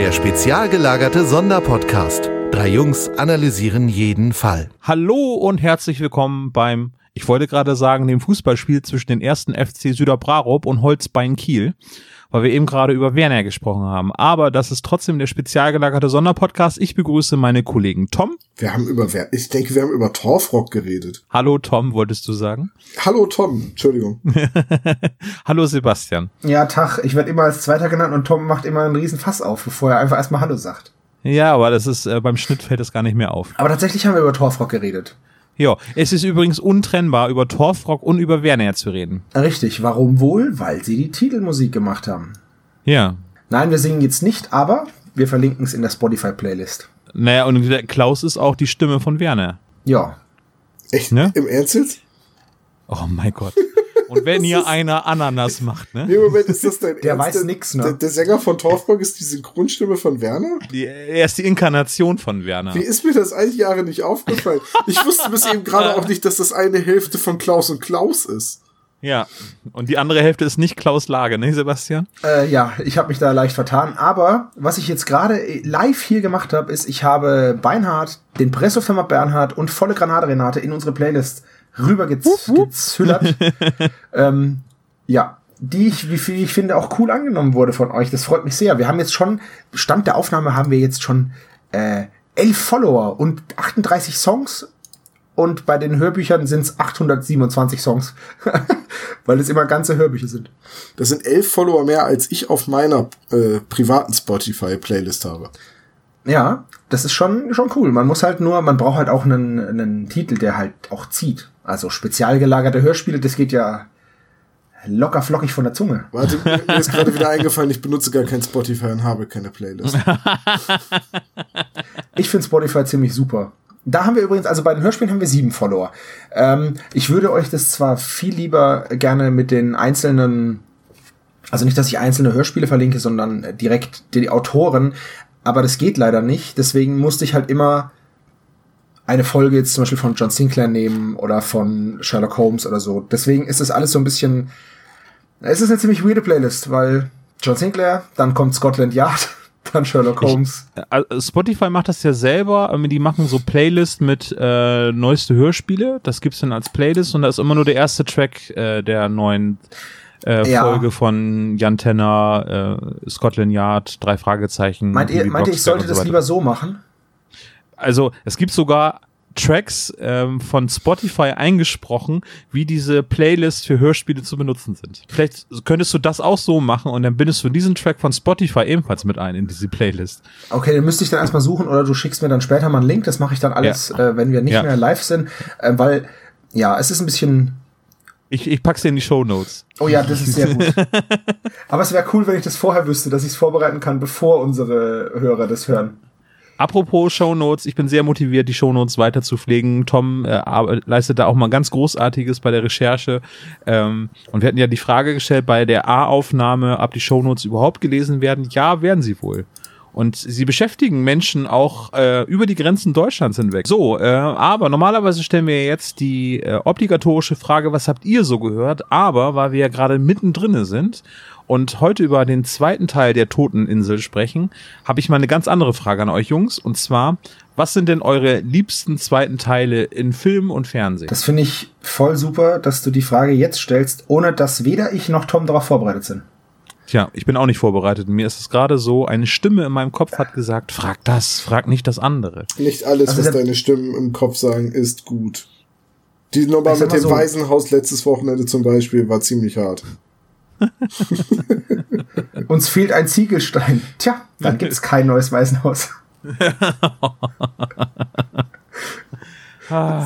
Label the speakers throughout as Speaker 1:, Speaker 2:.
Speaker 1: Der spezial gelagerte Sonderpodcast. Drei Jungs analysieren jeden Fall.
Speaker 2: Hallo und herzlich willkommen beim, ich wollte gerade sagen, dem Fußballspiel zwischen den ersten FC Süderbrarup und Holzbein Kiel weil wir eben gerade über Werner gesprochen haben. Aber das ist trotzdem der spezial gelagerte Sonderpodcast. Ich begrüße meine Kollegen Tom.
Speaker 3: Wir haben über, ich denke, wir haben über Torfrock geredet.
Speaker 2: Hallo Tom, wolltest du sagen?
Speaker 3: Hallo Tom, Entschuldigung.
Speaker 2: Hallo Sebastian.
Speaker 4: Ja, Tag, ich werde immer als Zweiter genannt und Tom macht immer einen riesen Fass auf, bevor er einfach erstmal Hallo sagt.
Speaker 2: Ja, aber das ist, äh, beim Schnitt fällt das gar nicht mehr auf.
Speaker 4: Aber tatsächlich haben wir über Torfrock geredet.
Speaker 2: Ja, es ist übrigens untrennbar, über Torfrock und über Werner zu reden.
Speaker 4: Richtig, warum wohl? Weil sie die Titelmusik gemacht haben.
Speaker 2: Ja.
Speaker 4: Nein, wir singen jetzt nicht, aber wir verlinken es in der Spotify-Playlist.
Speaker 2: Naja, und der Klaus ist auch die Stimme von Werner.
Speaker 4: Ja.
Speaker 3: Echt? Ne? Im Ernst jetzt?
Speaker 2: Oh mein Gott. Und wenn hier einer Ananas macht, ne?
Speaker 3: Nee, Moment, ist das dein
Speaker 4: Der Ernst? weiß nix, ne?
Speaker 3: Der, der, Sänger von Torfberg ist die Synchronstimme von Werner?
Speaker 2: Die, er ist die Inkarnation von Werner.
Speaker 3: Wie ist mir das all die Jahre nicht aufgefallen? Ich wusste bis eben gerade auch nicht, dass das eine Hälfte von Klaus und Klaus ist.
Speaker 2: Ja, und die andere Hälfte ist nicht Klaus Lage, ne, Sebastian?
Speaker 4: Äh, ja, ich habe mich da leicht vertan. Aber was ich jetzt gerade live hier gemacht habe, ist, ich habe Beinhard, den Pressofirma Bernhard und volle Granate Renate in unsere Playlist rübergezüllert. ähm, ja, die ich, wie ich finde, auch cool angenommen wurde von euch. Das freut mich sehr. Wir haben jetzt schon, Stand der Aufnahme haben wir jetzt schon äh, elf Follower und 38 Songs und bei den Hörbüchern sind es 827 Songs, weil es immer ganze Hörbücher sind.
Speaker 3: Das sind elf Follower mehr, als ich auf meiner äh, privaten Spotify-Playlist habe.
Speaker 4: Ja, das ist schon, schon cool. Man muss halt nur, man braucht halt auch einen, einen Titel, der halt auch zieht. Also spezial gelagerte Hörspiele, das geht ja locker flockig von der Zunge.
Speaker 3: Warte, mir ist gerade wieder eingefallen, ich benutze gar kein Spotify und habe keine Playlist.
Speaker 4: ich finde Spotify ziemlich super. Da haben wir übrigens, also bei den Hörspielen haben wir sieben Follower. Ähm, ich würde euch das zwar viel lieber gerne mit den einzelnen, also nicht, dass ich einzelne Hörspiele verlinke, sondern direkt die Autoren, aber das geht leider nicht. Deswegen musste ich halt immer eine Folge jetzt zum Beispiel von John Sinclair nehmen oder von Sherlock Holmes oder so. Deswegen ist das alles so ein bisschen, es ist eine ziemlich weirde Playlist, weil John Sinclair, dann kommt Scotland Yard, dann Sherlock Holmes.
Speaker 2: Ich, äh, Spotify macht das ja selber. Die machen so Playlists mit äh, neueste Hörspiele. Das gibt's dann als Playlist und da ist immer nur der erste Track äh, der neuen äh, ja. Folge von Jan Tenner, äh, Scotland Yard, drei Fragezeichen.
Speaker 4: Meint ihr, meint ihr ich sollte so das lieber so machen?
Speaker 2: Also es gibt sogar Tracks ähm, von Spotify eingesprochen, wie diese Playlist für Hörspiele zu benutzen sind. Vielleicht könntest du das auch so machen und dann bindest du diesen Track von Spotify ebenfalls mit ein in diese Playlist.
Speaker 4: Okay, den müsste ich dann erstmal suchen oder du schickst mir dann später mal einen Link. Das mache ich dann alles, ja. äh, wenn wir nicht ja. mehr live sind, äh, weil ja, es ist ein bisschen
Speaker 2: ich, ich pack's dir in die Show Notes.
Speaker 4: Oh ja, das ist sehr gut. Aber es wäre cool, wenn ich das vorher wüsste, dass ich es vorbereiten kann, bevor unsere Hörer das hören.
Speaker 2: Apropos Shownotes, ich bin sehr motiviert, die Shownotes weiter zu pflegen. Tom äh, leistet da auch mal ganz Großartiges bei der Recherche. Ähm, und wir hatten ja die Frage gestellt bei der A-Aufnahme, ob die Shownotes überhaupt gelesen werden. Ja, werden sie wohl. Und sie beschäftigen Menschen auch äh, über die Grenzen Deutschlands hinweg. So, äh, aber normalerweise stellen wir jetzt die äh, obligatorische Frage, was habt ihr so gehört? Aber weil wir ja gerade mittendrin sind und heute über den zweiten Teil der Toteninsel sprechen, habe ich mal eine ganz andere Frage an euch Jungs. Und zwar, was sind denn eure liebsten zweiten Teile in Film und Fernsehen?
Speaker 4: Das finde ich voll super, dass du die Frage jetzt stellst, ohne dass weder ich noch Tom darauf vorbereitet sind.
Speaker 2: Tja, ich bin auch nicht vorbereitet. Mir ist es gerade so, eine Stimme in meinem Kopf hat gesagt, frag das, frag nicht das andere.
Speaker 3: Nicht alles, also was deine Stimmen im Kopf sagen, ist gut. Die Nummer mit dem so, Waisenhaus letztes Wochenende zum Beispiel war ziemlich hart.
Speaker 4: Uns fehlt ein Ziegelstein. Tja, dann gibt es kein neues Waisenhaus.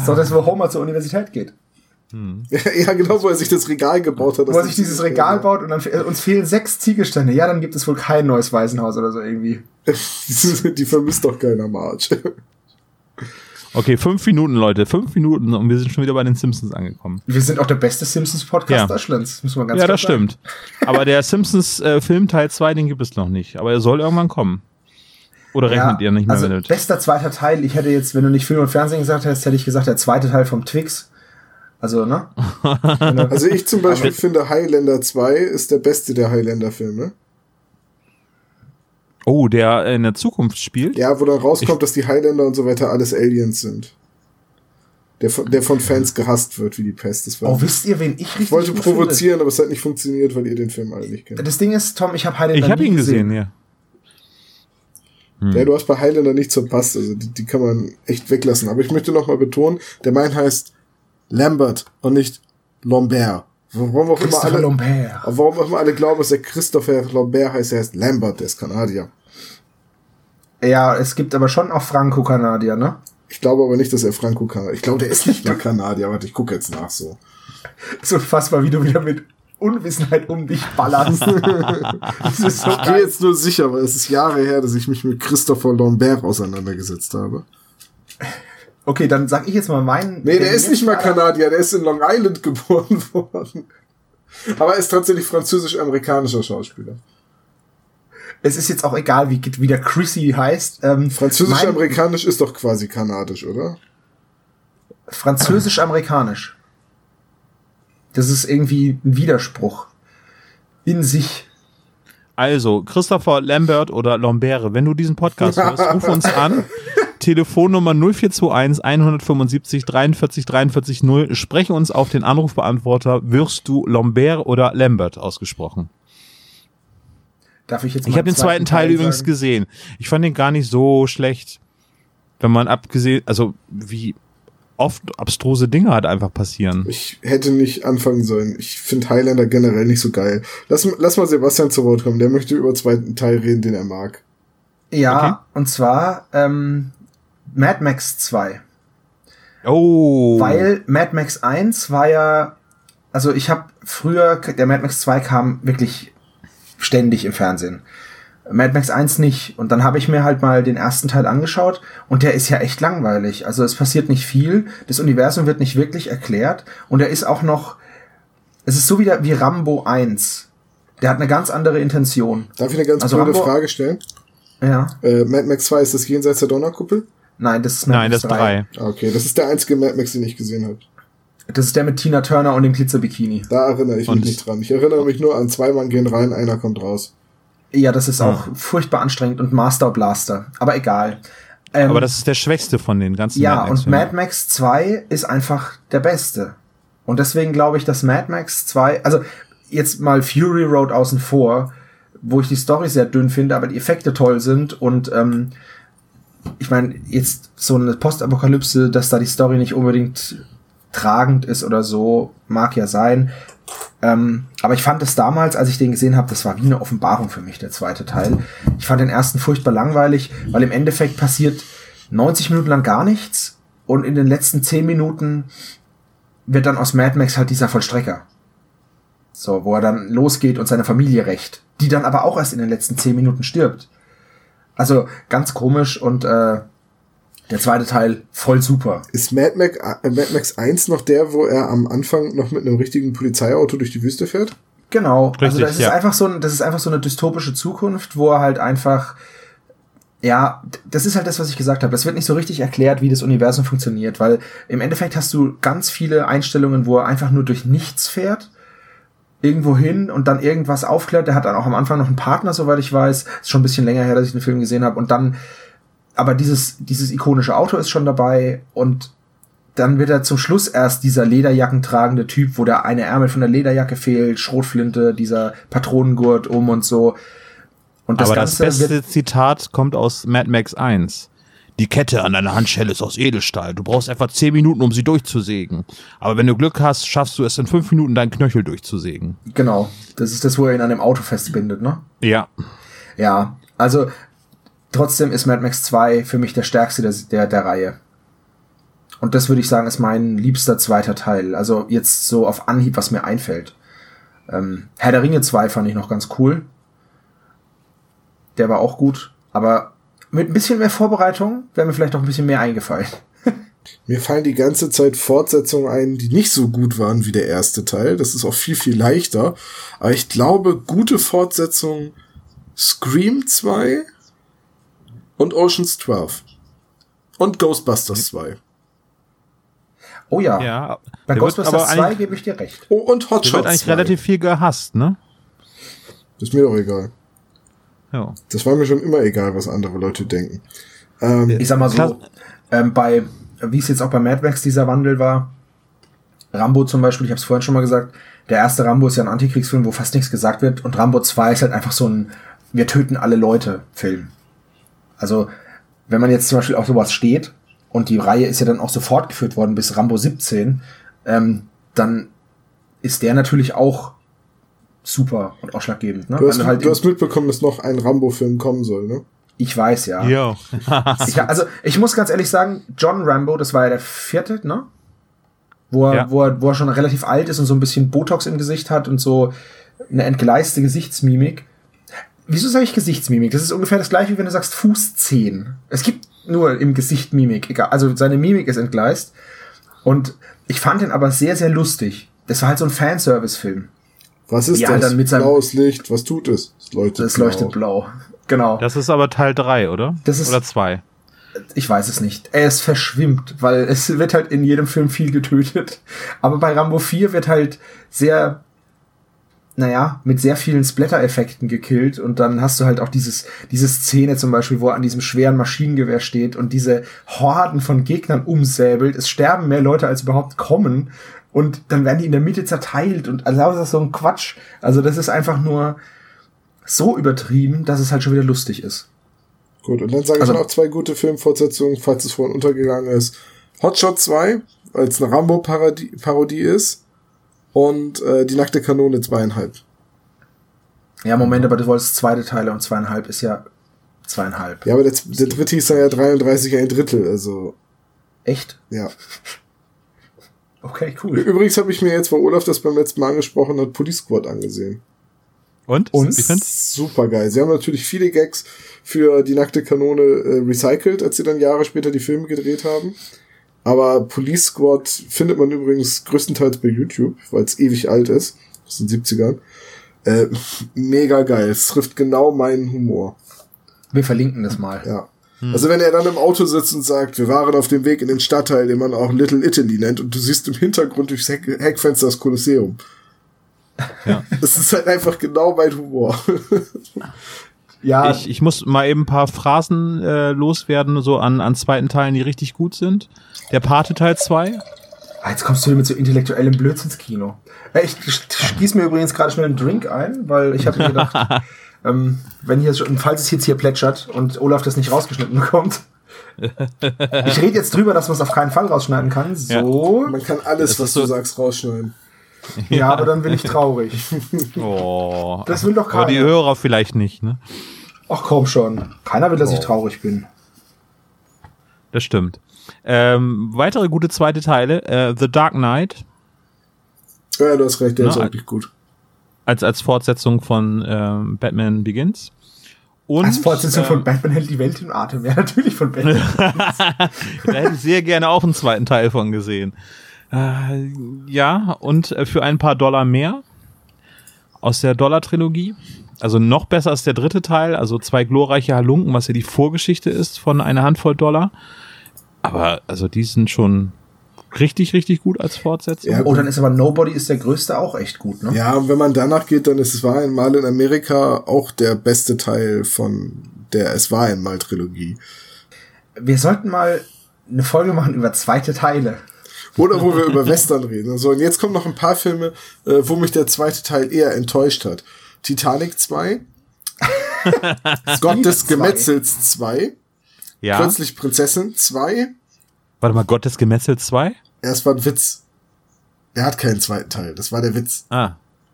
Speaker 4: so, das, wo Homer zur Universität geht.
Speaker 3: Hm. Ja, genau, wo er sich das Regal gebaut hat.
Speaker 4: Wo er sich dieses Regal baut und dann uns fehlen sechs Ziegelsteine. Ja, dann gibt es wohl kein neues Waisenhaus oder so irgendwie.
Speaker 3: Die vermisst doch keiner March.
Speaker 2: Okay, fünf Minuten, Leute. Fünf Minuten und wir sind schon wieder bei den Simpsons angekommen.
Speaker 4: Wir sind auch der beste Simpsons-Podcast ja. Deutschlands, muss man ganz
Speaker 2: Ja, das sagen. stimmt. Aber der Simpsons-Film äh, Teil 2, den gibt es noch nicht. Aber er soll irgendwann kommen. Oder rechnet ja, ihr nicht mehr
Speaker 4: also mit? Bester zweiter Teil. Ich hätte jetzt, wenn du nicht Film und Fernsehen gesagt hättest, hätte ich gesagt, der zweite Teil vom Twix. Also, ne?
Speaker 3: also ich zum Beispiel finde Highlander 2 ist der beste der Highlander-Filme.
Speaker 2: Oh, der in der Zukunft spielt?
Speaker 3: Ja, wo dann rauskommt, ich dass die Highlander und so weiter alles Aliens sind. Der, der von Fans gehasst wird wie die Pest.
Speaker 4: Das war oh, wisst ihr, wen ich richtig
Speaker 3: Ich wollte provozieren, finde? aber es hat nicht funktioniert, weil ihr den Film alle nicht kennt.
Speaker 4: Das Ding ist, Tom, ich habe Highlander
Speaker 2: Ich habe ihn gesehen, gesehen, ja.
Speaker 3: Hm. Ja, du hast bei Highlander nichts verpasst, also die, die kann man echt weglassen. Aber ich möchte noch mal betonen, der mein heißt Lambert und nicht Lambert. Warum auch immer alle, Lambert. warum auch immer alle glauben, dass er Christopher Lambert heißt, er heißt Lambert, der ist Kanadier.
Speaker 4: Ja, es gibt aber schon auch Franco-Kanadier, ne?
Speaker 3: Ich glaube aber nicht, dass er Franco-Kanadier Ich glaube, der ist nicht mal Kanadier. Warte, ich gucke jetzt nach so.
Speaker 4: So fassbar, wie du wieder mit Unwissenheit um dich ballerst.
Speaker 3: so ich gehe jetzt nur sicher, weil es ist Jahre her, dass ich mich mit Christopher Lambert auseinandergesetzt habe.
Speaker 4: Okay, dann sag ich jetzt mal meinen.
Speaker 3: Nee, der ist nicht mal Kanadier, der ist in Long Island geboren worden. Aber er ist tatsächlich französisch-amerikanischer Schauspieler.
Speaker 4: Es ist jetzt auch egal, wie, wie der Chrissy heißt.
Speaker 3: Ähm, Französisch-amerikanisch ist doch quasi kanadisch, oder?
Speaker 4: Französisch-amerikanisch. Das ist irgendwie ein Widerspruch in sich.
Speaker 2: Also, Christopher Lambert oder Lombere, wenn du diesen Podcast hörst, ruf uns an. Telefonnummer 0421 175 43 43 0. Spreche uns auf den Anrufbeantworter. Wirst du Lombert oder Lambert ausgesprochen?
Speaker 4: Darf ich jetzt
Speaker 2: mal Ich habe den zweiten Teil, Teil übrigens gesehen. Ich fand den gar nicht so schlecht. Wenn man abgesehen, also wie oft abstruse Dinge halt einfach passieren.
Speaker 3: Ich hätte nicht anfangen sollen. Ich finde Highlander generell nicht so geil. Lass, lass mal Sebastian zu Wort kommen. Der möchte über den zweiten Teil reden, den er mag.
Speaker 4: Ja, okay. und zwar ähm, Mad Max 2.
Speaker 2: Oh.
Speaker 4: Weil Mad Max 1 war ja, also ich habe früher, der Mad Max 2 kam wirklich ständig im Fernsehen. Mad Max 1 nicht. Und dann habe ich mir halt mal den ersten Teil angeschaut und der ist ja echt langweilig. Also es passiert nicht viel, das Universum wird nicht wirklich erklärt und er ist auch noch, es ist so wieder wie Rambo 1. Der hat eine ganz andere Intention.
Speaker 3: Darf ich eine ganz also blöde Frage stellen?
Speaker 4: Ja.
Speaker 3: Äh, Mad Max 2, ist das jenseits der Donnerkuppel?
Speaker 4: Nein, das ist Mad
Speaker 2: Nein, Max das 3.
Speaker 3: 3. Okay, das ist der einzige Mad Max, den ich gesehen habe.
Speaker 4: Das ist der mit Tina Turner und dem Glitzerbikini.
Speaker 3: Da erinnere ich mich und nicht dran. Ich erinnere mich nur an zwei Mann gehen rein, einer kommt raus.
Speaker 4: Ja, das ist auch oh. furchtbar anstrengend und Master Blaster. Aber egal.
Speaker 2: Ähm, Aber das ist der schwächste von den ganzen
Speaker 4: Ja, Mad Max und Mad Max 2 ist einfach der beste. Und deswegen glaube ich, dass Mad Max 2, also jetzt mal Fury Road außen vor, wo ich die Story sehr dünn finde, aber die Effekte toll sind und ähm, ich meine, jetzt so eine Postapokalypse, dass da die Story nicht unbedingt tragend ist oder so, mag ja sein. Ähm, aber ich fand es damals, als ich den gesehen habe, das war wie eine Offenbarung für mich, der zweite Teil. Ich fand den ersten furchtbar langweilig, weil im Endeffekt passiert 90 Minuten lang gar nichts und in den letzten 10 Minuten wird dann aus Mad Max halt dieser Vollstrecker. So, wo er dann losgeht und seine Familie rächt, die dann aber auch erst in den letzten 10 Minuten stirbt. Also ganz komisch und äh, der zweite Teil voll super.
Speaker 3: Ist Mad Max, äh, Mad Max 1 noch der, wo er am Anfang noch mit einem richtigen Polizeiauto durch die Wüste fährt?
Speaker 4: Genau. Richtig, also das ja. ist einfach so ein, das ist einfach so eine dystopische Zukunft, wo er halt einfach ja, das ist halt das, was ich gesagt habe. Das wird nicht so richtig erklärt, wie das Universum funktioniert, weil im Endeffekt hast du ganz viele Einstellungen, wo er einfach nur durch nichts fährt, irgendwo hin und dann irgendwas aufklärt. Der hat dann auch am Anfang noch einen Partner, soweit ich weiß. Ist schon ein bisschen länger her, dass ich den Film gesehen habe. Und dann aber dieses, dieses ikonische Auto ist schon dabei und dann wird er zum Schluss erst dieser Lederjacken tragende Typ, wo der eine Ärmel von der Lederjacke fehlt, Schrotflinte, dieser Patronengurt um und so.
Speaker 2: Und das Aber Ganze das beste Zitat kommt aus Mad Max 1. Die Kette an deiner Handschelle ist aus Edelstahl. Du brauchst etwa zehn Minuten, um sie durchzusägen. Aber wenn du Glück hast, schaffst du es in fünf Minuten, deinen Knöchel durchzusägen.
Speaker 4: Genau. Das ist das, wo er ihn an dem Auto festbindet, ne?
Speaker 2: Ja.
Speaker 4: Ja. Also, Trotzdem ist Mad Max 2 für mich der stärkste der, der, der Reihe. Und das würde ich sagen, ist mein liebster zweiter Teil. Also jetzt so auf Anhieb, was mir einfällt. Ähm, Herr der Ringe 2 fand ich noch ganz cool. Der war auch gut. Aber mit ein bisschen mehr Vorbereitung wäre mir vielleicht auch ein bisschen mehr eingefallen.
Speaker 3: Mir fallen die ganze Zeit Fortsetzungen ein, die nicht so gut waren wie der erste Teil. Das ist auch viel, viel leichter. Aber ich glaube, gute Fortsetzungen Scream 2 und Oceans 12. Und Ghostbusters 2.
Speaker 4: Oh ja.
Speaker 2: ja
Speaker 4: Bei Ghostbusters 2 gebe ich dir recht.
Speaker 3: Oh, und Hot Shots
Speaker 2: wird eigentlich 2. relativ viel gehasst, ne?
Speaker 3: ist mir doch egal.
Speaker 2: Ja.
Speaker 3: Das war mir schon immer egal, was andere Leute denken. Ähm,
Speaker 4: Ich sag mal so, ähm, bei, wie es jetzt auch bei Mad Max dieser Wandel war, Rambo zum Beispiel, ich habe es vorhin schon mal gesagt, der erste Rambo ist ja ein Antikriegsfilm, wo fast nichts gesagt wird und Rambo 2 ist halt einfach so ein Wir töten alle Leute Film. Also, wenn man jetzt zum Beispiel auf sowas steht und die Reihe ist ja dann auch so fortgeführt worden bis Rambo 17, ähm, dann ist der natürlich auch super und ausschlaggebend. Ne?
Speaker 3: du, hast,
Speaker 4: halt
Speaker 3: du hast mitbekommen, dass noch ein Rambo-Film kommen soll, ne?
Speaker 4: ich weiß ja.
Speaker 2: Ja.
Speaker 4: Ich, also, ich muss ganz ehrlich sagen, John Rambo, das war ja der vierte, ne? Wo er,
Speaker 2: Ja.
Speaker 4: wo, er, wo er schon relativ alt ist und so ein bisschen Botox im Gesicht hat und so eine entgleiste Gesichtsmimik. Wieso sage ich Gesichtsmimik? Das ist ungefähr das gleiche, wie wenn du sagst Fußzehen. Es gibt nur im Gesicht Mimik, egal. Also seine Mimik ist entgleist. Und ich fand ihn aber sehr, sehr lustig. Das war halt so ein Fanservice-Film.
Speaker 3: Was ist
Speaker 4: Ja,
Speaker 3: das?
Speaker 4: dann mit seinem-
Speaker 3: Blaues Licht, was tut es? Es leuchtet
Speaker 4: Das leuchtet blau. Genau.
Speaker 2: Das ist aber Teil 3, oder?
Speaker 4: Das ist-
Speaker 2: oder 2.
Speaker 4: Ich weiß es nicht. Es verschwimmt, weil es wird halt in jedem Film viel getötet. Aber bei Rambo 4 wird halt sehr, naja, mit sehr vielen Splatter-Effekten gekillt. Und dann hast du halt auch dieses, diese Szene zum Beispiel, wo er an diesem schweren Maschinengewehr steht und diese Horden von Gegnern umsäbelt. Es sterben mehr Leute, als überhaupt kommen. Und dann werden die in der Mitte zerteilt. Und also das ist so ein Quatsch. Also das ist einfach nur so übertrieben, dass es halt schon wieder lustig ist.
Speaker 3: Gut, und dann sage
Speaker 4: Also-
Speaker 3: ich noch zwei gute Filmfortsetzungen, falls es vorhin untergegangen ist. Hotshot 2, weil es eine Rambo-Parodie Parodie ist. Und äh, die nackte Kanone zweieinhalb.
Speaker 4: Ja, Moment, aber du wolltest zweite Teile und zweieinhalb ist ja zweieinhalb.
Speaker 3: Ja, aber der, der dritte hieß dann ja 33 ein Drittel, also
Speaker 4: Echt?
Speaker 3: ja.
Speaker 4: Okay, cool.
Speaker 3: Übrigens habe ich mir jetzt, wo Olaf das beim letzten Mal angesprochen hat, Police Squad angesehen.
Speaker 2: Und?
Speaker 4: Und?
Speaker 3: Super geil. Sie haben natürlich viele Gags für die nackte Kanone äh, recycelt, als sie dann Jahre später die Filme gedreht haben. Aber Police Squad findet man übrigens größtenteils bei YouTube, weil es ewig alt ist, aus den 70ern. Äh, mega geil. Es trifft genau meinen Humor.
Speaker 4: Wir verlinken das mal.
Speaker 3: Ja. Also wenn er dann im Auto sitzt und sagt, wir waren auf dem Weg in den Stadtteil, den man auch Little Italy nennt, und du siehst im Hintergrund durchs Heck Heckfenster das Kolosseum.
Speaker 2: Ja.
Speaker 3: Das ist halt einfach genau mein Humor.
Speaker 4: Ja,
Speaker 2: Ich, ich muss mal eben ein paar Phrasen äh, loswerden, so an, an zweiten Teilen, die richtig gut sind. Der Pate Teil 2.
Speaker 4: Ah, jetzt kommst du wieder mit so intellektuellem Blödsinnskino. Ja, Ich gieß mir übrigens gerade schnell einen Drink ein, weil ich habe mir gedacht, ähm, wenn hier falls es jetzt hier plätschert und Olaf das nicht rausgeschnitten bekommt. Ich rede jetzt drüber, dass man es auf keinen Fall rausschneiden kann. So.
Speaker 3: Man kann alles, was
Speaker 2: so-
Speaker 3: du sagst, rausschneiden.
Speaker 4: Ja, aber dann bin ich traurig.
Speaker 2: Oh.
Speaker 4: Das will doch
Speaker 2: Aber die
Speaker 4: keiner.
Speaker 2: Hörer vielleicht nicht, ne?
Speaker 4: Ach komm schon. Keiner will, dass ich traurig bin.
Speaker 2: Das stimmt. Ähm, weitere gute zweite Teile. Äh, The Dark Knight
Speaker 3: Ja, du hast recht, der
Speaker 2: Na,
Speaker 3: ist wirklich gut.
Speaker 2: als, als Fortsetzung von ähm, Batman Begins. Und,
Speaker 4: Als Fortsetzung
Speaker 2: äh,
Speaker 4: von Batman hält die Welt im Atem. Ja, natürlich von Batman.
Speaker 2: Da hätte ich sehr gerne auch einen zweiten Teil von gesehen. Äh, ja, und äh, für ein paar Dollar mehr aus der Dollar-Trilogie. Also noch besser als der dritte Teil, also zwei glorreiche Halunken, was ja die Vorgeschichte ist von einer Handvoll Dollar. Aber also die sind schon richtig, richtig gut als Fortsetzung.
Speaker 3: Ja,
Speaker 4: Oh, dann ist aber Nobody ist der größte auch echt gut, ne?
Speaker 3: Ja, und wenn man danach geht, dann ist es war einmal in Amerika auch der beste Teil von der Es war einmal Trilogie.
Speaker 4: Wir sollten mal eine Folge machen über zweite Teile.
Speaker 3: Oder wo wir über Western reden. So, und jetzt kommen noch ein paar Filme, äh, wo mich der zweite Teil eher enttäuscht hat. Titanic 2, Gott des
Speaker 4: zwei.
Speaker 3: Gemetzels 2,
Speaker 2: ja.
Speaker 3: Plötzlich Prinzessin 2.
Speaker 2: Warte mal, Gott des Gemetzels 2?
Speaker 3: Ja, es war ein Witz. Er hat keinen zweiten Teil. Das war der Witz.
Speaker 2: Ah.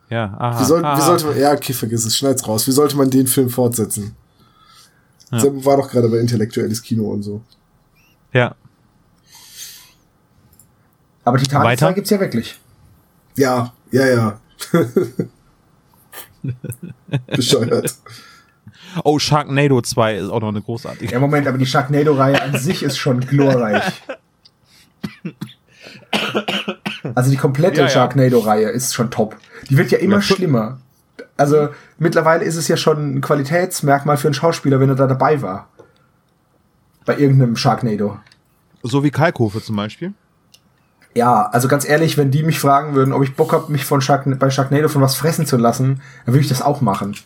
Speaker 2: Ja, aha.
Speaker 3: Wie, soll,
Speaker 2: aha.
Speaker 3: wie sollte man, ja, okay, vergiss es, schneid's raus. Wie sollte man den Film fortsetzen?
Speaker 2: Ja.
Speaker 3: Sam war doch gerade bei intellektuelles Kino und so.
Speaker 2: Ja.
Speaker 4: Aber Titanic
Speaker 2: Weiter?
Speaker 4: 2 gibt's ja wirklich.
Speaker 3: Ja, ja, ja. Bescheuert.
Speaker 2: Oh, Sharknado 2 ist auch noch eine großartige.
Speaker 4: Ja, Moment, aber die Sharknado-Reihe an sich ist schon glorreich. Also die komplette
Speaker 2: Ja.
Speaker 4: Sharknado-Reihe ist schon top. Die wird ja immer
Speaker 2: Ja,
Speaker 4: schlimmer. Also mittlerweile ist es ja schon ein Qualitätsmerkmal für einen Schauspieler, wenn er da dabei war. Bei irgendeinem Sharknado.
Speaker 2: So wie Kalkofe zum Beispiel.
Speaker 4: Ja, also ganz ehrlich, wenn die mich fragen würden, ob ich Bock hab, mich von Shark bei Sharknado von was fressen zu lassen, dann würde ich das auch machen.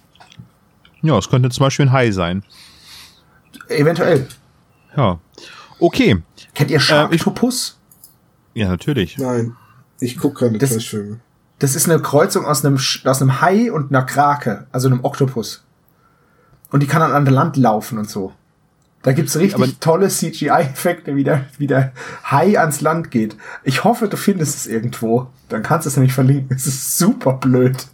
Speaker 2: Ja, es könnte zum Beispiel ein Hai sein.
Speaker 4: Eventuell.
Speaker 2: Ja. Okay.
Speaker 4: Kennt ihr Sharktopus?
Speaker 2: Ja, natürlich.
Speaker 3: Nein, ich gucke keine
Speaker 4: Das-
Speaker 3: Trashfilme.
Speaker 4: Das ist eine Kreuzung aus einem, aus einem Hai und einer Krake, also einem Oktopus. Und die kann dann an Land laufen und so. Da gibt's richtig
Speaker 2: Aber-
Speaker 4: tolle CGI-Effekte, wie der, wie der Hai ans Land geht. Ich hoffe, du findest es irgendwo. Dann kannst du es nämlich verlinken. Es ist super blöd.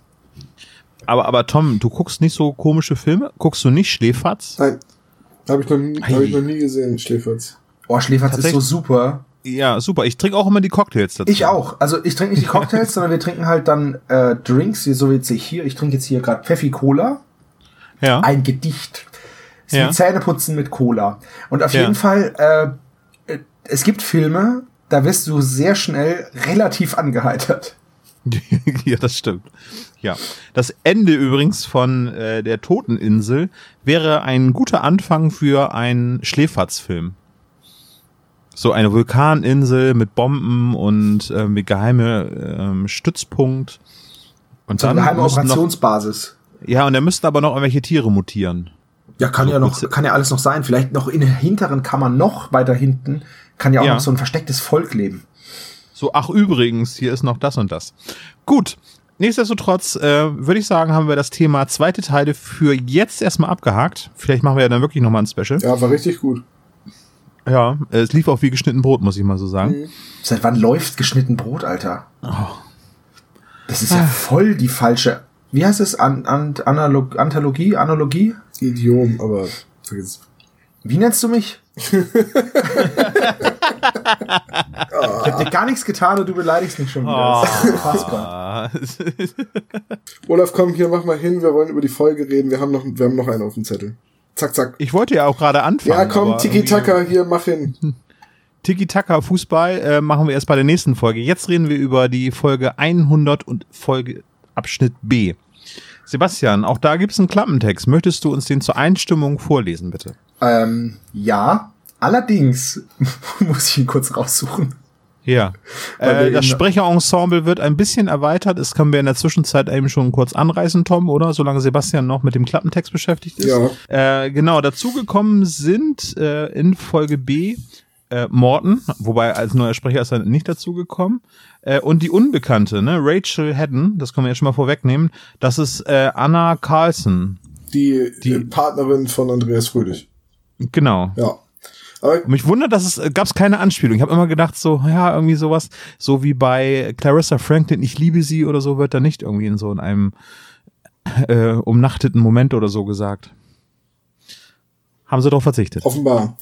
Speaker 2: Aber, aber Tom, du guckst nicht so komische Filme? Guckst du nicht Schläferz?
Speaker 3: Nein, habe ich, noch nie- hab ich noch nie gesehen, Schläferz.
Speaker 4: Oh, Schläferz ist so super.
Speaker 2: Ja, super. Ich trinke auch immer die Cocktails dazu.
Speaker 4: Ich auch. Also ich trinke nicht die Cocktails, sondern wir trinken halt dann äh, Drinks, wie so wie jetzt hier. Ich trinke jetzt hier gerade Pfeffi Cola.
Speaker 2: Ja.
Speaker 4: ein Gedicht. Es ist
Speaker 2: Ja.
Speaker 4: Zähneputzen mit Cola. Und auf
Speaker 2: Ja.
Speaker 4: jeden Fall, äh, äh, es gibt Filme, da wirst du sehr schnell relativ angeheitert.
Speaker 2: ja, das stimmt. Ja. Das Ende übrigens von äh, der Toteninsel wäre ein guter Anfang für einen Schläferz-Film. So eine Vulkaninsel mit Bomben und ähm, mit geheime ähm, Stützpunkt. Und
Speaker 4: So eine geheime
Speaker 2: müssten noch,
Speaker 4: Operationsbasis.
Speaker 2: ja, und da müssten aber noch irgendwelche Tiere mutieren.
Speaker 4: Ja, kann
Speaker 2: So
Speaker 4: ja noch, kann ja alles noch sein. Vielleicht noch in der hinteren Kammer noch weiter hinten kann ja auch
Speaker 2: Ja.
Speaker 4: noch so ein verstecktes Volk leben.
Speaker 2: So, ach übrigens, hier ist noch das und das. Gut. Nichtsdestotrotz äh, würde ich sagen, haben wir das Thema zweite Teile für jetzt erstmal abgehakt. Vielleicht machen wir ja dann wirklich nochmal ein Special.
Speaker 3: Ja, war richtig gut.
Speaker 2: Ja, es lief auch wie geschnitten Brot, muss ich mal so sagen.
Speaker 3: Mhm.
Speaker 4: Seit wann läuft geschnitten Brot, Alter?
Speaker 2: Oh.
Speaker 4: Das ist ja voll die falsche. Wie heißt es? An, an, Analog, Anthologie? Analogie?
Speaker 3: Idiom, aber vergiss es.
Speaker 4: Wie nennst du mich? ich hab dir gar nichts getan und du beleidigst mich schon wieder. Das ist unfassbar.
Speaker 3: Olaf, komm hier, mach mal hin. Wir wollen über die Folge reden. Wir haben noch, wir haben noch einen auf dem Zettel. Zack, zack.
Speaker 2: ich wollte ja auch gerade anfangen.
Speaker 3: Ja, komm, Tiki-Taka, hier, mach hin.
Speaker 2: Tiki-Taka Fußball äh, machen wir erst bei der nächsten Folge. Jetzt reden wir über die Folge 100 und Folge Abschnitt B. Sebastian, auch da gibt es einen Klappentext. Möchtest du uns den zur Einstimmung vorlesen, bitte?
Speaker 4: Ähm, ja, allerdings muss ich ihn kurz raussuchen.
Speaker 2: Ja. Äh, das Sprecherensemble wird ein bisschen erweitert. Das können wir in der Zwischenzeit eben schon kurz anreißen, Tom, oder? Solange Sebastian noch mit dem Klappentext beschäftigt ist.
Speaker 3: Ja.
Speaker 2: Äh, genau, dazugekommen sind äh, in Folge B äh, Morton, wobei als neuer Sprecher ist er nicht dazugekommen. Äh, und die Unbekannte, ne? Rachel Haddon, das können wir ja schon mal vorwegnehmen. Das ist äh, Anna Carlson.
Speaker 3: Die,
Speaker 2: Die-
Speaker 3: äh, Partnerin von Andreas Fröhlich.
Speaker 2: Genau.
Speaker 3: Ja. Aber
Speaker 2: Mich wundert, dass es äh, gab's keine Anspielung. Ich habe immer gedacht, so, ja, irgendwie sowas, so wie bei Clarissa Franklin, ich liebe sie oder so, wird da nicht irgendwie in so in einem äh, umnachteten Moment oder so gesagt. Haben sie darauf verzichtet.
Speaker 3: offenbar.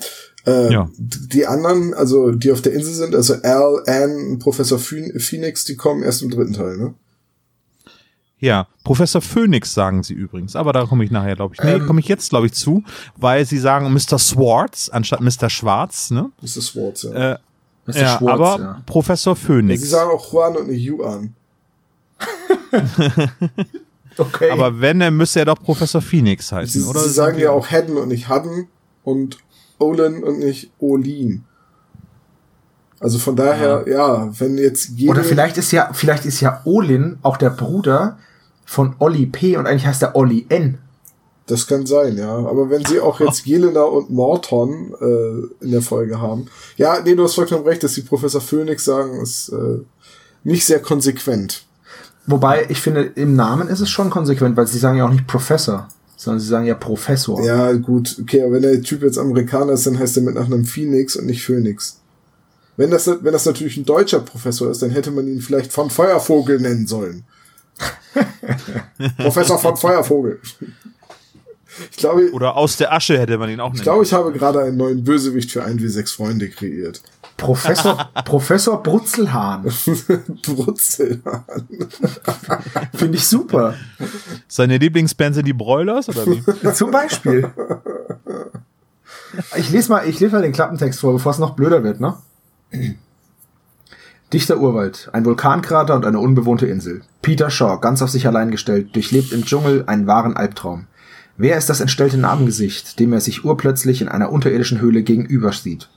Speaker 3: Äh,
Speaker 2: Ja.
Speaker 3: Die anderen, also die auf der Insel sind, also Al, Anne, und Professor Phoen- Phoenix, die kommen erst im dritten Teil, ne?
Speaker 2: Ja, Professor Phoenix sagen sie übrigens, aber da komme ich nachher, glaube ich. Nee,
Speaker 4: Ähm.
Speaker 2: komme ich jetzt, glaube ich, zu, weil sie sagen Mr. Swartz anstatt Mr. Schwarz, ne?
Speaker 3: Ist Swartz, ja.
Speaker 2: Äh,
Speaker 4: Mr.
Speaker 2: ja,
Speaker 4: Schwartz,
Speaker 2: aber
Speaker 4: ja.
Speaker 2: Professor Phoenix.
Speaker 3: Sie sagen auch Juan und nicht Yuan.
Speaker 4: Okay.
Speaker 2: aber wenn, dann müsste er doch Professor Phoenix heißen,
Speaker 3: Sie,
Speaker 2: oder?
Speaker 3: sie sagen ja auch Haddon und nicht Hadden und Olin und nicht Olin. Also von daher, ja, wenn jetzt jeder.
Speaker 4: Oder vielleicht ist ja, vielleicht ist ja Olin auch der Bruder von Olli P. und eigentlich heißt er Olli N.
Speaker 3: Das kann sein, ja. Aber wenn sie auch jetzt Jelena und Morton äh, in der Folge haben. Ja, nee, du hast vollkommen recht, dass die Professor Phoenix sagen, ist äh, nicht sehr konsequent.
Speaker 4: Wobei, ich finde, im Namen ist es schon konsequent, weil sie sagen ja auch nicht Professor, sondern sie sagen ja Professor.
Speaker 3: Ja, gut, okay, aber wenn der Typ jetzt Amerikaner ist, dann heißt er mit Nachnamen Phoenix und nicht Phoenix. Wenn das, wenn das natürlich ein deutscher Professor ist, dann hätte man ihn vielleicht von Feuervogel nennen sollen. Professor von Feuervogel. Ich glaube,
Speaker 2: Oder aus der Asche hätte man ihn auch
Speaker 3: ich glaube, ich habe gerade einen neuen Bösewicht für ein wie sechs Freunde kreiert.
Speaker 4: Professor, Professor Brutzelhahn.
Speaker 3: Brutzel.
Speaker 4: Finde ich super.
Speaker 2: Seine Lieblingsband sind die Broilers, oder wie?
Speaker 4: Zum Beispiel. Ich lese mal, ich lese mal den Klappentext vor, bevor es noch blöder wird, ne? Dichter Urwald, ein Vulkankrater und eine unbewohnte Insel. Peter Shaw, ganz auf sich allein gestellt, durchlebt im Dschungel einen wahren Albtraum. Wer ist das entstellte Narbengesicht, dem er sich urplötzlich in einer unterirdischen Höhle gegenüber sieht?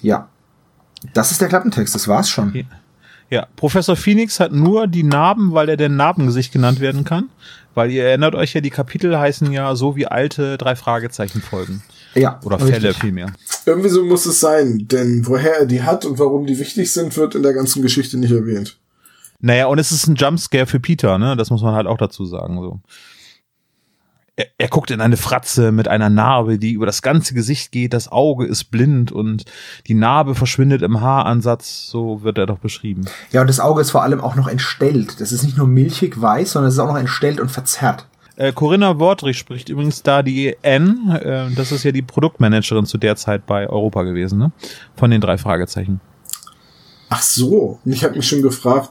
Speaker 4: Ja. Das ist der Klappentext, das war's schon.
Speaker 2: Ja, Professor Phoenix hat nur die Narben, weil er der Narbengesicht genannt werden kann. Weil ihr erinnert euch ja, die Kapitel heißen ja so wie alte drei Fragezeichen Folgen.
Speaker 4: Ja.
Speaker 2: Oder
Speaker 4: richtig.
Speaker 2: Fälle vielmehr.
Speaker 3: Irgendwie so muss es sein, denn woher er die hat und warum die wichtig sind, wird in der ganzen Geschichte nicht erwähnt.
Speaker 2: Naja, und es ist ein Jumpscare für Peter, ne? Das muss man halt auch dazu sagen. So. Er, er guckt in eine Fratze mit einer Narbe, die über das ganze Gesicht geht, das Auge ist blind und die Narbe verschwindet im Haaransatz, so wird er doch beschrieben.
Speaker 4: Ja, und das Auge ist vor allem auch noch entstellt. Das ist nicht nur milchig weiß, sondern es ist auch noch entstellt und verzerrt.
Speaker 2: Äh, Corinna Wortrich spricht übrigens da die N, äh, das ist ja die Produktmanagerin zu der Zeit bei Europa gewesen, ne? Von den drei Fragezeichen.
Speaker 3: Ach so, und ich habe mich schon gefragt,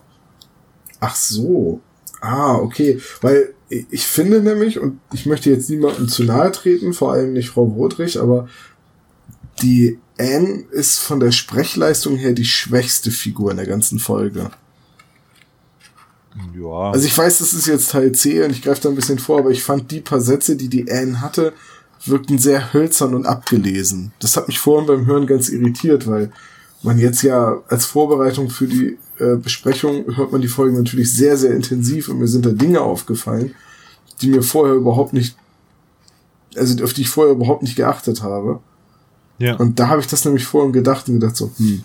Speaker 3: ach so, ah, okay, weil ich finde nämlich, und ich möchte jetzt niemandem zu nahe treten, vor allem nicht Frau Wodrich, aber die Anne ist von der Sprechleistung her die schwächste Figur in der ganzen Folge.
Speaker 2: Ja.
Speaker 3: Also ich weiß, das ist jetzt Teil C und ich greife da ein bisschen vor, aber ich fand die paar Sätze, die die Anne hatte, wirkten sehr hölzern und abgelesen. Das hat mich vorhin beim Hören ganz irritiert, weil man jetzt ja als Vorbereitung für die äh, Besprechung hört man die Folgen natürlich sehr, sehr intensiv und mir sind da Dinge aufgefallen, die mir vorher überhaupt nicht, also auf die ich vorher überhaupt nicht geachtet habe.
Speaker 2: ja.
Speaker 3: Und da habe ich das nämlich vorhin gedacht und gedacht so, hm,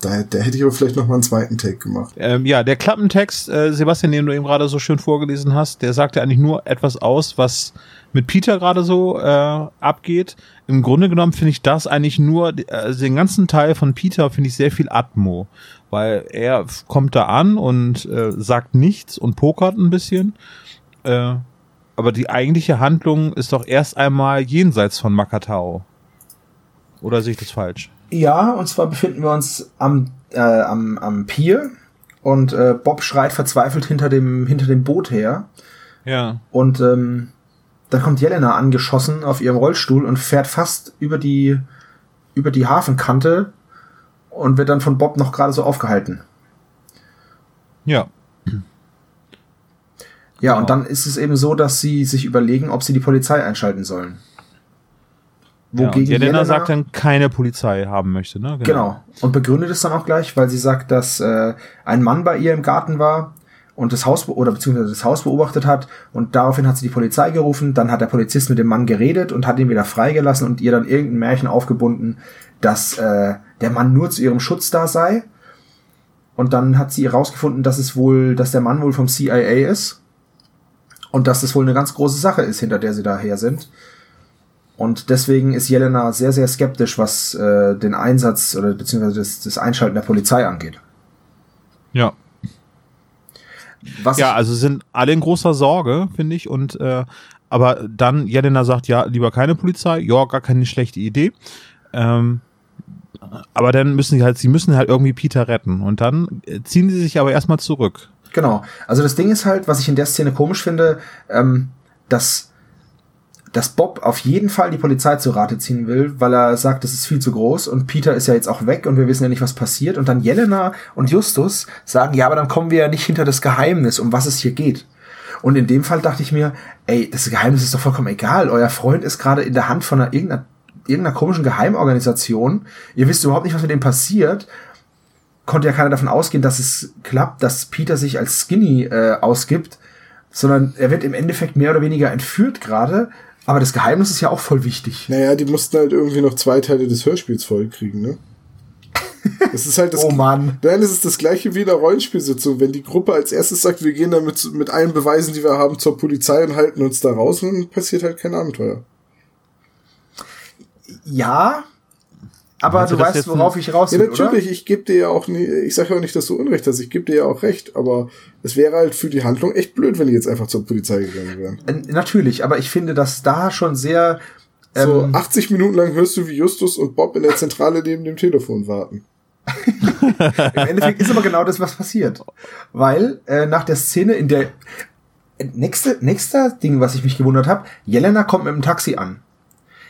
Speaker 3: da, da hätte ich aber vielleicht noch mal einen zweiten Take gemacht.
Speaker 2: Ähm, ja, der Klappentext, äh, Sebastian, den du eben gerade so schön vorgelesen hast, der sagt ja eigentlich nur etwas aus, was mit Peter gerade so äh, abgeht. Im Grunde genommen finde ich das eigentlich nur, äh, den ganzen Teil von Peter finde ich sehr viel Atmo, weil er kommt da an und äh, sagt nichts und pokert ein bisschen. Äh, aber die eigentliche Handlung ist doch erst einmal jenseits von Makatao. Oder sehe ich das falsch?
Speaker 4: Ja, und zwar befinden wir uns am, äh, am, am Pier und äh, Bob schreit verzweifelt hinter dem, hinter dem Boot her.
Speaker 2: Ja.
Speaker 4: Und ähm, dann kommt Jelena angeschossen auf ihrem Rollstuhl und fährt fast über die, über die Hafenkante und wird dann von Bob noch gerade so aufgehalten.
Speaker 2: Ja.
Speaker 4: Ja,
Speaker 2: Genau.
Speaker 4: und dann ist es eben so, dass sie sich überlegen, ob sie die Polizei einschalten sollen.
Speaker 2: Ja und
Speaker 4: Wogegen
Speaker 2: Jelena
Speaker 4: Jelena
Speaker 2: sagt dann keine Polizei haben möchte, ne?
Speaker 4: Genau. Und begründet es dann auch gleich, weil sie sagt, dass äh, ein Mann bei ihr im Garten war und das Haus oder beziehungsweise das Haus beobachtet hat und daraufhin hat sie die Polizei gerufen. Dann hat der Polizist mit dem Mann geredet und hat ihn wieder freigelassen und ihr dann irgendein Märchen aufgebunden, dass äh, der Mann nur zu ihrem Schutz da sei. Und dann hat sie herausgefunden, dass es wohl, dass der Mann wohl vom CIA ist und dass das wohl eine ganz große Sache ist, hinter der sie daher sind. Und deswegen ist Jelena sehr, sehr skeptisch, was äh, den Einsatz oder beziehungsweise das, das Einschalten der Polizei angeht.
Speaker 2: Ja.
Speaker 4: Was
Speaker 2: Ja, also sind alle in großer Sorge, finde ich. Und äh, aber dann Jelena sagt, ja, lieber keine Polizei, ja, gar keine schlechte Idee. Ähm, aber dann müssen sie halt, sie müssen halt irgendwie Peter retten. Und dann äh, ziehen sie sich aber erstmal zurück.
Speaker 4: Genau. Also das Ding ist halt, was ich in der Szene komisch finde, ähm, dass, dass Bob auf jeden Fall die Polizei zu Rate ziehen will, weil er sagt, das ist viel zu groß und Peter ist ja jetzt auch weg und wir wissen ja nicht, was passiert. Und dann Jelena und Justus sagen, ja, aber dann kommen wir ja nicht hinter das Geheimnis, um was es hier geht. Und in dem Fall dachte ich mir, ey, das Geheimnis ist doch vollkommen egal. Euer Freund ist gerade in der Hand von einer irgendeiner, irgendeiner komischen Geheimorganisation. Ihr wisst überhaupt nicht, was mit dem passiert konnte ja keiner davon ausgehen, dass es klappt, dass Peter sich als Skinny äh, ausgibt, sondern er wird im Endeffekt mehr oder weniger entführt gerade. Aber das Geheimnis ist ja auch voll wichtig.
Speaker 3: Naja, die mussten halt irgendwie noch zwei Teile des Hörspiels vollkriegen, ne? Das ist halt das.
Speaker 4: Oh Mann.
Speaker 3: Nein, es ist das gleiche wie in der Rollenspielsitzung. Wenn die Gruppe als erstes sagt, wir gehen damit mit allen Beweisen, die wir haben, zur Polizei und halten uns da raus, dann passiert halt kein Abenteuer.
Speaker 4: Ja, aber du weißt, worauf ich raus
Speaker 3: Ja,
Speaker 4: will,
Speaker 3: natürlich,
Speaker 4: oder?
Speaker 3: ich gebe dir ja auch nie, ich sage ja auch nicht, dass du Unrecht hast, ich gebe dir ja auch recht, aber es wäre halt für die Handlung echt blöd, wenn die jetzt einfach zur Polizei gegangen wären.
Speaker 4: Äh, Natürlich, aber ich finde, dass da schon sehr
Speaker 3: So
Speaker 4: ähm,
Speaker 3: 80 Minuten lang hörst du, wie Justus und Bob in der Zentrale neben dem Telefon warten.
Speaker 4: Im Endeffekt ist aber genau das, was passiert. Weil äh, nach der Szene in der äh, nächste nächster Ding, was ich mich gewundert habe, Jelena kommt mit dem Taxi an.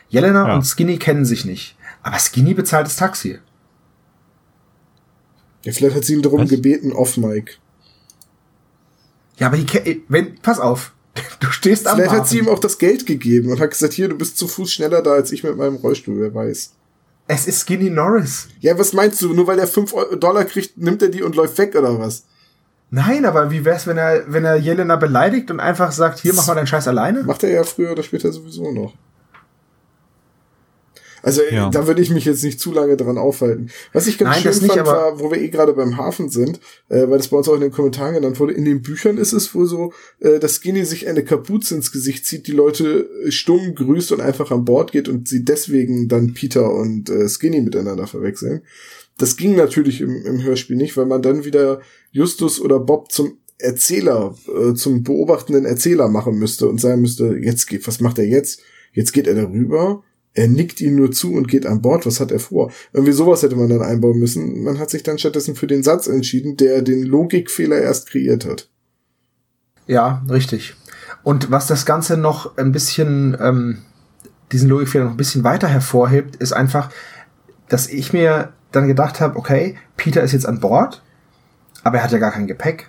Speaker 4: Jelena
Speaker 2: Ja.
Speaker 4: und Skinny kennen sich nicht, aber Skinny bezahlt das Taxi.
Speaker 3: Ja, vielleicht hat sie ihn darum
Speaker 2: Was?
Speaker 3: gebeten, off Mike.
Speaker 4: Ja, aber die, äh, wenn pass auf, du stehst am
Speaker 3: Vielleicht hat sie ihm auch das Geld gegeben und hat gesagt, hier, du bist zu Fuß schneller da als ich mit meinem Rollstuhl, wer weiß.
Speaker 4: Es ist Skinny Norris.
Speaker 3: Ja, was meinst du? Nur weil er 5 Dollar kriegt, nimmt er die und läuft weg oder was?
Speaker 4: Nein, aber wie wär's, wenn er, wenn er Jelena beleidigt und einfach sagt, hier mach mal deinen Scheiß alleine?
Speaker 3: Macht er ja früher oder später sowieso noch. Also
Speaker 2: Ja.
Speaker 3: da würde ich mich jetzt nicht zu lange dran aufhalten. Was ich ganz
Speaker 4: Nein,
Speaker 3: schön
Speaker 4: nicht,
Speaker 3: fand, war, wo wir eh gerade beim Hafen sind, äh, weil das bei uns auch in den Kommentaren genannt wurde, in den Büchern ist es wohl so, äh, dass Skinny sich eine Kapuze ins Gesicht zieht, die Leute äh, stumm grüßt und einfach an Bord geht und sie deswegen dann Peter und äh, Skinny miteinander verwechseln. Das ging natürlich im, im Hörspiel nicht, weil man dann wieder Justus oder Bob zum Erzähler, äh, zum beobachtenden Erzähler machen müsste und sagen müsste, jetzt geht, was macht er jetzt? Jetzt geht er darüber, er nickt ihm nur zu und geht an Bord, was hat er vor? Irgendwie sowas hätte man dann einbauen müssen. Man hat sich dann stattdessen für den Satz entschieden, der den Logikfehler erst kreiert hat.
Speaker 4: Ja, richtig. Und was das Ganze noch ein bisschen, ähm, diesen Logikfehler noch ein bisschen weiter hervorhebt, ist einfach, dass ich mir dann gedacht habe, okay, Peter ist jetzt an Bord, aber er hat ja gar kein Gepäck.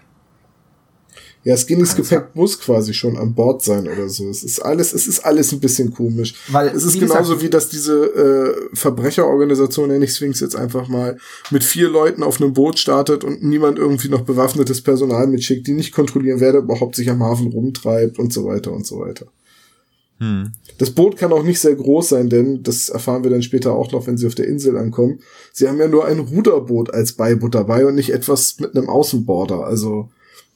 Speaker 3: Ja, Skinnys Gepäck muss quasi schon an Bord sein oder so. Es ist alles, es ist alles ein bisschen komisch.
Speaker 4: Weil,
Speaker 3: es ist
Speaker 4: wie
Speaker 3: genauso
Speaker 4: gesagt-
Speaker 3: wie, dass diese äh, Verbrecherorganisation, nenne ich Sphinx jetzt einfach mal, mit vier Leuten auf einem Boot startet und niemand irgendwie noch bewaffnetes Personal mitschickt, die nicht kontrollieren, wer da überhaupt sich am Hafen rumtreibt und so weiter und so weiter.
Speaker 2: Hm.
Speaker 3: Das Boot kann auch nicht sehr groß sein, denn das erfahren wir dann später auch noch, wenn sie auf der Insel ankommen. Sie haben ja nur ein Ruderboot als Beiboot dabei und nicht etwas mit einem Außenborder. Also,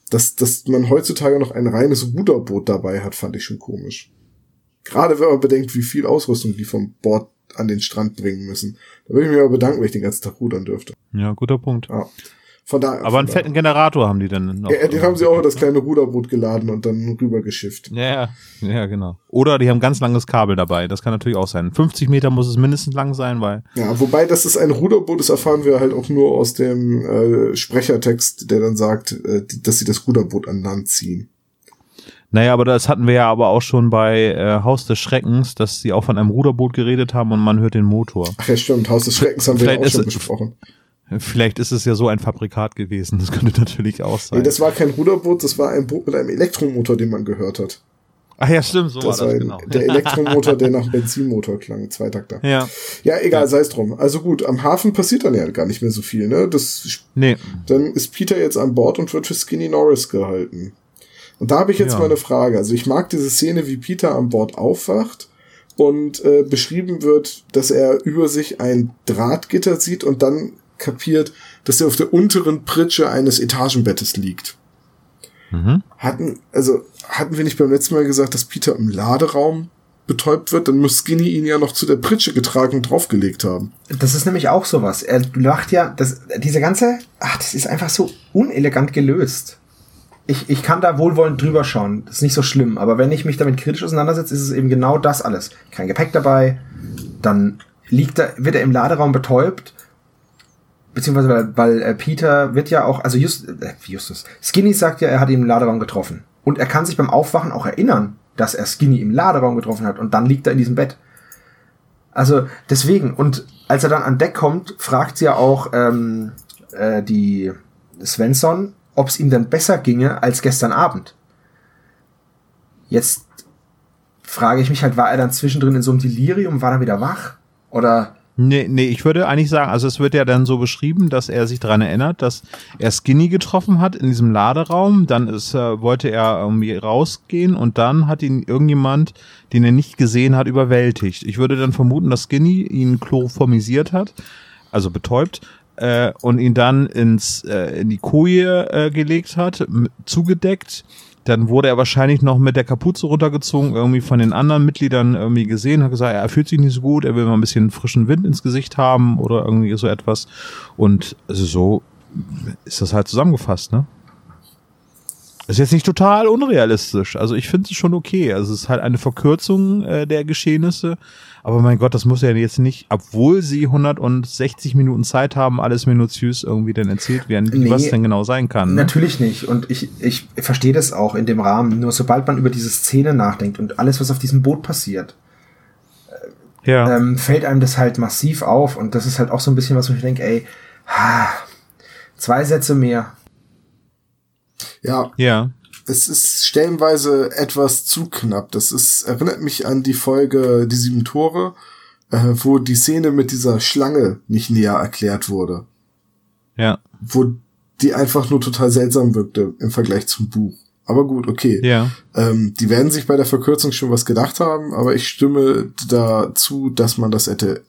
Speaker 3: dass, dass man heutzutage noch ein reines Ruderboot dabei hat, fand ich schon komisch. Gerade wenn man bedenkt, wie viel Ausrüstung die vom Bord an den Strand bringen müssen. Da würde ich mir aber bedanken, wenn ich den ganzen Tag rudern dürfte.
Speaker 2: Ja, guter Punkt.
Speaker 3: Ja. Von daher.
Speaker 2: Aber einen
Speaker 3: von
Speaker 2: fetten Generator haben die dann noch.
Speaker 3: Ja, den haben sie auch in das kleine Ruderboot geladen und dann rübergeschifft.
Speaker 2: Ja, ja, ja, genau. Oder die haben ganz langes Kabel dabei. Das kann natürlich auch sein. 50 Meter muss es mindestens lang sein, weil
Speaker 3: Ja, wobei, dass es ein Ruderboot ist, erfahren wir halt auch nur aus dem äh, Sprechertext, der dann sagt, äh, dass sie das Ruderboot an Land ziehen.
Speaker 2: Naja, aber das hatten wir ja aber auch schon bei äh, Haus des Schreckens, dass sie auch von einem Ruderboot geredet haben und man hört den Motor.
Speaker 3: Ach ja, stimmt, Haus des Schreckens haben wir ja auch schon
Speaker 2: es-
Speaker 3: besprochen.
Speaker 2: Vielleicht ist es ja so ein Fabrikat gewesen. Das könnte natürlich auch sein.
Speaker 3: Nee, das war kein Ruderboot, das war ein Boot mit einem Elektromotor, den man gehört hat.
Speaker 2: Ach ja, stimmt, so
Speaker 3: Das
Speaker 2: war das
Speaker 3: ein,
Speaker 2: genau.
Speaker 3: der Elektromotor, der nach Benzinmotor klang, Zweitakter.
Speaker 2: Ja,
Speaker 3: Ja, egal, sei es drum. Also gut, am Hafen passiert dann ja gar nicht mehr so viel, ne? Das,
Speaker 2: nee.
Speaker 3: dann ist Peter jetzt an Bord und wird für Skinny Norris gehalten. Und da habe ich jetzt
Speaker 2: Ja.
Speaker 3: mal eine Frage. Also ich mag diese Szene, wie Peter an Bord aufwacht und äh, beschrieben wird, dass er über sich ein Drahtgitter sieht und dann kapiert, dass er auf der unteren Pritsche eines Etagenbettes liegt.
Speaker 2: Mhm.
Speaker 3: Hatten, also hatten wir nicht beim letzten Mal gesagt, dass Peter im Laderaum betäubt wird, dann muss Skinny ihn ja noch zu der Pritsche getragen und draufgelegt haben.
Speaker 4: Das ist nämlich auch sowas. Er macht ja, das, diese ganze, ach, das ist einfach so unelegant gelöst. Ich, ich kann da wohlwollend drüber schauen. Das ist nicht so schlimm. Aber wenn ich mich damit kritisch auseinandersetze, ist es eben genau das alles. Kein Gepäck dabei. Dann liegt er, wird er im Laderaum betäubt. Beziehungsweise, weil, weil äh, Peter wird ja auch, also Just, äh, Justus, Skinny sagt ja, er hat ihn im Laderaum getroffen. Und er kann sich beim Aufwachen auch erinnern, dass er Skinny im Laderaum getroffen hat. Und dann liegt er in diesem Bett. Also deswegen, und als er dann an Deck kommt, fragt sie ja auch ähm, äh, die Svensson, ob es ihm denn besser ginge als gestern Abend. Jetzt frage ich mich halt, war er dann zwischendrin in so einem Delirium, war er wieder wach? Oder
Speaker 2: Nee, nee, ich würde eigentlich sagen, also es wird ja dann so beschrieben, dass er sich daran erinnert, dass er Skinny getroffen hat in diesem Laderaum, dann ist, äh, wollte er irgendwie rausgehen und dann hat ihn irgendjemand, den er nicht gesehen hat, überwältigt. Ich würde dann vermuten, dass Skinny ihn chloroformisiert hat, also betäubt, äh, und ihn dann ins, äh, in die Koje äh, gelegt hat, zugedeckt. Dann wurde er wahrscheinlich noch mit der Kapuze runtergezogen, irgendwie von den anderen Mitgliedern irgendwie gesehen, hat gesagt, er fühlt sich nicht so gut, er will mal ein bisschen frischen Wind ins Gesicht haben oder irgendwie so etwas. Und so ist das halt zusammengefasst, ne? Ist jetzt nicht total unrealistisch. Also ich finde es schon okay. Also es ist halt eine Verkürzung äh, der Geschehnisse. Aber mein Gott, das muss ja jetzt nicht, obwohl sie 160 Minuten Zeit haben, alles minutiös irgendwie dann erzählt werden,
Speaker 4: Nee,
Speaker 2: was denn genau sein kann. Ne?
Speaker 4: Natürlich nicht. Und ich, ich verstehe das auch in dem Rahmen. Nur sobald man über diese Szene nachdenkt und alles, was auf diesem Boot passiert,
Speaker 2: Ja.
Speaker 4: ähm, fällt einem das halt massiv auf. Und das ist halt auch so ein bisschen, was ich denke, ey, ha, zwei Sätze mehr.
Speaker 3: Ja,
Speaker 2: ja.
Speaker 3: es ist stellenweise etwas zu knapp. Das ist, erinnert mich an die Folge Die sieben Tore, äh, wo die Szene mit dieser Schlange nicht näher erklärt wurde.
Speaker 2: Ja.
Speaker 3: Wo die einfach nur total seltsam wirkte im Vergleich zum Buch. Aber gut, okay.
Speaker 2: Ja.
Speaker 3: Ähm, die werden sich bei der Verkürzung schon was gedacht haben, aber ich stimme dazu, dass man das hätte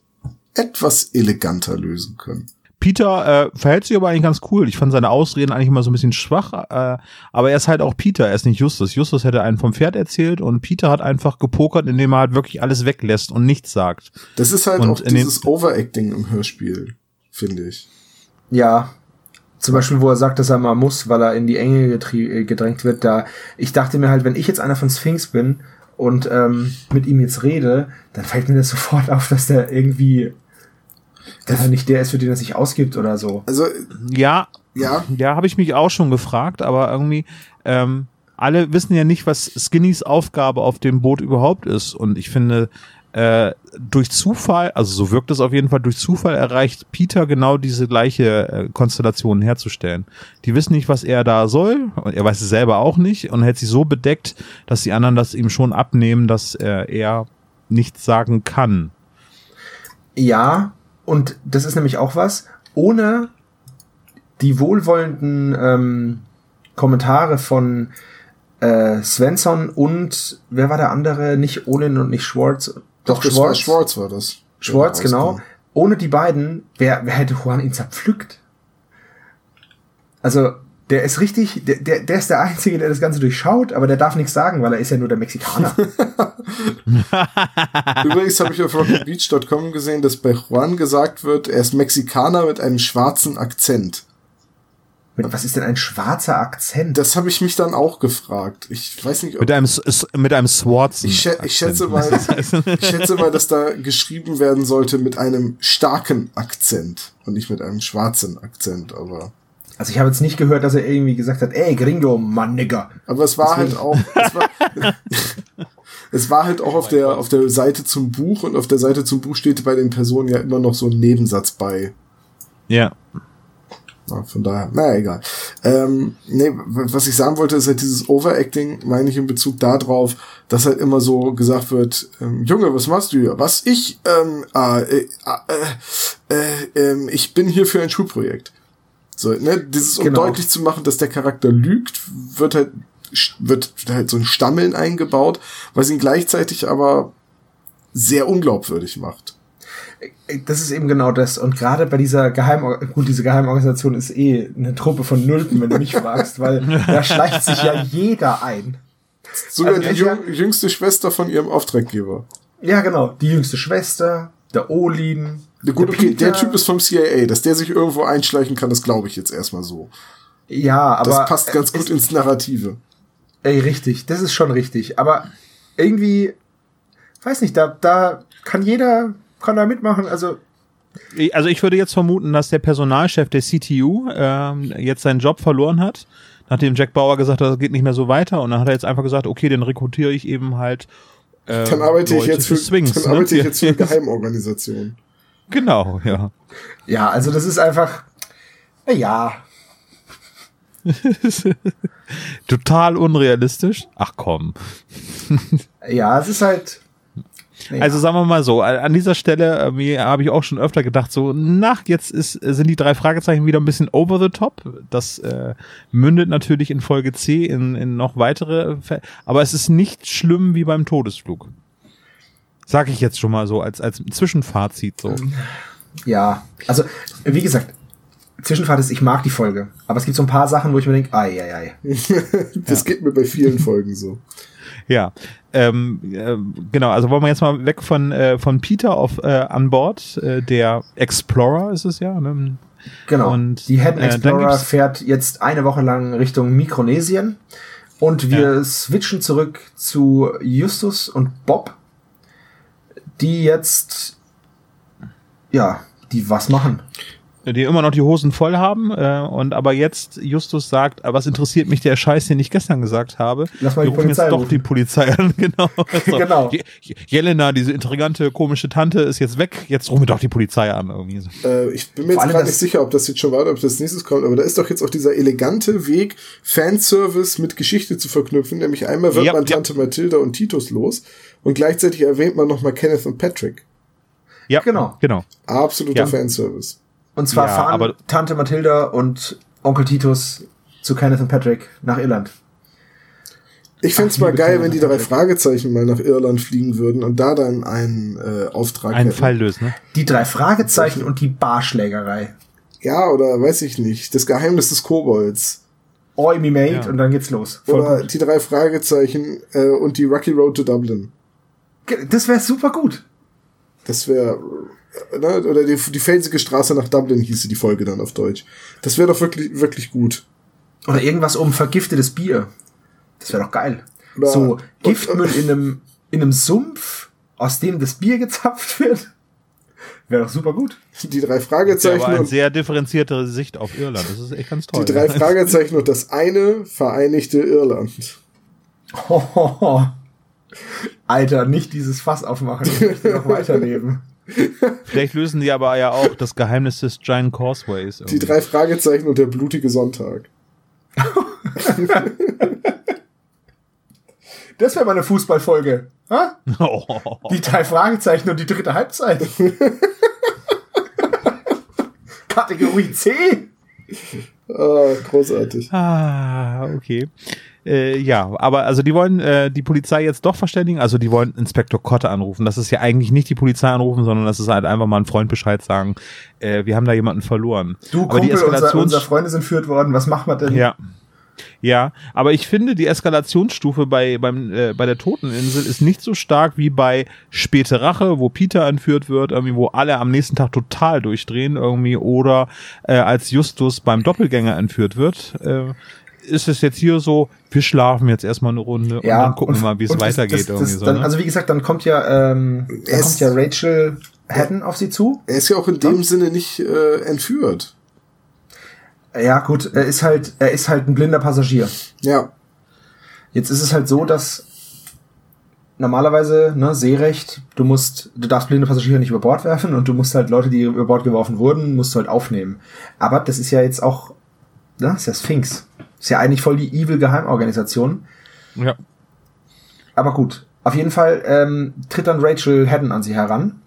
Speaker 3: etwas eleganter lösen können.
Speaker 2: Peter äh, verhält sich aber eigentlich ganz cool. Ich fand seine Ausreden eigentlich immer so ein bisschen schwach, äh, aber er ist halt auch Peter, er ist nicht Justus. Justus hätte einen vom Pferd erzählt und Peter hat einfach gepokert, indem er halt wirklich alles weglässt und nichts sagt.
Speaker 3: Das ist halt
Speaker 2: Und
Speaker 3: auch dieses Overacting im Hörspiel, finde ich.
Speaker 4: Ja. Zum Beispiel, wo er sagt, dass er mal muss, weil er in die Enge äh, gedrängt wird, da, ich dachte mir halt, wenn ich jetzt einer von Sphinx bin und ähm, mit ihm jetzt rede, dann fällt mir das sofort auf, dass der irgendwie dass er nicht der ist, für den er sich ausgibt oder so.
Speaker 3: Also,
Speaker 2: Ja,
Speaker 3: ja,
Speaker 2: ja, habe ich mich auch schon gefragt, aber irgendwie ähm, alle wissen ja nicht, was Skinnys Aufgabe auf dem Boot überhaupt ist. Und ich finde, äh, durch Zufall, also so wirkt es auf jeden Fall, durch Zufall erreicht Peter genau diese gleiche äh, Konstellation herzustellen. Die wissen nicht, was er da soll, und er weiß es selber auch nicht und hält sich so bedeckt, dass die anderen das ihm schon abnehmen, dass äh, er nichts sagen kann.
Speaker 4: Ja, und das ist nämlich auch was, ohne die wohlwollenden ähm, Kommentare von äh, Svensson und wer war der andere? Nicht Olin und nicht Schwartz. Doch,
Speaker 3: das war Schwartz war das.
Speaker 4: Schwartz,
Speaker 3: Der
Speaker 4: genau.
Speaker 3: rauskam.
Speaker 4: Ohne die beiden, wer, wer hätte Juan ihn zerpflückt? Also, der ist richtig, der, der, der ist der Einzige, der das Ganze durchschaut, aber der darf nichts sagen, weil er ist ja nur der Mexikaner.
Speaker 3: Übrigens habe ich auf rockybeach.com gesehen, dass bei Juan gesagt wird, er ist Mexikaner mit einem schwarzen Akzent.
Speaker 4: Was ist denn ein schwarzer Akzent?
Speaker 3: Das habe ich mich dann auch gefragt. Ich weiß nicht, ob
Speaker 2: Mit einem, mit einem Swartzen.
Speaker 3: ich, schä ich schätze mal, ich schätze mal, dass da geschrieben werden sollte mit einem starken Akzent und nicht mit einem schwarzen Akzent, aber
Speaker 4: Also ich habe jetzt nicht gehört, dass er irgendwie gesagt hat, ey Gringo, Mann, Nigger.
Speaker 3: aber es war
Speaker 4: Deswegen-
Speaker 3: halt auch es war, es war halt auch auf der auf der Seite zum Buch und auf der Seite zum Buch steht bei den Personen ja immer noch so ein Nebensatz bei.
Speaker 2: Ja.
Speaker 3: Ja, von daher, naja, egal. Ähm, nee, was ich sagen wollte, ist halt dieses Overacting, meine ich in Bezug darauf, dass halt immer so gesagt wird, ähm, Junge, was machst du hier? Was? Ich, ähm, äh, äh, äh, äh, ähm, ich bin hier für ein Schulprojekt. So, ne, dieses, um
Speaker 4: Genau.
Speaker 3: deutlich zu machen, dass der Charakter lügt, wird halt, wird halt so ein Stammeln eingebaut, was ihn gleichzeitig aber sehr unglaubwürdig macht.
Speaker 4: Das ist eben genau das. Und gerade bei dieser Geheim, gut, diese Geheimorganisation ist eh eine Truppe von Nulpen, wenn du mich fragst, weil da schleicht sich ja jeder ein.
Speaker 3: Sogar
Speaker 4: Also
Speaker 3: die jüng- jüngste Schwester von ihrem Auftraggeber.
Speaker 4: Ja, genau. Die jüngste Schwester, der Olin.
Speaker 3: Gut,
Speaker 4: der
Speaker 3: okay, der. Typ ist vom CIA, dass der sich irgendwo einschleichen kann, das glaube ich jetzt erstmal so.
Speaker 4: Ja, aber.
Speaker 3: Das passt ganz gut ins Narrative.
Speaker 4: Ey, richtig, das ist schon richtig. Aber irgendwie, weiß nicht, da, da kann jeder, kann da mitmachen. Also,
Speaker 2: Ich- Also ich würde jetzt vermuten, dass der Personalchef der CTU ähm, jetzt seinen Job verloren hat, nachdem Jack Bauer gesagt hat, das geht nicht mehr so weiter. Und dann hat er jetzt einfach gesagt, okay, dann rekrutiere ich eben halt. Äh,
Speaker 3: Dann arbeite ich
Speaker 2: Leute
Speaker 3: jetzt für,
Speaker 2: Swings.
Speaker 3: dann
Speaker 2: ne?
Speaker 3: arbeite ich jetzt für eine Geheimorganisation.
Speaker 2: Genau, ja.
Speaker 4: ja, also das ist einfach, na ja,
Speaker 2: Total unrealistisch. Ach komm.
Speaker 4: ja, es ist halt. Ja.
Speaker 2: Also sagen wir mal so, an dieser Stelle äh, mir habe ich auch schon öfter gedacht, so, nach jetzt ist, sind die drei Fragezeichen wieder ein bisschen over the top. Das äh, mündet natürlich in Folge C in, in noch weitere, Fä- aber es ist nicht schlimm wie beim Todesflug. Sag ich jetzt schon mal so als, als Zwischenfazit so.
Speaker 4: Ja, also wie gesagt, Zwischenfahrt ist, ich mag die Folge, aber es gibt so ein paar Sachen, wo ich mir denke, ai, ai, ai.
Speaker 3: Das geht mir bei vielen Folgen so.
Speaker 2: Ja, ähm, äh, genau. Also wollen wir jetzt mal weg von äh, von Peter auf äh, an Bord. Äh, der Explorer ist es ja. Ne?
Speaker 4: Genau.
Speaker 2: Und,
Speaker 4: die Head
Speaker 2: äh,
Speaker 4: Explorer fährt jetzt eine Woche lang Richtung Mikronesien und wir switchen zurück zu Justus und Bob, die jetzt ja, die was machen.
Speaker 2: die immer noch die Hosen voll haben äh, und aber jetzt Justus sagt, "Ah, was interessiert mich der Scheiß, den ich gestern gesagt habe?
Speaker 4: Lass mal
Speaker 2: Wir
Speaker 4: die
Speaker 2: rufen jetzt
Speaker 4: Polizei
Speaker 2: doch
Speaker 4: rufen."
Speaker 2: die Polizei an, genau. So,
Speaker 4: Genau.
Speaker 2: Je- Je- Jelena, diese intrigante, komische Tante ist jetzt weg, jetzt rufen wir doch die Polizei an irgendwie so.
Speaker 3: Äh, ich bin mir
Speaker 4: Vor
Speaker 3: jetzt gerade nicht sicher, ob das jetzt schon war oder ob das nächstes kommt, aber da ist doch jetzt auch dieser elegante Weg, Fanservice mit Geschichte zu verknüpfen. Nämlich einmal wird
Speaker 2: Ja,
Speaker 3: man
Speaker 2: ja.
Speaker 3: Tante Mathilda und Titus los und gleichzeitig erwähnt man nochmal Kenneth und Patrick.
Speaker 2: Ja,
Speaker 4: Genau.
Speaker 2: genau.
Speaker 3: Absoluter
Speaker 2: Ja.
Speaker 3: Fanservice.
Speaker 4: Und zwar
Speaker 2: Ja,
Speaker 4: fahren
Speaker 2: aber-
Speaker 4: Tante Mathilda und Onkel Titus zu Kenneth und Patrick nach Irland.
Speaker 3: Ich fänd's
Speaker 4: Ach,
Speaker 3: mal geil, wenn die drei. Fragezeichen mal nach Irland fliegen würden und da dann einen äh, Auftrag
Speaker 2: Einen
Speaker 3: hätten.
Speaker 2: Fall lösen, ne?
Speaker 4: Die drei Fragezeichen und die Barschlägerei.
Speaker 3: Ja, oder weiß ich nicht. Das Geheimnis des Kobolds.
Speaker 4: Oi, me mate,
Speaker 2: Ja.
Speaker 4: und dann geht's los. Voll
Speaker 3: Oder
Speaker 4: gut.
Speaker 3: die drei Fragezeichen äh, und die Rocky Road to Dublin.
Speaker 4: Das wäre super gut.
Speaker 3: Das wäre, ne, oder die, die felsige Straße nach Dublin hieße die Folge dann auf Deutsch. Das wäre doch wirklich, wirklich gut.
Speaker 4: Oder irgendwas um vergiftetes Bier. Das wäre doch geil.
Speaker 3: Oder-
Speaker 4: so, Giftmüll in einem, in einem Sumpf, aus dem das Bier gezapft wird. Wäre doch super gut.
Speaker 3: Die drei Fragezeichen
Speaker 2: aber eine sehr differenzierte Sicht auf Irland. Das ist echt ganz toll.
Speaker 3: die drei Fragezeichen und das eine vereinigte Irland.
Speaker 4: Alter, nicht dieses Fass aufmachen. Ich möchte noch weiterleben.
Speaker 2: Vielleicht lösen die aber ja auch das Geheimnis des Giant Causeways.
Speaker 3: Die
Speaker 2: irgendwie.
Speaker 3: drei Fragezeichen und der blutige Sonntag.
Speaker 4: Das wäre mal eine Fußballfolge. Ha?
Speaker 2: Oh.
Speaker 4: Die drei Fragezeichen und die dritte Halbzeit. Kategorie C.
Speaker 3: Ah, großartig.
Speaker 2: Ah, okay. Äh, ja, aber also die wollen äh, die Polizei jetzt doch verständigen. Also die wollen Inspektor Kotte anrufen. Das ist ja eigentlich nicht die Polizei anrufen, sondern das ist halt einfach mal ein Freund Bescheid sagen. Äh, wir haben da jemanden verloren.
Speaker 4: Du,
Speaker 2: aber die
Speaker 4: Kumpel, unser,
Speaker 2: Eskalations
Speaker 4: unser Freunde sind entführt worden. Was machen wir denn?
Speaker 2: ja. Ja, aber ich finde, die Eskalationsstufe bei, beim, äh, bei der Toteninsel ist nicht so stark wie bei Späte Rache, wo Peter entführt wird, irgendwie, wo alle am nächsten Tag total durchdrehen, irgendwie, oder äh, als Justus beim Doppelgänger entführt wird. Äh, ist es jetzt hier so, wir schlafen jetzt erstmal eine Runde und dann gucken wir mal, wie es
Speaker 4: und das-
Speaker 2: weitergeht.
Speaker 4: das- das-
Speaker 2: irgendwie so,
Speaker 4: dann,
Speaker 2: ne?
Speaker 4: Also wie gesagt, dann kommt ja, ähm, dann
Speaker 3: Es-
Speaker 4: kommt ja Rachel Haddon auf sie zu.
Speaker 3: Er ist ja auch in dem Sinne nicht äh, entführt.
Speaker 4: Ja, gut, er ist halt, er ist halt ein blinder Passagier.
Speaker 3: Ja.
Speaker 4: Jetzt ist es halt so, dass normalerweise, ne, Seerecht, du musst, du darfst blinde Passagiere nicht über Bord werfen und du musst halt Leute, die über Bord geworfen wurden, musst du halt aufnehmen. Aber das ist ja jetzt auch, ne, ist ja Sphinx. Ist ja eigentlich voll die evil Geheimorganisation.
Speaker 2: ja.
Speaker 4: Aber gut, auf jeden Fall ähm, tritt dann Rachel Haddon an sie heran,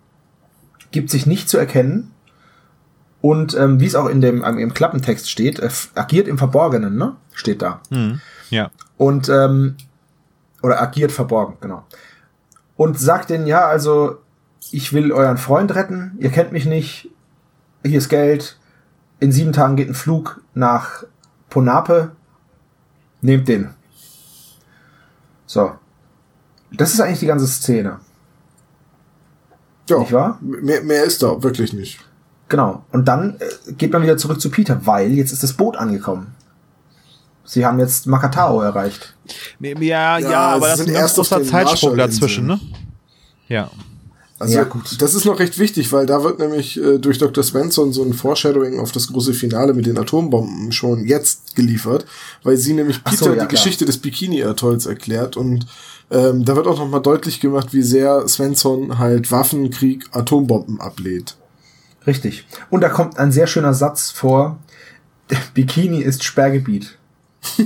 Speaker 4: gibt sich nicht zu erkennen und ähm, wie es auch in dem ähm, im Klappentext steht, äh, agiert im Verborgenen, ne? Steht da.
Speaker 2: Hm. Ja.
Speaker 4: Und ähm, oder agiert verborgen, genau. Und sagt denen, ja, also ich will euren Freund retten, ihr kennt mich nicht, hier ist Geld, in sieben Tagen geht ein Flug nach Ponape, nehmt den. So. Das ist eigentlich die ganze Szene,
Speaker 3: ja.
Speaker 4: nicht wahr?
Speaker 3: Mehr, mehr ist da wirklich nicht.
Speaker 4: Genau. Und dann äh, geht man wieder zurück zu Peter, weil jetzt ist das Boot angekommen. Sie haben jetzt Makatao erreicht.
Speaker 2: Ja, ja,
Speaker 3: Ja,
Speaker 2: aber das ist ein ganz großer Zeitsprung dazwischen, ne? Ja.
Speaker 3: Also
Speaker 4: Ja, gut.
Speaker 3: das ist noch recht wichtig, weil da wird nämlich äh, durch Dr. Svensson so ein Foreshadowing auf das große Finale mit den Atombomben schon jetzt geliefert, weil sie nämlich Peter
Speaker 4: so, ja,
Speaker 3: die
Speaker 4: klar.
Speaker 3: Geschichte des Bikini-Atolls erklärt und ähm, da wird auch noch mal deutlich gemacht, wie sehr Svensson halt Waffenkrieg, Atombomben ablehnt.
Speaker 4: Richtig. Und da kommt ein sehr schöner Satz vor. Bikini ist Sperrgebiet.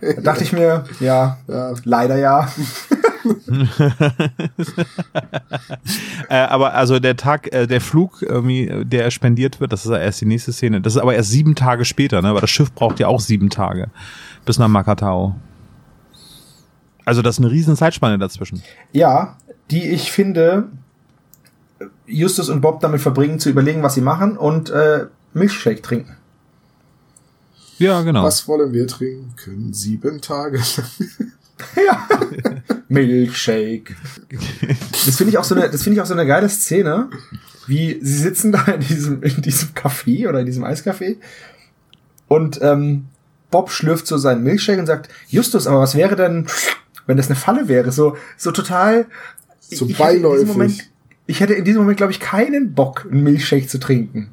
Speaker 4: da dachte ich mir, ja,
Speaker 3: Ja.
Speaker 4: leider ja.
Speaker 2: Äh, aber also der Tag, äh, der Flug, irgendwie, äh, der spendiert wird, das ist ja erst die nächste Szene. Das ist aber erst sieben Tage später, ne? Aber das Schiff braucht ja auch sieben Tage bis nach Makatao. Also das ist eine riesen Zeitspanne dazwischen.
Speaker 4: Ja, die ich finde, Justus und Bob damit verbringen, zu überlegen, was sie machen und äh, Milchshake trinken.
Speaker 2: Ja, genau.
Speaker 3: Was wollen wir trinken? Sieben Tage.
Speaker 4: Ja. Milchshake. Das finde ich auch so eine, das finde ich auch so eine geile Szene, wie sie sitzen da in diesem, in diesem Café oder in diesem Eiscafé und ähm, Bob schlürft so seinen Milchshake und sagt, Justus, aber was wäre denn, wenn das eine Falle wäre? So, so total.
Speaker 3: So beiläufig.
Speaker 4: Moment, ich hätte in diesem Moment, glaube ich, keinen Bock, einen Milchshake zu trinken.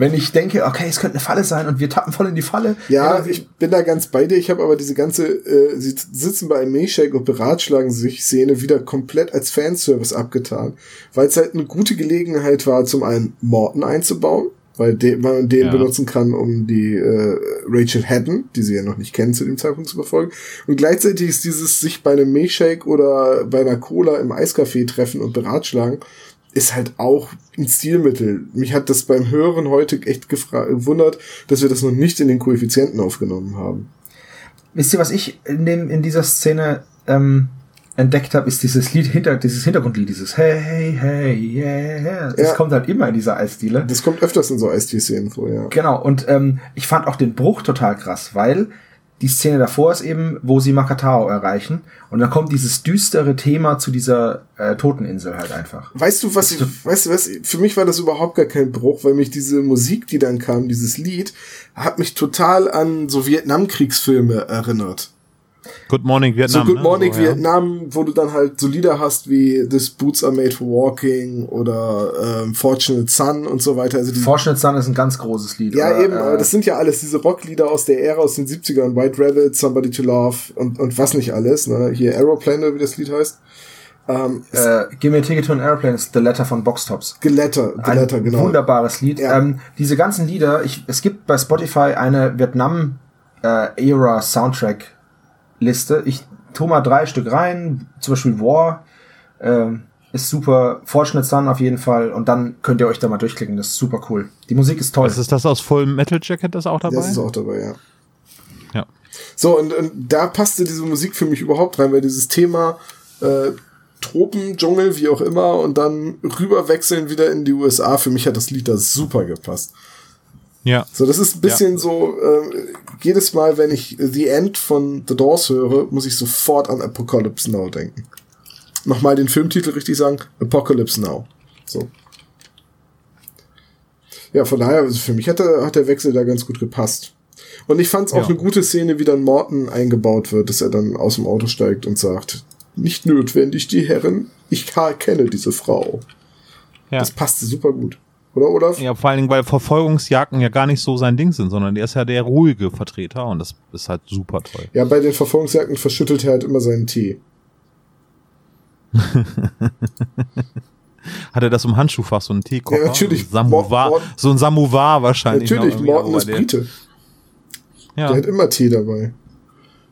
Speaker 4: Wenn ich denke, okay, es könnte eine Falle sein und wir tappen voll in die Falle.
Speaker 3: Ja, ich bin da ganz bei dir. Ich habe aber diese ganze, äh, sie sitzen bei einem Milchshake und beratschlagen sich Szene wieder komplett als Fanservice abgetan, weil es halt eine gute Gelegenheit war, zum einen Morton einzubauen, weil, de weil man den
Speaker 2: Ja.
Speaker 3: benutzen kann, um die äh, Rachel Haddon, die sie ja noch nicht kennen, zu dem Zeitpunkt zu verfolgen. Und gleichzeitig ist dieses sich bei einem Milchshake oder bei einer Cola im Eiscafé treffen und beratschlagen ist halt auch ein Stilmittel. Mich hat das beim Hören heute echt gewundert, dass wir das noch nicht in den Koeffizienten aufgenommen haben.
Speaker 4: Wisst ihr, was ich in, dem, in dieser Szene ähm, entdeckt habe, ist dieses Lied hinter, dieses Hintergrundlied, dieses Hey, hey, hey, yeah. Das
Speaker 3: Ja.
Speaker 4: kommt halt immer in dieser Eisdiele.
Speaker 3: Das kommt öfters in so Eistee-Szenen vor, ja.
Speaker 4: Genau, und ähm, ich fand auch den Bruch total krass, weil die Szene davor ist eben, wo sie Makatao erreichen und dann kommt dieses düstere Thema zu dieser äh, Toteninsel halt einfach.
Speaker 3: Weißt du, was ich, weißt du was? Für mich war das überhaupt gar kein Bruch, weil mich diese Musik, die dann kam, dieses Lied, hat mich total an so Vietnamkriegsfilme erinnert.
Speaker 2: Good Morning Vietnam.
Speaker 3: so Good Morning
Speaker 2: ne? So.
Speaker 3: Vietnam, wo du dann halt so Lieder hast wie This Boots Are Made for Walking oder ähm, Fortunate Son und so weiter. Also die,
Speaker 4: Fortunate Son ist ein ganz großes Lied.
Speaker 3: ja,
Speaker 4: oder,
Speaker 3: eben, aber das sind ja alles diese Rocklieder aus der Ära aus den 70ern, White Rabbit, Somebody to Love und, und was nicht alles, ne? Hier Aeroplane, wie das Lied heißt. Ähm,
Speaker 4: äh, Give Me a Ticket to an Airplane ist The Letter von Box Tops.
Speaker 3: Geletter,
Speaker 4: Ein
Speaker 3: Geletter, genau.
Speaker 4: wunderbares Lied.
Speaker 3: Ja.
Speaker 4: Ähm, diese ganzen Lieder, ich, es gibt bei Spotify eine Vietnam-Era-Soundtrack-Liste. ich tu mal drei Stück rein, zum Beispiel War, ähm, ist super. Fortunate Son auf jeden Fall. Und dann könnt ihr euch da mal durchklicken. Das ist super cool. Die Musik ist toll.
Speaker 2: Was ist das aus Full Metal Jacket das auch dabei?
Speaker 3: Das ist auch dabei, ja.
Speaker 2: ja.
Speaker 3: So, und, und da passte diese Musik für mich überhaupt rein, weil dieses Thema äh, Tropen, Dschungel, wie auch immer, und dann rüberwechseln wieder in die USA, für mich hat das Lied da super gepasst.
Speaker 2: Ja.
Speaker 3: So, das ist ein bisschen so, äh, jedes Mal, wenn ich The End von The Doors höre, muss ich sofort an Apocalypse Now denken. Nochmal den Filmtitel richtig sagen, Apocalypse Now. So. Ja, von daher, also für mich hat der, hat der Wechsel da ganz gut gepasst. Und ich fand es auch
Speaker 2: Ja.
Speaker 3: eine gute Szene, wie dann Morton eingebaut wird, dass er dann aus dem Auto steigt und sagt, nicht notwendig, die Herren, ich kenne diese Frau.
Speaker 2: Ja.
Speaker 3: Das passte super gut. Oder, Olaf?
Speaker 2: Ja, vor allen Dingen, weil Verfolgungsjagden ja gar nicht so sein Ding sind, sondern der ist ja der ruhige Vertreter und das ist halt super toll.
Speaker 3: Ja, bei den Verfolgungsjagden verschüttelt er halt immer seinen Tee.
Speaker 2: Hat er das im Handschuhfach, so einen Teekoffer?
Speaker 3: Ja, natürlich.
Speaker 2: So ein Samovar, so ein Samovar wahrscheinlich.
Speaker 3: Natürlich,
Speaker 2: aber
Speaker 3: ist
Speaker 2: der-
Speaker 3: Brite. Der
Speaker 2: Ja,
Speaker 3: hat immer Tee dabei.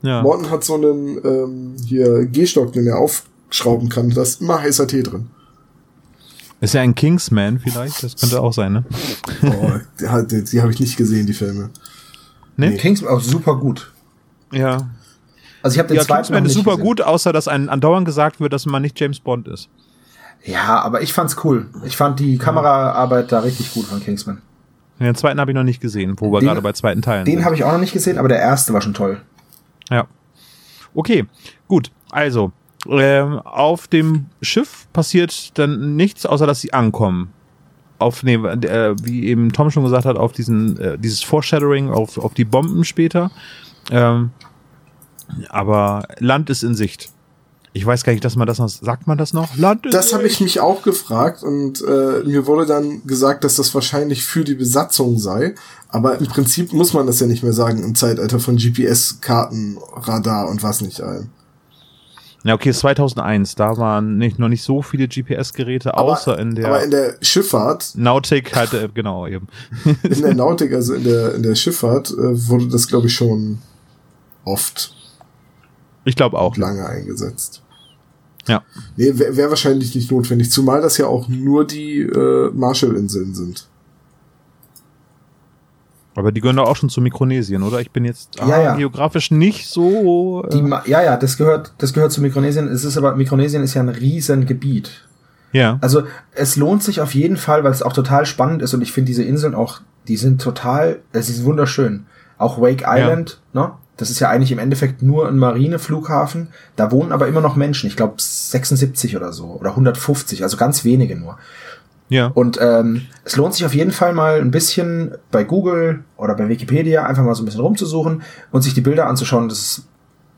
Speaker 2: ja.
Speaker 3: Morton hat so einen ähm, hier Gehstock, den er aufschrauben kann. Da ist immer heißer Tee drin.
Speaker 2: Ist ja ein Kingsman vielleicht, das könnte auch sein, ne?
Speaker 3: Oh, die, die, habe ich nicht gesehen, die Filme.
Speaker 2: Ne?
Speaker 4: Kings auch super gut.
Speaker 2: Ja.
Speaker 4: Also ich habe den
Speaker 2: Ja,
Speaker 4: zweiten
Speaker 2: Kingsman ist super
Speaker 4: gesehen.
Speaker 2: gut, außer dass einem andauernd gesagt wird, dass man nicht James Bond ist.
Speaker 4: Ja, aber ich fand's cool. Ich fand die Kameraarbeit da richtig gut von Kingsman.
Speaker 2: Den zweiten habe ich noch nicht gesehen, wo wir
Speaker 4: Den-
Speaker 2: gerade bei zweiten Teilen
Speaker 4: Den habe ich auch noch nicht gesehen, aber der erste war schon toll.
Speaker 2: Ja. Okay, gut. Also, ähm, auf dem Schiff passiert dann nichts, außer dass sie ankommen. Auf, nee, äh, wie eben Tom schon gesagt hat, auf diesen, äh, dieses Foreshadowing, auf, auf die Bomben später. Ähm, aber Land ist in Sicht. Ich weiß gar nicht, dass man das noch, sagt man das noch? Land ist
Speaker 3: Das
Speaker 2: in
Speaker 3: habe ich mich auch gefragt und äh, mir wurde dann gesagt, dass das wahrscheinlich für die Besatzung sei. Aber im Prinzip muss man das ja nicht mehr sagen im Zeitalter von GPS-Karten, Radar und was nicht allem.
Speaker 2: Ja, okay, 2001, da waren nicht, noch nicht so viele GPS-Geräte,
Speaker 3: Aber-
Speaker 2: außer in der,
Speaker 3: Aber in der Schifffahrt,
Speaker 2: Nautik halt, äh, genau, eben.
Speaker 3: in der Nautik, also in der, in der Schifffahrt, äh, wurde das, glaube ich, schon oft
Speaker 2: Ich glaube auch.
Speaker 3: lange eingesetzt.
Speaker 2: Ja.
Speaker 3: Nee, wäre wär wahrscheinlich nicht notwendig, zumal das ja auch nur die äh, Marshallinseln sind.
Speaker 2: Aber die gehören doch auch schon zu Mikronesien, oder? Ich bin jetzt ah,
Speaker 4: Ja, ja.
Speaker 2: geografisch nicht so. Äh,
Speaker 4: ja, ja, das gehört, das gehört zu Mikronesien. Es ist aber, Mikronesien ist ja ein riesen Gebiet.
Speaker 2: ja.
Speaker 4: Also es lohnt sich auf jeden Fall, weil es auch total spannend ist und ich finde diese Inseln auch, die sind total, es ist wunderschön. Auch Wake Island, ne? Das ist ja eigentlich im Endeffekt nur ein Marineflughafen. Da wohnen aber immer noch Menschen. Ich glaube 76 oder so oder 150, also ganz wenige nur.
Speaker 2: Ja.
Speaker 4: Und ähm, es lohnt sich auf jeden Fall mal ein bisschen bei Google oder bei Wikipedia einfach mal so ein bisschen rumzusuchen und sich die Bilder anzuschauen. Das ist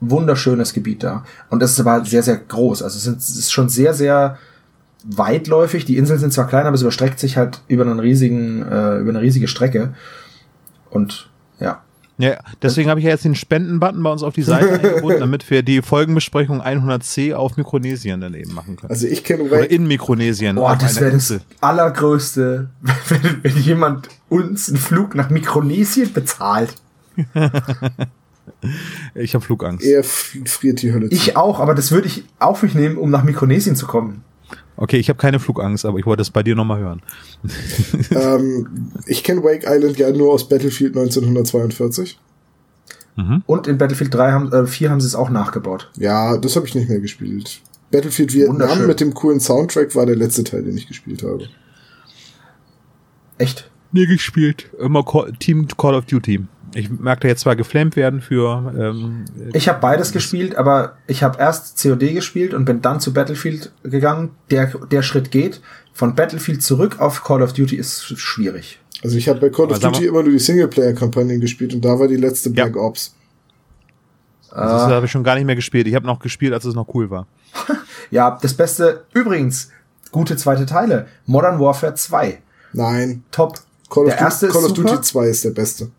Speaker 4: ein wunderschönes Gebiet da. Und es ist aber sehr, sehr groß. Also es ist schon sehr, sehr weitläufig. Die Inseln sind zwar klein, aber es überstreckt sich halt über einen riesigen, äh, über eine riesige Strecke. Und ja.
Speaker 2: Deswegen habe ich ja jetzt den Spenden-Button bei uns auf die Seite eingebunden, damit wir die Folgenbesprechung 100c auf Mikronesien dann eben machen können.
Speaker 3: Also ich kenne
Speaker 2: Oder in Mikronesien.
Speaker 4: Boah, das wäre das allergrößte, wenn, wenn jemand uns einen Flug nach Mikronesien bezahlt.
Speaker 2: Ich habe Flugangst.
Speaker 3: er friert die Hölle zu.
Speaker 4: Ich auch, aber das würde ich auf mich nehmen, um nach Mikronesien zu kommen.
Speaker 2: Okay, ich habe keine Flugangst, aber ich wollte es bei dir nochmal hören.
Speaker 3: ähm, ich kenne Wake Island ja nur aus Battlefield 1942.
Speaker 4: Mhm. Und in Battlefield 3 haben, äh, 4 haben sie es auch nachgebaut.
Speaker 3: Ja, das habe ich nicht mehr gespielt. Battlefield Vietnam mit dem coolen Soundtrack war der letzte Teil, den ich gespielt habe.
Speaker 4: Echt?
Speaker 2: Nie gespielt. Immer Call, Team Call of Duty. Ich merke jetzt zwar geflammt werden für. Ähm,
Speaker 4: ich habe beides gespielt, aber ich habe erst COD gespielt und bin dann zu Battlefield gegangen. Der, der Schritt geht. Von Battlefield zurück auf Call of Duty ist schwierig.
Speaker 3: Also ich habe bei Call of Duty immer nur die Singleplayer-Kampagnen gespielt und da war die letzte Black ja. Ops.
Speaker 2: Das habe ich schon gar nicht mehr gespielt. Ich habe noch gespielt, als es noch cool war.
Speaker 4: ja, das Beste, übrigens, gute zweite Teile. Modern Warfare 2.
Speaker 3: Nein.
Speaker 4: Top.
Speaker 3: Call, of, erste Call of Duty 2 ist der beste.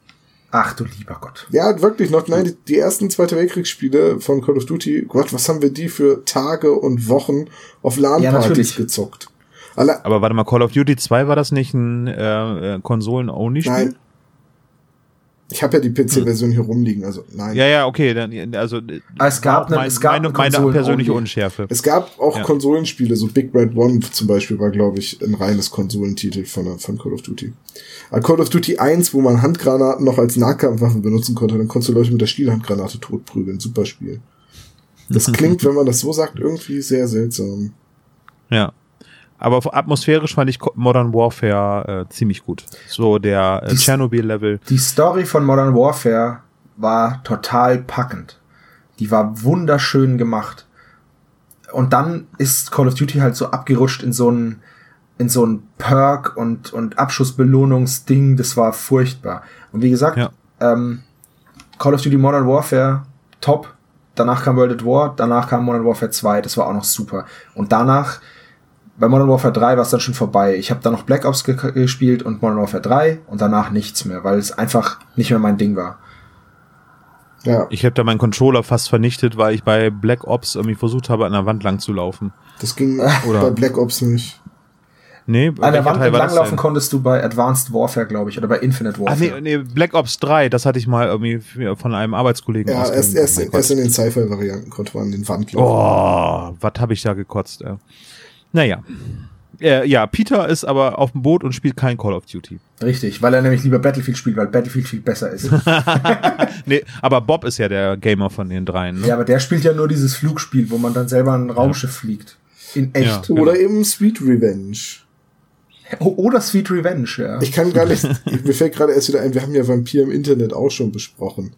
Speaker 4: Ach du lieber Gott.
Speaker 3: Ja, wirklich noch. Nein, die, die ersten Zweite Weltkriegsspiele von Call of Duty, Gott, was haben wir die für Tage und Wochen auf LAN-Partys ja, gezockt?
Speaker 2: Alle Aber warte mal, Call of Duty 2 war das nicht ein äh, äh Konsolen-Only-Spiel? Nein.
Speaker 3: Ich habe ja die PC-Version hm. hier rumliegen, also nein.
Speaker 2: Ja, ja, okay, dann, also
Speaker 4: es gab,
Speaker 2: eine, mein, es gab meine, meine persönliche Unschärfe.
Speaker 3: Es gab auch ja. Konsolenspiele, so Big Red One zum Beispiel war, glaube ich, ein reines Konsolentitel von, von Call of Duty. Aber Call of Duty 1, wo man Handgranaten noch als Nahkampfwaffen benutzen konnte, dann konntest du Leute mit der Stielhandgranate totprügeln. Super Spiel. Das klingt, wenn man das so sagt, irgendwie sehr seltsam.
Speaker 2: Ja. Aber atmosphärisch fand ich Modern Warfare äh, ziemlich gut. So der äh, Tschernobyl-Level.
Speaker 4: Die Story von Modern Warfare war total packend. Die war wunderschön gemacht. Und dann ist Call of Duty halt so abgerutscht in so ein in so ein Perk und und Abschussbelohnungsding. Das war furchtbar. Und wie gesagt, ja. ähm, Call of Duty Modern Warfare top. Danach kam World at War, danach kam Modern Warfare 2, das war auch noch super. Und danach bei Modern Warfare 3 war es dann schon vorbei. Ich habe dann noch Black Ops ge gespielt und Modern Warfare 3 und danach nichts mehr, weil es einfach nicht mehr mein Ding war.
Speaker 2: Ja. Ich habe da meinen Controller fast vernichtet, weil ich bei Black Ops irgendwie versucht habe, an der Wand lang zu laufen.
Speaker 3: Das ging Oder? bei Black Ops nicht.
Speaker 4: Nee, an der Wand entlanglaufen konntest du bei Advanced Warfare, glaube ich, oder bei Infinite Warfare.
Speaker 2: Ah, nee, nee, Black Ops 3, das hatte ich mal irgendwie von einem Arbeitskollegen
Speaker 3: Ja, erst, erst, erst in den Sci-Fi-Varianten konnte man den Wand
Speaker 2: laufen. Oh, was habe ich da gekotzt, ey. Naja. Äh, ja, Peter ist aber auf dem Boot und spielt kein Call of Duty.
Speaker 4: Richtig, weil er nämlich lieber Battlefield spielt, weil Battlefield viel besser ist.
Speaker 2: nee, aber Bob ist ja der Gamer von den dreien. Ne?
Speaker 4: Ja, aber der spielt ja nur dieses Flugspiel, wo man dann selber ein Raumschiff ja. fliegt. In echt. Ja,
Speaker 3: genau. Oder eben Sweet Revenge.
Speaker 4: Oder Sweet Revenge, ja.
Speaker 3: Ich kann gar nicht, mir fällt gerade erst wieder ein, wir haben ja Vampir im Internet auch schon besprochen.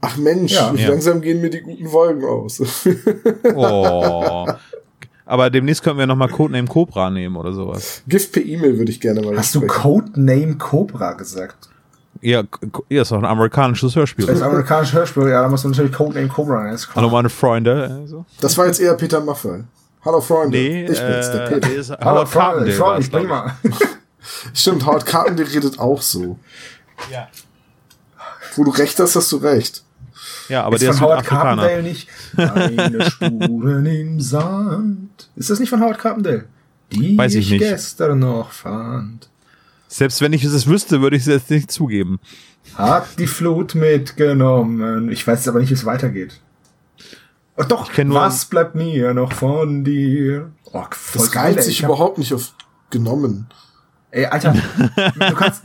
Speaker 3: Ach Mensch, ja. langsam gehen mir die guten Folgen aus.
Speaker 2: oh. Aber demnächst können wir nochmal Codename Cobra nehmen oder sowas.
Speaker 3: Gift per E-Mail würde ich gerne mal
Speaker 4: Hast du Codename Cobra gesagt?
Speaker 2: Ja, ja, ist doch ein amerikanisches Hörspiel.
Speaker 4: Das ist ein amerikanisches Hörspiel, ja, da muss man natürlich Codename Cobra nennen.
Speaker 2: Hallo meine Freunde. Also.
Speaker 3: Das war jetzt eher Peter Maffay. Hallo Freunde.
Speaker 2: Nee, ich bin's, der äh, Peter.
Speaker 3: Ist Hallo Freunde, ich freue mich, bring mal. Stimmt, Howard Carpendale redet auch so.
Speaker 2: Ja.
Speaker 3: Wo du recht hast, hast du recht.
Speaker 2: Ja, aber ist der von ist Howard
Speaker 4: Carpendale nicht. Eine Spuren im Sand. Ist das nicht von Howard Carpendale? Die
Speaker 2: Weiß ich, ich nicht.
Speaker 4: gestern noch fand.
Speaker 2: Selbst wenn ich es wüsste, würde ich es jetzt nicht zugeben.
Speaker 4: Hat die Flut mitgenommen. Ich weiß aber nicht, wie es weitergeht. Oh, doch, was bleibt mir noch von dir?
Speaker 3: Oh, voll das geil, sich überhaupt nicht auf genommen.
Speaker 4: Ey, Alter, du kannst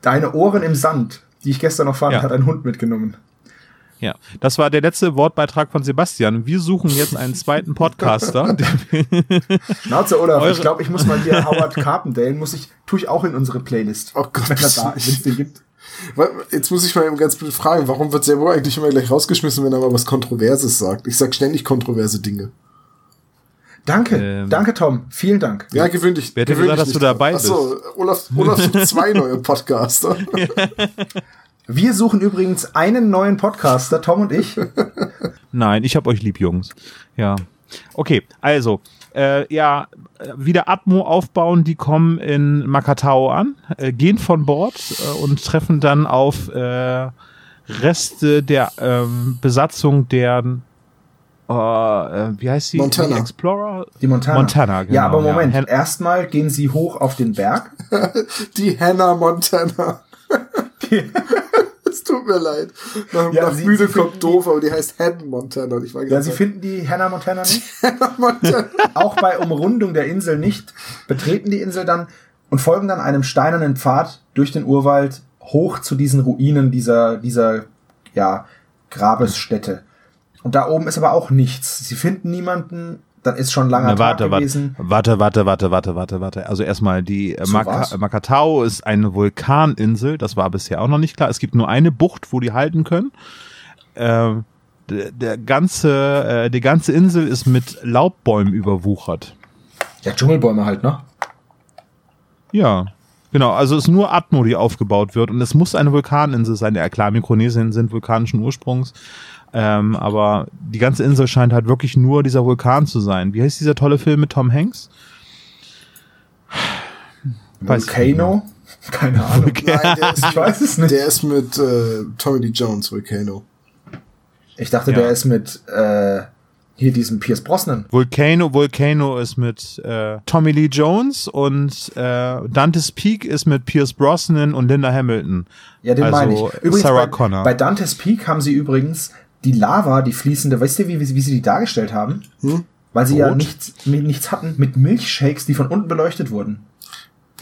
Speaker 4: deine Ohren im Sand, die ich gestern noch fand, ja. hat ein Hund mitgenommen.
Speaker 2: Ja, das war der letzte Wortbeitrag von Sebastian. Wir suchen jetzt einen zweiten Podcaster.
Speaker 4: Schnauze, oder? Ich glaube, ich muss mal hier Howard Carpendale, muss ich, tue ich auch in unsere Playlist.
Speaker 3: Oh Gott, wenn da ist, wenn es den gibt. Jetzt muss ich mal eben ganz blöd fragen, warum wird Servo eigentlich immer gleich rausgeschmissen, wenn er mal was Kontroverses sagt? Ich sag ständig kontroverse Dinge.
Speaker 4: Danke, ähm, danke Tom, vielen Dank.
Speaker 3: Ja, gewöhn dich.
Speaker 2: Wer hätte gesagt, dass du dabei bist?
Speaker 3: Achso, Olaf, Olaf sucht zwei neue Podcaster.
Speaker 4: Wir suchen übrigens einen neuen Podcaster, Tom und ich.
Speaker 2: Nein, ich hab euch lieb, Jungs. Ja. Okay, also, äh, ja, wieder Atmo aufbauen, die kommen in Makatao an, äh, gehen von Bord äh, und treffen dann auf äh, Reste der ähm, Besatzung der äh, äh, wie heißt sie?
Speaker 3: Montana.
Speaker 2: Die Explorer?
Speaker 4: Die Montana.
Speaker 2: Montana, genau.
Speaker 4: Ja, aber Moment, ja. erstmal gehen sie hoch auf den Berg.
Speaker 3: die Hannah Montana. Es tut mir leid. Nach,
Speaker 4: Ja,
Speaker 3: nach
Speaker 4: sie-
Speaker 3: Müde
Speaker 4: sie
Speaker 3: kommt doof, aber die heißt Hannah Montana. Und ich war
Speaker 4: Ja, sie finden die Hannah Montana nicht.
Speaker 3: Hannah Montana.
Speaker 4: auch bei Umrundung der Insel nicht, betreten die Insel dann und folgen dann einem steinernen Pfad durch den Urwald hoch zu diesen Ruinen dieser, dieser, ja, Grabesstätte. Und da oben ist aber auch nichts. Sie finden niemanden, dann ist schon langer
Speaker 2: Na, warte,
Speaker 4: Tag gewesen.
Speaker 2: warte, warte, warte, warte, warte, warte. Also erstmal die äh,
Speaker 4: So
Speaker 2: Maka? Makatao ist eine Vulkaninsel. Das war bisher auch noch nicht klar. Es gibt nur eine Bucht, wo die halten können. Ähm, der, der ganze, äh, die ganze Insel ist mit Laubbäumen überwuchert.
Speaker 4: Ja, Dschungelbäume halt, ne?
Speaker 2: Ja, genau. Also es ist nur Atmo, die aufgebaut wird und es muss eine Vulkaninsel sein. Ja klar, Mikronesien sind vulkanischen Ursprungs, ähm, aber die ganze Insel scheint halt wirklich nur dieser Vulkan zu sein. Wie heißt dieser tolle Film mit Tom Hanks? Weiß ich
Speaker 4: Volcano? Keine Ahnung.
Speaker 3: Nein, der ist,
Speaker 4: Ich weiß es nicht.
Speaker 3: der ist mit äh, Tommy Lee Jones, Volcano.
Speaker 4: Ich dachte,
Speaker 2: Ja.
Speaker 4: der ist mit äh, hier diesem Pierce Brosnan.
Speaker 2: Volcano, Volcano ist mit äh, Tommy Lee Jones und äh, Dante's Peak ist mit Pierce Brosnan und Linda Hamilton.
Speaker 4: Ja, den
Speaker 2: also
Speaker 4: meine ich. Übrigens,
Speaker 2: Sarah
Speaker 4: bei,
Speaker 2: Connor.
Speaker 4: bei Dante's Peak haben sie übrigens die Lava, die fließende, weißt du, wie, wie, wie sie die dargestellt haben?
Speaker 3: Hm?
Speaker 4: Weil sie ja
Speaker 2: Rot?
Speaker 4: nichts, mit, nichts hatten mit Milchshakes, die von unten beleuchtet wurden.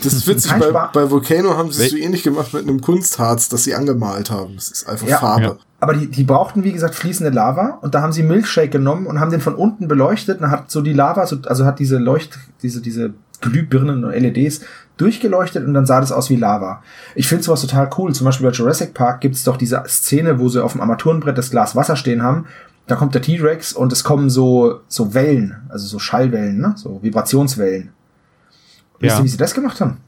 Speaker 3: Das ist witzig, bei, bei Volcano haben sie es so ähnlich gemacht mit einem Kunstharz, das sie angemalt haben. Das ist einfach
Speaker 4: Ja.
Speaker 3: Farbe.
Speaker 2: Ja.
Speaker 4: Aber die, die brauchten, wie gesagt, fließende Lava und da haben sie Milchshake genommen und haben den von unten beleuchtet und hat so die Lava, so, also hat diese Leucht, diese, diese Glühbirnen und LEDs durchgeleuchtet und dann sah das aus wie Lava. Ich finde sowas total cool. Zum Beispiel bei Jurassic Park gibt es doch diese Szene, wo sie auf dem Armaturenbrett das Glas Wasser stehen haben. Da kommt der T-Rex und es kommen so, so Wellen, also so Schallwellen, ne? so Vibrationswellen. Wisst
Speaker 2: Ja.
Speaker 4: ihr, wie sie das gemacht haben?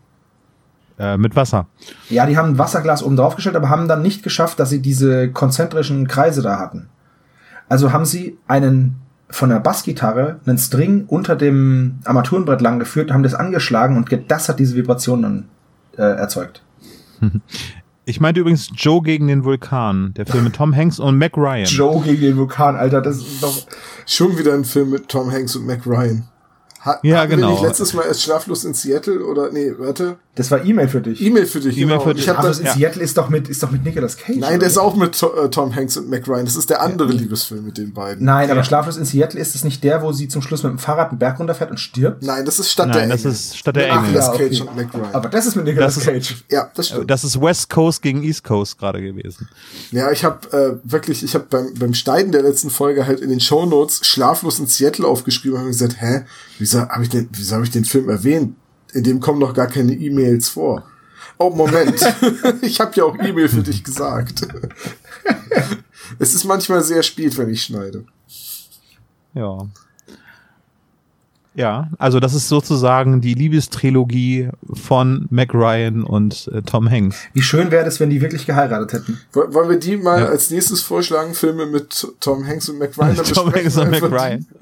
Speaker 2: Äh, mit Wasser.
Speaker 4: Ja, die haben ein Wasserglas oben drauf gestellt, aber haben dann nicht geschafft, dass sie diese konzentrischen Kreise da hatten. Also haben sie einen von der Bassgitarre einen String unter dem Armaturenbrett lang geführt, haben das angeschlagen und das hat diese Vibration dann äh, erzeugt.
Speaker 2: Ich meinte übrigens Joe gegen den Vulkan, der Film mit Tom Hanks und Mac Ryan.
Speaker 4: Joe gegen den Vulkan, Alter, das ist doch.
Speaker 3: Schon wieder ein Film mit Tom Hanks und Mac Ryan. Ha
Speaker 2: Ja,
Speaker 3: hatten Wir
Speaker 2: genau.
Speaker 3: nicht letztes Mal erst Schlaflos in Seattle oder nee, warte.
Speaker 4: Das war E-Mail für dich.
Speaker 3: E-Mail für dich.
Speaker 2: E-Mail
Speaker 3: genau.
Speaker 2: für dich.
Speaker 3: Ich hab
Speaker 4: Aber
Speaker 3: das,
Speaker 4: in
Speaker 2: ja.
Speaker 4: Seattle ist doch mit, ist doch mit Nicolas Cage.
Speaker 3: nein, der ist auch mit äh, Tom Hanks und Mac Ryan. Das ist der andere Liebesfilm mit den beiden.
Speaker 4: Nein, aber Schlaflos in Seattle ist es nicht der, wo sie zum Schluss mit dem Fahrrad einen Berg runterfährt und stirbt?
Speaker 3: Nein, das ist Stadt
Speaker 2: Nein,
Speaker 3: der
Speaker 2: das
Speaker 3: Engel.
Speaker 2: ist Stadt der
Speaker 3: Ach,
Speaker 2: Engel.
Speaker 4: Ja,
Speaker 3: Cage und Mac Ryan.
Speaker 4: Aber das ist mit Nicolas
Speaker 2: ist-
Speaker 4: Cage.
Speaker 3: Ja, das stimmt.
Speaker 2: Das ist West Coast gegen East Coast gerade gewesen.
Speaker 3: Ja, ich habe äh, wirklich, ich habe beim, beim Schneiden der letzten Folge halt in den Shownotes schlaflos in Seattle aufgeschrieben und hab gesagt, hä, wieso habe ich den, wieso habe ich den Film erwähnt? In dem kommen noch gar keine E-Mails vor. Oh, Moment. ich habe ja auch E-Mail für dich gesagt. es ist manchmal sehr spät, wenn ich schneide.
Speaker 2: Ja. Ja, also das ist sozusagen die Liebestrilogie von Mac Ryan und äh, Tom Hanks.
Speaker 4: Wie schön wäre das, wenn die wirklich geheiratet hätten.
Speaker 3: Woll- Wollen wir die mal
Speaker 2: Ja.
Speaker 3: als nächstes vorschlagen, Filme mit Tom Hanks und Mac Ryan?
Speaker 2: Tom Hanks und Mac. Ryan.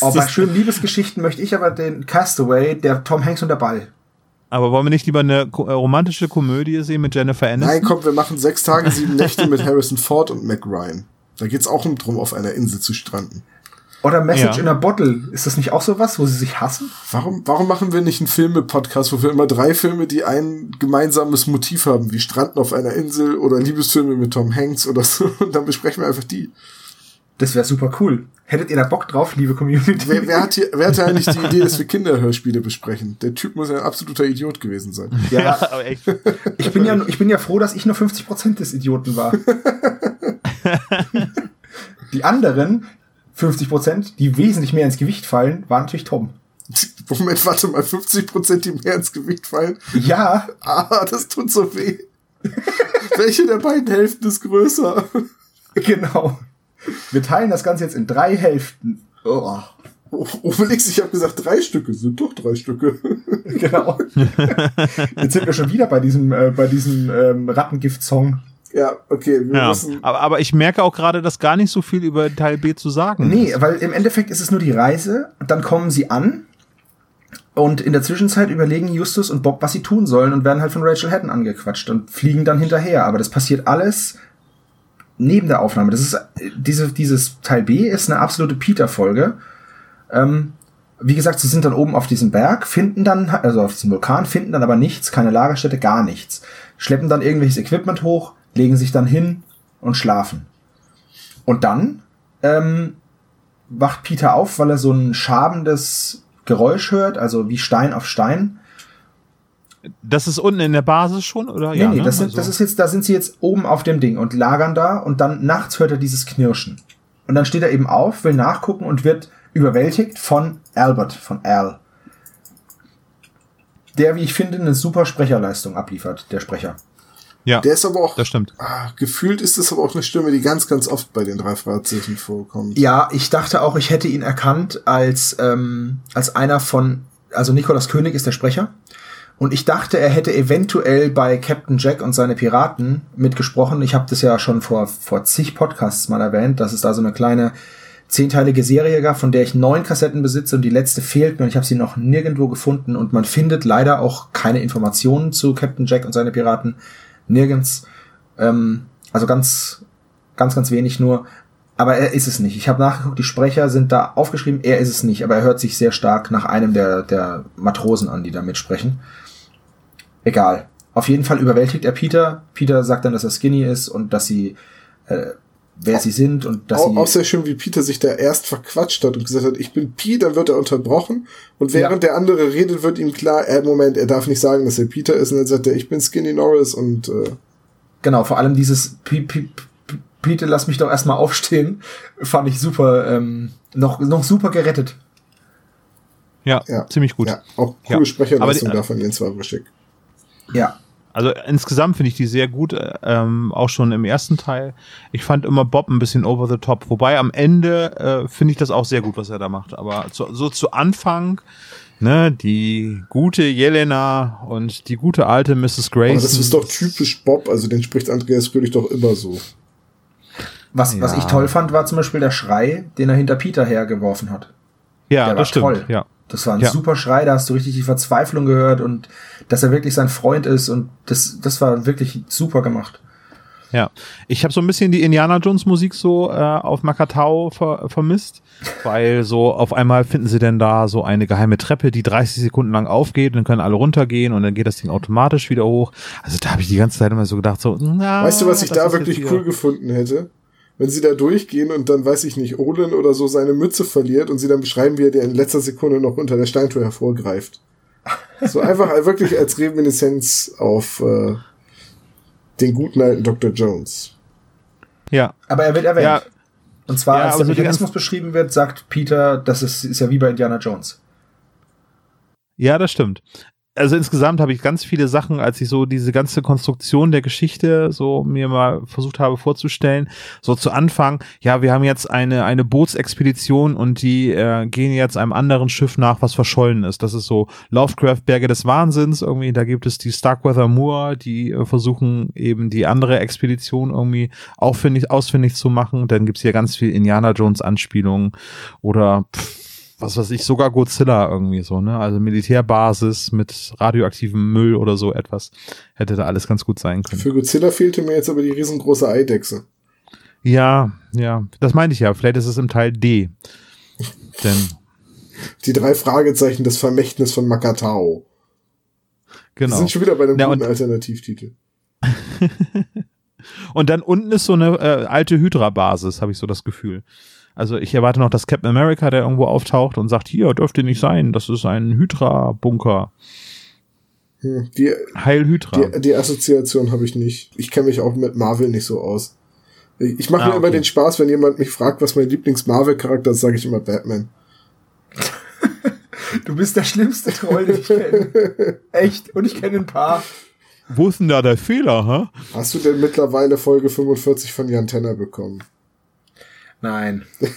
Speaker 4: Oh, bei schönen Liebesgeschichten möchte ich aber den Castaway, der Tom Hanks und der Ball.
Speaker 2: Aber wollen wir nicht lieber eine äh, romantische Komödie sehen mit Jennifer Aniston?
Speaker 3: Nein, komm, wir machen sechs Tage, sieben Nächte mit Harrison Ford und Mac Ryan. Da geht's auch um drum, auf einer Insel zu stranden.
Speaker 4: Oder Message
Speaker 2: Ja.
Speaker 4: in a Bottle. Ist das nicht auch sowas, wo sie sich hassen?
Speaker 3: Warum, warum machen wir nicht einen Filme-Podcast, wo wir immer drei Filme, die ein gemeinsames Motiv haben, wie Stranden auf einer Insel oder Liebesfilme mit Tom Hanks oder so, und dann besprechen wir einfach die.
Speaker 4: Das wäre super cool. Hättet ihr da Bock drauf, liebe Community?
Speaker 3: Wer, wer, hat hier, wer hatte eigentlich die Idee, dass wir Kinderhörspiele besprechen? Der Typ muss ja ein absoluter Idiot gewesen sein.
Speaker 4: ja,
Speaker 2: aber echt.
Speaker 4: ich bin ja, ich bin ja froh, dass ich nur 50% des Idioten war. die anderen 50%, die wesentlich mehr ins Gewicht fallen, waren natürlich Tom.
Speaker 3: Moment, warte mal, 50 Prozent, die mehr ins Gewicht fallen.
Speaker 4: Ja,
Speaker 3: Ah, das tut so weh. Welche der beiden Hälften ist größer?
Speaker 4: genau. Wir teilen das Ganze jetzt in drei Hälften. Oh,
Speaker 3: Oh, Obelix, ich habe gesagt, drei Stücke sind doch drei Stücke.
Speaker 4: genau. Jetzt sind wir schon wieder bei diesem, äh, bei diesem ähm, Rattengift-Song.
Speaker 3: Ja, okay, wir
Speaker 2: Ja. Aber, aber ich merke auch gerade, dass gar nicht so viel über Teil B zu sagen
Speaker 4: Nee,
Speaker 2: ist.
Speaker 4: weil im Endeffekt ist es nur die Reise, dann kommen sie an und in der Zwischenzeit überlegen Justus und Bob, was sie tun sollen und werden halt von Rachel Hatton angequatscht und fliegen dann hinterher. Aber das passiert alles neben der Aufnahme. Das ist, diese, dieses Teil B ist eine absolute Peter-Folge. Ähm, wie gesagt, sie sind dann oben auf diesem Berg, finden dann, also auf diesem Vulkan, finden dann aber nichts, keine Lagerstätte, gar nichts. Schleppen dann irgendwelches Equipment hoch, legen sich dann hin und schlafen. Und dann ähm, wacht Peter auf, weil er so ein schabendes Geräusch hört, also wie Stein auf Stein.
Speaker 2: Das ist unten in der Basis schon, oder?
Speaker 4: Nee, ja, nee, ne? das, sind, also. das ist jetzt, da sind sie jetzt oben auf dem Ding und lagern da und dann nachts hört er dieses Knirschen. Und dann steht er eben auf, will nachgucken und wird überwältigt von Albert, von Al. Der, wie ich finde, eine super Sprecherleistung abliefert, der Sprecher.
Speaker 3: Ja, der ist aber auch.
Speaker 2: Das stimmt.
Speaker 3: Ah, gefühlt ist das aber auch eine Stimme, die ganz, ganz oft bei den drei Fragezeichen vorkommt.
Speaker 4: Ja, ich dachte auch, ich hätte ihn erkannt als ähm, als einer von, also Nikolaus König ist der Sprecher. Und ich dachte, er hätte eventuell bei Captain Jack und seine Piraten mitgesprochen. Ich habe das ja schon vor vor zig Podcasts mal erwähnt, dass es da so eine kleine zehnteilige Serie gab, von der ich neun Kassetten besitze und die letzte fehlt mir und ich habe sie noch nirgendwo gefunden und man findet leider auch keine Informationen zu Captain Jack und seine Piraten nirgends. Ähm, also ganz, ganz, ganz wenig nur. Aber er ist es nicht. Ich habe nachgeguckt, die Sprecher sind da aufgeschrieben, er ist es nicht, aber er hört sich sehr stark nach einem der, der Matrosen an, die da mitsprechen. Egal. Auf jeden Fall überwältigt er Peter. Peter sagt dann, dass er skinny ist und dass sie, äh, wer sie sind und dass
Speaker 3: auch,
Speaker 4: sie.
Speaker 3: Auch sehr schön, wie Peter sich da erst verquatscht hat und gesagt hat, ich bin Peter, dann wird er unterbrochen. Und während ja. der andere redet, wird ihm klar, äh, Moment, er darf nicht sagen, dass er Peter ist. Und dann sagt er, ich bin Skinny Norris und äh
Speaker 4: Genau, vor allem dieses P P Peter, lass mich doch erstmal aufstehen, fand ich super, ähm, noch, noch super gerettet.
Speaker 2: Ja, ja, ziemlich gut. Ja,
Speaker 3: auch coole ja. Sprecherleistung da von Jens Wawrischek.
Speaker 4: Ja,
Speaker 2: also insgesamt finde ich die sehr gut, ähm, auch schon im ersten Teil. Ich fand immer Bob ein bisschen over the top, wobei am Ende äh, finde ich das auch sehr gut, was er da macht. Aber zu, so zu Anfang, ne, die gute Jelena und die gute alte Mrs. Grace.
Speaker 3: Aber das ist doch typisch Bob, also den spricht Andreas Fröhlich doch immer so.
Speaker 4: Was, ja. was ich toll fand, war zum Beispiel der Schrei, den er hinter Peter hergeworfen hat.
Speaker 2: Ja, das stimmt. Toll. Ja.
Speaker 4: Das war ein ja. super Schrei, da hast du richtig die Verzweiflung gehört und dass er wirklich sein Freund ist und das, das war wirklich super gemacht.
Speaker 2: Ja, ich habe so ein bisschen die Indiana Jones Musik so äh, auf Makatao ver vermisst, weil so auf einmal finden sie denn da so eine geheime Treppe, die 30 Sekunden lang aufgeht, und dann können alle runtergehen und dann geht das Ding automatisch wieder hoch. Also da habe ich die ganze Zeit immer so gedacht so, na,
Speaker 3: Weißt du, was ich da wirklich cool gefunden hätte? Wenn sie da durchgehen und dann, weiß ich nicht, Olin oder so seine Mütze verliert und sie dann beschreiben, wie er der in letzter Sekunde noch unter der Steintour hervorgreift. So einfach wirklich als Reminiszenz auf äh, den guten alten Dr. Jones.
Speaker 2: Ja.
Speaker 4: Aber er wird erwähnt. Ja. Und zwar, ja, als der Mechanismus beschrieben wird, sagt Peter, das ist, ist ja wie bei Indiana Jones.
Speaker 2: Ja, das stimmt also insgesamt habe ich ganz viele Sachen, als ich so diese ganze Konstruktion der Geschichte so mir mal versucht habe vorzustellen, so zu Anfang, ja, wir haben jetzt eine eine Bootsexpedition und die äh, gehen jetzt einem anderen Schiff nach, was verschollen ist. Das ist so Lovecraft Berge des Wahnsinns irgendwie, da gibt es die Starkweather Moor, die äh, versuchen eben die andere Expedition irgendwie auffindig ausfindig zu machen. Dann gibt's hier ganz viel Indiana Jones Anspielungen oder pff, was weiß ich, sogar Godzilla irgendwie so, ne? Also Militärbasis mit radioaktivem Müll oder so etwas. Hätte da alles ganz gut sein können.
Speaker 3: Für Godzilla fehlte mir jetzt aber die riesengroße Eidechse.
Speaker 2: Ja, ja, das meinte ich ja. Vielleicht ist es im Teil D. Denn.
Speaker 3: Die drei Fragezeichen des Vermächtnis von Makatao. Genau. Wir sind schon wieder bei einem ja, guten Alternativtitel.
Speaker 2: und dann unten ist so eine äh, alte Hydra-Basis, habe ich so das Gefühl. Also ich erwarte noch, dass Captain America, der irgendwo auftaucht und sagt, hier dürfte nicht sein, das ist ein Hydra-Bunker.
Speaker 3: Hm, die,
Speaker 2: Heil Hydra.
Speaker 3: Die, die Assoziation habe ich nicht. Ich kenne mich auch mit Marvel nicht so aus. Ich, ich mache ah, mir immer den Spaß, wenn jemand mich fragt, was mein Lieblings-Marvel-Charakter ist, sage ich immer Batman.
Speaker 4: du bist der schlimmste Troll, den ich kenne. Echt. Und ich kenne ein paar.
Speaker 2: Wo ist denn da der Fehler, hä?
Speaker 3: Hast du denn mittlerweile Folge 45 von Jan Tenner bekommen?
Speaker 4: Nein.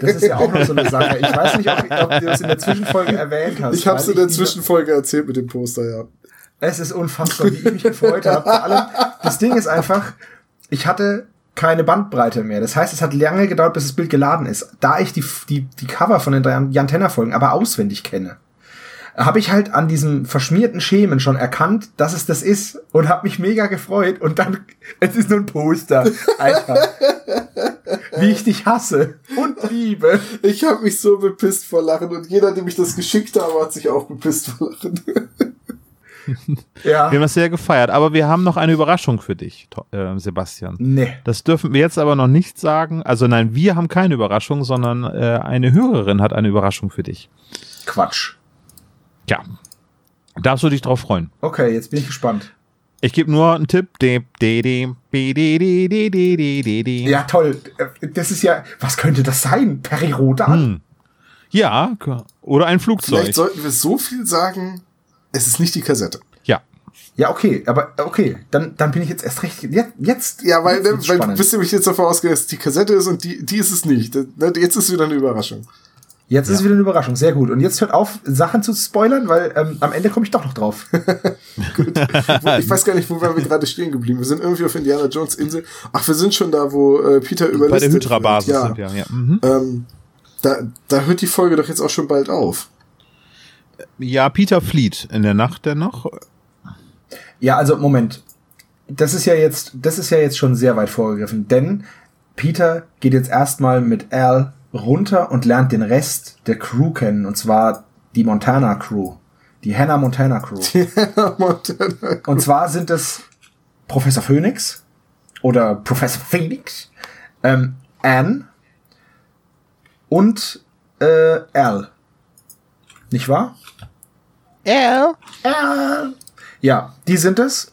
Speaker 4: Das ist ja auch noch so eine Sache. Ich weiß nicht, ob, ob du das in der Zwischenfolge erwähnt hast.
Speaker 3: Ich habe es in der Zwischenfolge erzählt mit dem Poster, ja.
Speaker 4: Es ist unfassbar, wie ich mich gefreut habe. Vor allem, das Ding ist einfach, ich hatte keine Bandbreite mehr. Das heißt, es hat lange gedauert, bis das Bild geladen ist. Da ich die, die, die Cover von den drei Jan Tenner Folgen aber auswendig kenne, habe ich halt an diesem verschmierten Schemen schon erkannt, dass es das ist und habe mich mega gefreut und dann es ist nur ein Poster, Alter. Wie ich dich hasse und liebe.
Speaker 3: Ich habe mich so bepisst vor Lachen und jeder, dem ich das geschickt habe, hat sich auch bepisst vor Lachen.
Speaker 4: Ja.
Speaker 2: Wir haben das sehr gefeiert, aber wir haben noch eine Überraschung für dich, äh, Sebastian.
Speaker 4: Nee.
Speaker 2: Das dürfen wir jetzt aber noch nicht sagen. Also nein, wir haben keine Überraschung, sondern äh, eine Hörerin hat eine Überraschung für dich.
Speaker 4: Quatsch.
Speaker 2: Ja. Darfst du dich drauf freuen?
Speaker 4: Okay, jetzt bin ich gespannt.
Speaker 2: Ich gebe nur einen Tipp.
Speaker 4: Ja, toll. Das ist ja, was könnte das sein? Perirodan?
Speaker 2: Hm. Ja, oder ein Flugzeug.
Speaker 3: Vielleicht sollten wir so viel sagen, es ist nicht die Kassette.
Speaker 2: Ja.
Speaker 4: Ja, okay, aber okay, dann, dann bin ich jetzt erst recht. Jetzt, jetzt
Speaker 3: Ja, weil, weil du bist nämlich jetzt davon ausgegangen, dass es die Kassette ist und die, die ist es nicht. Jetzt ist wieder eine Überraschung.
Speaker 4: Jetzt ist es wieder eine Überraschung, sehr gut. Und jetzt hört auf, Sachen zu spoilern, weil ähm, am Ende komme ich doch noch drauf.
Speaker 3: Wo, ich weiß gar nicht, wo wir gerade stehen geblieben. Wir sind irgendwie auf Indiana Jones Insel. Ach, wir sind schon da, wo äh, Peter überlistet
Speaker 2: Bei der Hydra-Basis
Speaker 3: wird.
Speaker 2: sind wir. Ja. Mhm.
Speaker 3: Ähm, da, da hört die Folge doch jetzt auch schon bald auf.
Speaker 2: ja, Peter flieht in der Nacht dennoch.
Speaker 4: Ja, also Moment. Das ist ja jetzt, das ist ja jetzt schon sehr weit vorgegriffen, denn Peter geht jetzt erstmal mit Al runter und lernt den Rest der Crew kennen, und zwar die Montana Crew. Die Hannah Montana Crew.
Speaker 3: Montana.
Speaker 4: Und zwar sind es Professor Phoenix oder Professor Phoenix, ähm, Anne und äh, Al. Nicht wahr?
Speaker 2: Al.
Speaker 4: Al. Ja, die sind es.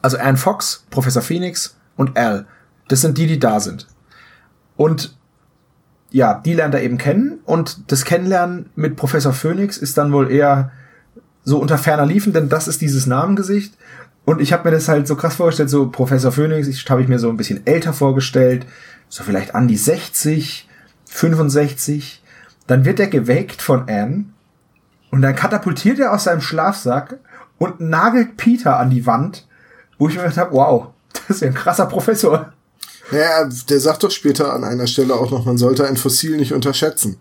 Speaker 4: Also Anne Fox, Professor Phoenix und Al. Das sind die, die da sind. Und ja, die lernt er eben kennen und das Kennenlernen mit Professor Phoenix ist dann wohl eher so unter ferner Liefen, denn das ist dieses Namengesicht. Und ich habe mir das halt so krass vorgestellt, so Professor Phoenix, ich habe ich mir so ein bisschen älter vorgestellt, so vielleicht an die 60, 65. Dann wird er geweckt von Anne und dann katapultiert er aus seinem Schlafsack und nagelt Peter an die Wand, wo ich mir gedacht habe, wow, das ist ja ein krasser Professor.
Speaker 3: Naja, der sagt doch später an einer Stelle auch noch, man sollte ein Fossil nicht unterschätzen.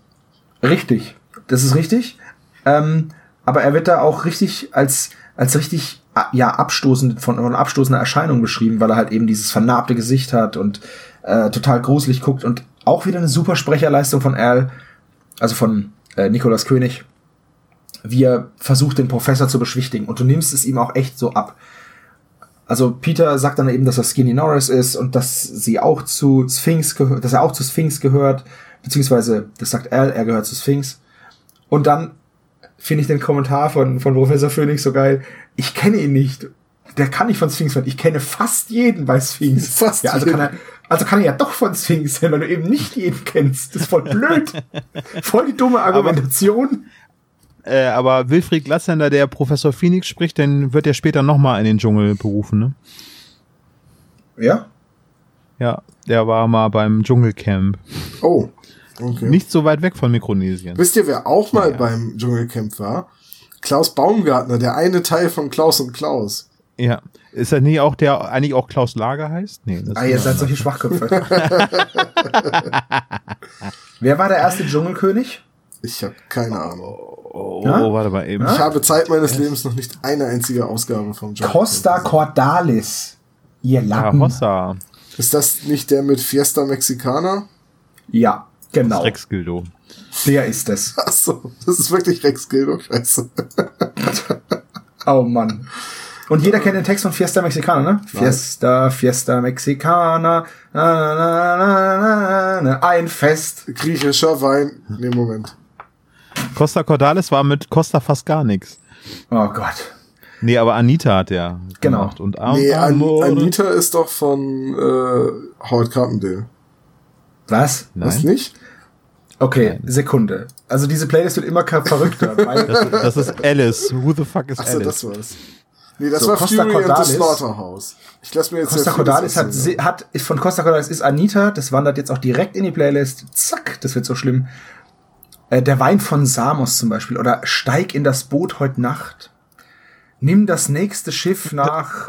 Speaker 4: Richtig, das ist richtig. Ähm, aber er wird da auch richtig als, als richtig, ja, abstoßend, von, von abstoßender Erscheinung beschrieben, weil er halt eben dieses vernarbte Gesicht hat und äh, total gruselig guckt und auch wieder eine super Sprecherleistung von Al, also von äh, Nikolas König, wie er versucht, den Professor zu beschwichtigen und du nimmst es ihm auch echt so ab. Also Peter sagt dann eben, dass er Skinny Norris ist und dass sie auch zu Sphinx gehört, dass er auch zu Sphinx gehört, beziehungsweise das sagt Al, er gehört zu Sphinx. Und dann finde ich den Kommentar von, von Professor Phoenix so geil. Ich kenne ihn nicht. Der kann nicht von Sphinx sein. Ich kenne fast jeden bei Sphinx.
Speaker 3: Fast
Speaker 4: ja, also
Speaker 3: jeden.
Speaker 4: kann er, also kann er ja doch von Sphinx sein, weil du eben nicht jeden kennst. Das ist voll blöd. voll die dumme Argumentation.
Speaker 2: Äh, aber Wilfried Glatzender, der Professor Phoenix spricht, den wird er später nochmal in den Dschungel berufen, ne?
Speaker 4: ja?
Speaker 2: Ja, der war mal beim Dschungelcamp.
Speaker 3: Oh, okay.
Speaker 2: Nicht so weit weg von Mikronesien.
Speaker 3: Wisst ihr, wer auch mal
Speaker 2: Ja.
Speaker 3: beim Dschungelcamp war? Klaus Baumgartner, der eine Teil von Klaus und Klaus.
Speaker 2: Ja. Ist er nicht auch der eigentlich auch Klaus Lager heißt? Nee, das
Speaker 4: Ah,
Speaker 2: ist
Speaker 4: ihr seid solche Schwachköpfe. Wer war der erste Dschungelkönig?
Speaker 3: Ich habe keine Ahnung.
Speaker 2: Oh,
Speaker 4: Ja?
Speaker 2: warte mal eben.
Speaker 3: Ich habe Zeit meines Lebens noch nicht eine einzige Ausgabe vom Dschungelcamp.
Speaker 4: Costa. Cordalis. Ihr
Speaker 2: Ja,
Speaker 4: Lappen.
Speaker 2: Hossa.
Speaker 3: Ist das nicht der mit Fiesta Mexicana?
Speaker 4: Ja, genau.
Speaker 2: Rex Gildo.
Speaker 4: Der ist es.
Speaker 3: Ach so, das ist wirklich Rex Gildo, scheiße.
Speaker 4: Oh Mann. Und jeder kennt den Text von Fiesta Mexicana, ne? Fiesta, Fiesta Mexicana, na, na, na, na, na, na, ein Fest.
Speaker 3: Griechischer Wein. Nee, Moment.
Speaker 2: Costa Cordalis war mit Costa fast gar nichts.
Speaker 4: Oh Gott.
Speaker 2: Nee, aber Anita hat der
Speaker 4: Genau.
Speaker 2: gemacht. Und Am
Speaker 3: Nee, An. Anita ist doch von äh, Howard Carpendale.
Speaker 4: Was?
Speaker 3: Was
Speaker 2: Nein.
Speaker 3: nicht?
Speaker 4: Okay, Sekunde. Also diese Playlist wird immer verrückter. weil,
Speaker 2: Das ist Alice. Who the fuck is
Speaker 3: Achso,
Speaker 2: Alice?
Speaker 3: das war's. Nee, das
Speaker 4: So,
Speaker 3: war
Speaker 4: Costa
Speaker 3: Fury and
Speaker 4: Cordalis.
Speaker 3: the Slaughterhouse. Ich lass mir jetzt
Speaker 4: Costa Cordalis hat, hat von Costa Cordalis ist Anita, das wandert jetzt auch direkt in die Playlist. Zack, das wird so schlimm. Äh, der Wein von Samos zum Beispiel oder Steig in das Boot heute Nacht. Nimm das nächste Schiff nach.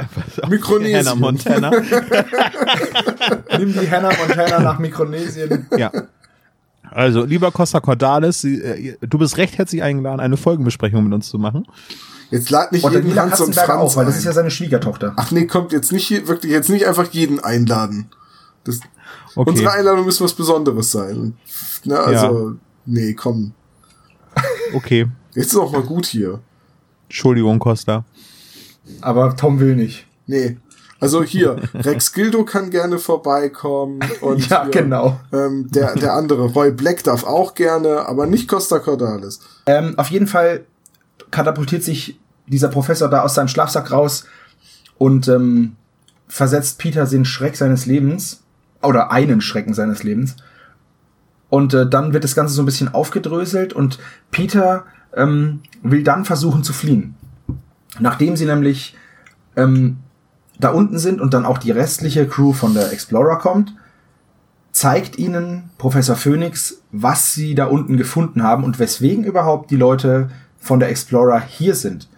Speaker 3: Mikronesien.
Speaker 2: Hannah Montana.
Speaker 4: nimm die Hannah Montana nach Mikronesien.
Speaker 2: ja. Also, lieber Costa Cordalis, äh, du bist recht herzlich eingeladen, eine Folgenbesprechung mit uns zu machen.
Speaker 3: Jetzt lad nicht
Speaker 4: Und
Speaker 3: jeden Hans und Franz
Speaker 4: auch, weil das ist ja seine Schwiegertochter.
Speaker 3: Ach nee, kommt jetzt nicht hier, wirklich jetzt nicht einfach jeden einladen. Das,
Speaker 2: Okay.
Speaker 3: Unsere Einladung muss was Besonderes sein. Ne, also, nee, komm.
Speaker 2: Okay.
Speaker 3: Jetzt ist auch mal gut hier.
Speaker 2: Entschuldigung, Costa.
Speaker 4: Aber Tom will nicht.
Speaker 3: Nee. Also hier, Rex Gildo kann gerne vorbeikommen. Und
Speaker 4: Ja,
Speaker 3: hier,
Speaker 4: genau.
Speaker 3: Ähm, der, der andere, Roy Black, darf auch gerne, aber nicht Costa Cordalis.
Speaker 4: Ähm, auf jeden Fall katapultiert sich dieser Professor da aus seinem Schlafsack raus und ähm, versetzt Peter den Schreck seines Lebens oder einen Schrecken seines Lebens. Und äh, dann wird das Ganze so ein bisschen aufgedröselt und Peter ähm, will dann versuchen zu fliehen. Nachdem sie nämlich ähm, da unten sind und dann auch die restliche Crew von der Explorer kommt, zeigt ihnen Professor Phoenix, was sie da unten gefunden haben und weswegen überhaupt die Leute von der Explorer hier sind.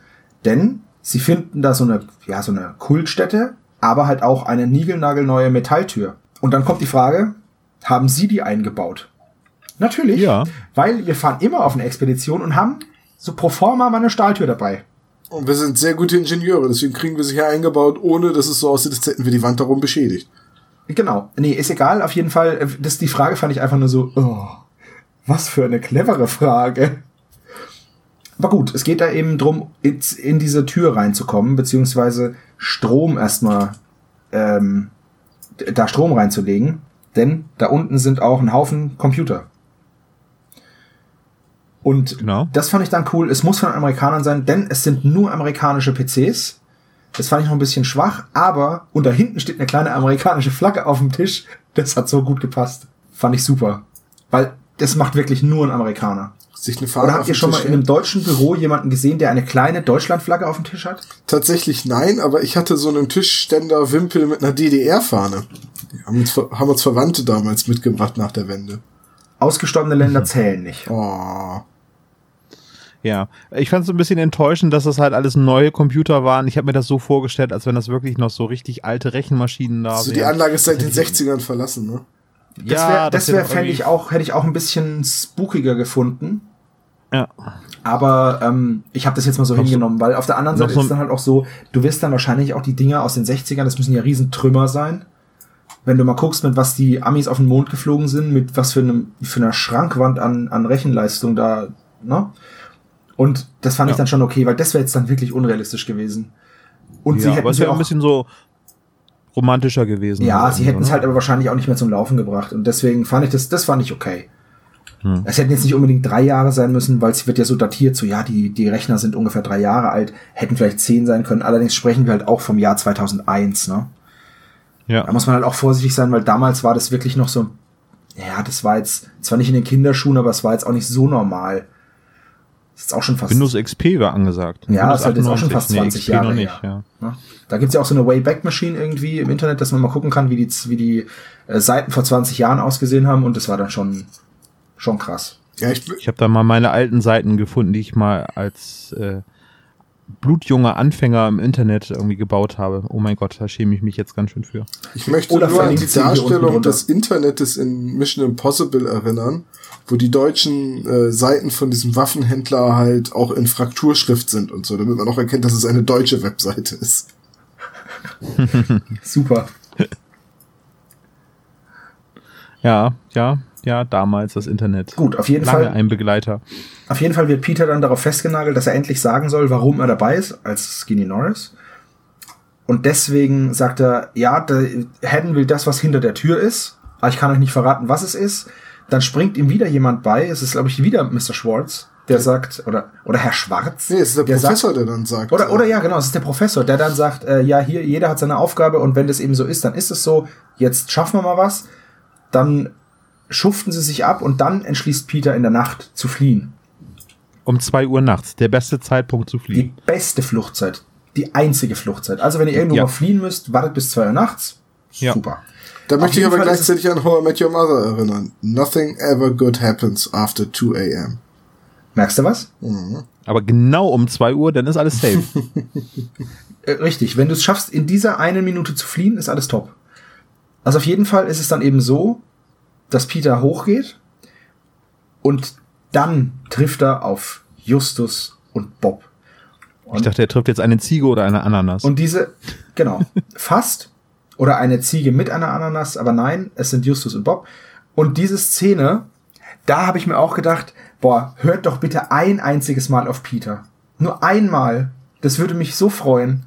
Speaker 4: Denn sie finden da so eine, ja, so eine Kultstätte, aber halt auch eine niegelnagelneue Metalltür. Und dann kommt die Frage, haben sie die eingebaut? Natürlich,
Speaker 2: Ja.
Speaker 4: weil wir fahren immer auf eine Expedition und haben so pro forma mal eine Stahltür dabei.
Speaker 3: Und wir sind sehr gute Ingenieure, deswegen kriegen wir sie hier eingebaut, ohne dass es so aussieht, als hätten wir die Wand darum beschädigt.
Speaker 4: Genau. Nee, ist egal. Auf jeden Fall, äh, das, die Frage fand ich einfach nur so, oh, was für eine clevere Frage. Aber gut, es geht da eben drum, in diese Tür reinzukommen, beziehungsweise Strom erstmal, ähm, da Strom reinzulegen. Denn da unten sind auch ein Haufen Computer. Und
Speaker 2: Genau.
Speaker 4: das fand ich dann cool. Es muss von Amerikanern sein, denn es sind nur amerikanische PCs. Das fand ich noch ein bisschen schwach, aber und da hinten steht eine kleine amerikanische Flagge auf dem Tisch. Das hat so gut gepasst. Fand ich super. Weil das macht wirklich nur ein Amerikaner.
Speaker 3: Sich eine Fahne
Speaker 4: Oder habt ihr schon mal
Speaker 3: Tisch
Speaker 4: in einem deutschen Büro jemanden gesehen, der eine kleine Deutschlandflagge auf dem Tisch hat?
Speaker 3: Tatsächlich nein, aber ich hatte so einen Tischständer Wimpel mit einer DDR-Fahne. Die haben uns, haben uns Verwandte damals mitgebracht nach der Wende.
Speaker 4: Ausgestorbene Länder zählen nicht.
Speaker 3: Oh.
Speaker 2: Ja, ich fand es ein bisschen enttäuschend, dass das halt alles neue Computer waren. Ich habe mir das so vorgestellt, als wenn das wirklich noch so richtig alte Rechenmaschinen da
Speaker 3: Also die
Speaker 2: wären.
Speaker 3: Anlage ist seit den 60ern verlassen, ne?
Speaker 4: Das wäre, das
Speaker 2: hätte
Speaker 4: wär, fände ich auch, hätte ich auch ein bisschen spookiger gefunden.
Speaker 2: Ja.
Speaker 4: Aber ähm, ich habe das jetzt mal so
Speaker 2: Noch
Speaker 4: hingenommen, weil auf der anderen Seite
Speaker 2: so
Speaker 4: ist dann halt auch so, du wirst dann wahrscheinlich auch die Dinger aus den 60ern, das müssen ja Riesentrümmer sein. Wenn du mal guckst, mit was die Amis auf den Mond geflogen sind, mit was für, einem, für einer Schrankwand an, an Rechenleistung da, ne? Und das fand ich
Speaker 2: Ja.
Speaker 4: dann schon okay, weil das wäre jetzt dann wirklich unrealistisch gewesen. Und sie
Speaker 2: ja, aber
Speaker 4: hätten
Speaker 2: es
Speaker 4: sie
Speaker 2: wäre
Speaker 4: auch,
Speaker 2: ein bisschen so romantischer gewesen.
Speaker 4: ja,
Speaker 2: Also,
Speaker 4: sie hätten es
Speaker 2: ne?
Speaker 4: halt aber wahrscheinlich auch nicht mehr zum Laufen gebracht. Und deswegen fand ich das, das fand ich okay.
Speaker 2: Hm.
Speaker 4: Es hätten jetzt nicht unbedingt drei Jahre sein müssen, weil es wird ja so datiert, so ja, die, die Rechner sind ungefähr drei Jahre alt, hätten vielleicht zehn sein können. Allerdings sprechen wir halt auch vom Jahr 2001, ne? Da
Speaker 2: Ja.
Speaker 4: muss man halt auch vorsichtig sein, weil damals war das wirklich noch so, ja, das war jetzt zwar nicht in den Kinderschuhen, aber es war jetzt auch nicht so normal. Das ist auch schon fast.
Speaker 2: Windows XP war angesagt.
Speaker 4: Ja,
Speaker 2: Windows
Speaker 4: ist halt jetzt auch schon
Speaker 2: 98.
Speaker 4: fast 20
Speaker 2: XP
Speaker 4: Jahre
Speaker 2: noch nicht,
Speaker 4: her.
Speaker 2: ja.
Speaker 4: Ne? Da gibt's ja auch so eine Wayback Machine irgendwie im Internet, dass man mal gucken kann, wie die, wie die äh, Seiten vor 20 Jahren ausgesehen haben und das war dann schon, schon krass.
Speaker 3: Ja, ich,
Speaker 2: Ich habe da mal meine alten Seiten gefunden, die ich mal als äh, blutjunger Anfänger im Internet irgendwie gebaut habe. Oh mein Gott, da schäme ich mich jetzt ganz schön für.
Speaker 3: ich möchte
Speaker 4: Oder
Speaker 3: nur an die Darstellung des Internets in Mission Impossible erinnern, wo die deutschen äh, Seiten von diesem Waffenhändler halt auch in Frakturschrift sind und so, damit man auch erkennt, dass es eine deutsche Webseite ist.
Speaker 4: Super.
Speaker 2: Ja, ja, ja, damals das Internet.
Speaker 4: Gut, auf jeden
Speaker 2: Lange
Speaker 4: Fall.
Speaker 2: ein Begleiter.
Speaker 4: Auf jeden Fall wird Peter dann darauf festgenagelt, dass er endlich sagen soll, warum er dabei ist, als Skinny Norris. Und deswegen sagt er, ja, Haddon will das, was hinter der Tür ist, aber ich kann euch nicht verraten, was es ist. Dann springt ihm wieder jemand bei, es ist, glaube ich, wieder Mr. Schwartz, der sagt, oder, oder Herr Schwarz.
Speaker 3: Nee, es ist der,
Speaker 4: der
Speaker 3: Professor,
Speaker 4: Sagt,
Speaker 3: der dann sagt.
Speaker 4: oder, oder
Speaker 3: äh,
Speaker 4: ja, genau, es ist der Professor, der dann sagt, äh, ja, hier, jeder hat seine Aufgabe und wenn das eben so ist, dann ist es so, jetzt schaffen wir mal was. Dann schuften sie sich ab und dann entschließt Peter in der Nacht zu fliehen.
Speaker 2: Um zwei Uhr nachts, der beste Zeitpunkt zu
Speaker 4: Die
Speaker 2: fliegen.
Speaker 4: beste Fluchtzeit. Die einzige Fluchtzeit. Also wenn ihr irgendwo
Speaker 2: Ja.
Speaker 4: mal fliehen müsst, wartet bis zwei Uhr nachts.
Speaker 2: Ja.
Speaker 3: Da
Speaker 4: Auf
Speaker 3: möchte ich aber
Speaker 4: Fall
Speaker 3: gleichzeitig an How I Met Your Mother erinnern. Nothing ever good happens after 2 a.m.
Speaker 4: Merkst du was?
Speaker 2: Aber genau um zwei Uhr, dann ist alles safe.
Speaker 4: Äh, richtig. Wenn du es schaffst, in dieser einen Minute zu fliehen, ist alles top. Also auf jeden Fall ist es dann eben so, dass Peter hochgeht und dann trifft er auf Justus und Bob.
Speaker 2: ich dachte, er trifft jetzt eine Ziege oder eine Ananas.
Speaker 4: Und diese, genau, fast. Oder eine Ziege mit einer Ananas, aber nein, es sind Justus und Bob. Und diese Szene, da habe ich mir auch gedacht, boah, hört doch bitte ein einziges Mal auf Peter. Nur einmal. Das würde mich so freuen.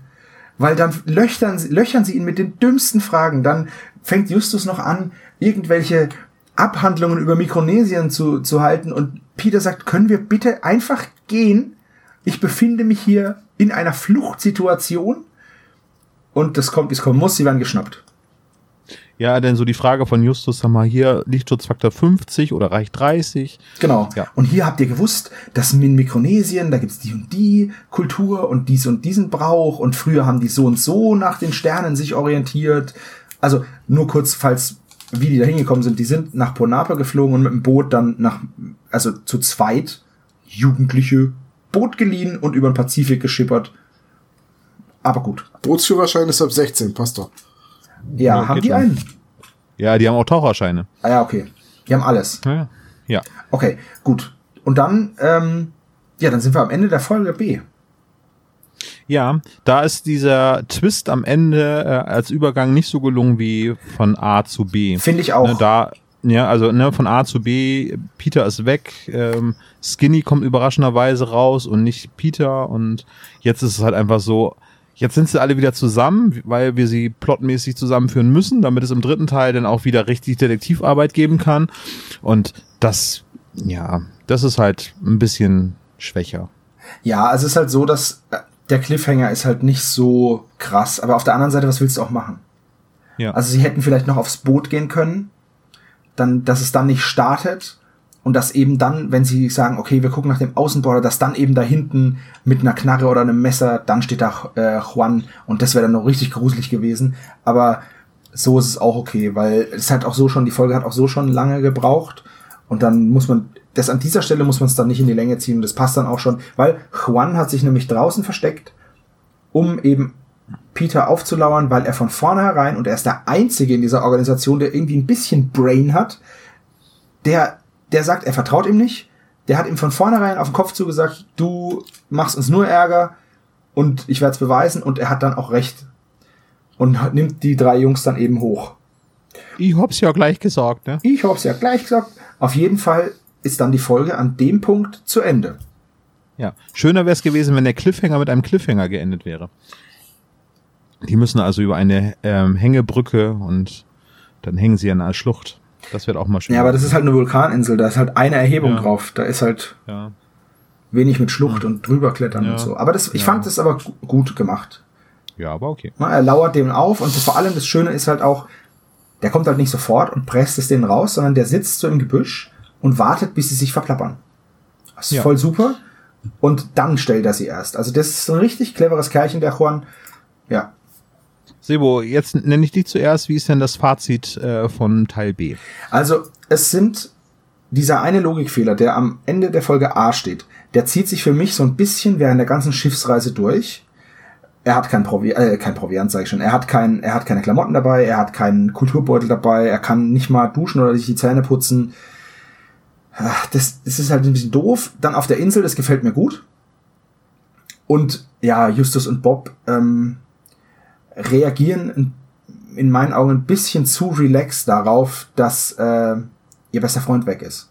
Speaker 4: Weil dann löchern, löchern sie ihn mit den dümmsten Fragen. Dann fängt Justus noch an, irgendwelche Abhandlungen über Mikronesien zu, zu halten. Und Peter sagt, können wir bitte einfach gehen? Ich befinde mich hier in einer Fluchtsituation. Und das kommt, wie es kommen muss. Sie werden geschnappt.
Speaker 2: Ja, denn so die Frage von Justus, sag mal, hier Lichtschutzfaktor 50 oder reicht 30?
Speaker 4: Genau.
Speaker 2: Ja.
Speaker 4: Und hier habt ihr gewusst, dass in Mikronesien, da gibt's die und die Kultur und dies und diesen Brauch und früher haben die so und so nach den Sternen sich orientiert. Also nur kurz, falls wie die da hingekommen sind, die sind nach Ponapa geflogen und mit dem Boot dann nach, also zu zweit, Jugendliche, Boot geliehen und über den Pazifik geschippert. Aber gut.
Speaker 3: Bootsführerschein ist ab 16, passt doch.
Speaker 4: Ja,
Speaker 2: Ja,
Speaker 4: haben die
Speaker 2: schon.
Speaker 4: einen?
Speaker 2: Ja, die haben auch Taucherscheine.
Speaker 4: Ah ja, okay. Die haben alles.
Speaker 2: Ja. ja.
Speaker 4: Okay, gut. Und dann, ähm, ja, dann sind wir am Ende der Folge B.
Speaker 2: Ja, da ist dieser Twist am Ende äh, als Übergang nicht so gelungen wie von A zu B.
Speaker 4: Finde ich auch.
Speaker 2: Ne, da, ja, also ne, von A zu B, Peter ist weg, ähm, Skinny kommt überraschenderweise raus und nicht Peter und jetzt ist es halt einfach so, jetzt sind sie alle wieder zusammen, weil wir sie plotmäßig zusammenführen müssen, damit es im dritten Teil dann auch wieder richtig Detektivarbeit geben kann und das, ja, das ist halt ein bisschen schwächer.
Speaker 4: Ja, also es ist halt so, dass äh, der Cliffhanger ist halt nicht so krass, aber auf der anderen Seite, was willst du auch machen?
Speaker 2: Ja.
Speaker 4: Also sie hätten vielleicht noch aufs Boot gehen können, dann, dass es dann nicht startet und dass eben dann, wenn sie sagen, okay, wir gucken nach dem Außenborder, dass dann eben da hinten mit einer Knarre oder einem Messer, dann steht da äh, Juan. Und das wäre dann noch richtig gruselig gewesen. Aber so ist es auch okay, weil es hat auch so schon, die Folge hat auch so schon lange gebraucht. Und dann muss man, das an dieser Stelle muss man es dann nicht in die Länge ziehen. Und das passt dann auch schon, weil Juan hat sich nämlich draußen versteckt, um eben Peter aufzulauern, weil er von vornherein, und er ist der Einzige in dieser Organisation, der irgendwie ein bisschen Brain hat, der, der sagt, er vertraut ihm nicht, der hat ihm von vornherein auf den Kopf zugesagt, du machst uns nur Ärger und ich werde es beweisen und er hat dann auch recht und nimmt die drei Jungs dann eben hoch.
Speaker 2: Ich hab's ja gleich gesagt, ne?
Speaker 4: Ich hab's ja gleich gesagt. Auf jeden Fall ist dann die Folge an dem Punkt zu Ende.
Speaker 2: Ja. Schöner wäre es gewesen, wenn der Cliffhanger mit einem Cliffhanger geendet wäre. Die müssen also über eine ähm, Hängebrücke und dann hängen sie an einer Schlucht. Das wird auch mal schön.
Speaker 4: Ja, aber das ist halt eine Vulkaninsel, da ist halt eine Erhebung
Speaker 2: Ja.
Speaker 4: drauf. Da ist halt
Speaker 2: ja.
Speaker 4: wenig mit Schlucht und drüberklettern
Speaker 2: Ja.
Speaker 4: und so. Aber das, ich
Speaker 2: Ja.
Speaker 4: fand das aber gu- gut gemacht.
Speaker 2: ja, aber okay.
Speaker 4: Na, Er lauert dem auf und vor allem das Schöne ist halt auch, der kommt halt nicht sofort und presst es denen raus, sondern der sitzt so im Gebüsch und wartet, bis sie sich verplappern. Das ist
Speaker 2: Ja.
Speaker 4: voll super. Und dann stellt er sie erst. Also das ist ein richtig cleveres Kerlchen, der Juan. Ja.
Speaker 2: Sebo, jetzt nenne ich dich zuerst. Wie ist denn das Fazit äh, von Teil B?
Speaker 4: Also es sind dieser eine Logikfehler, der am Ende der Folge A steht, der zieht sich für mich so ein bisschen während der ganzen Schiffsreise durch. Er hat kein, Provi äh, kein Proviant, sage ich schon. Er hat, kein, er hat keine Klamotten dabei, er hat keinen Kulturbeutel dabei, er kann nicht mal duschen oder sich die Zähne putzen. Ach, Das, das ist halt ein bisschen doof. Dann auf der Insel, das gefällt mir gut. Und ja, Justus und Bob ähm, reagieren in- in meinen Augen ein bisschen zu relaxed darauf, dass äh, ihr bester Freund weg ist.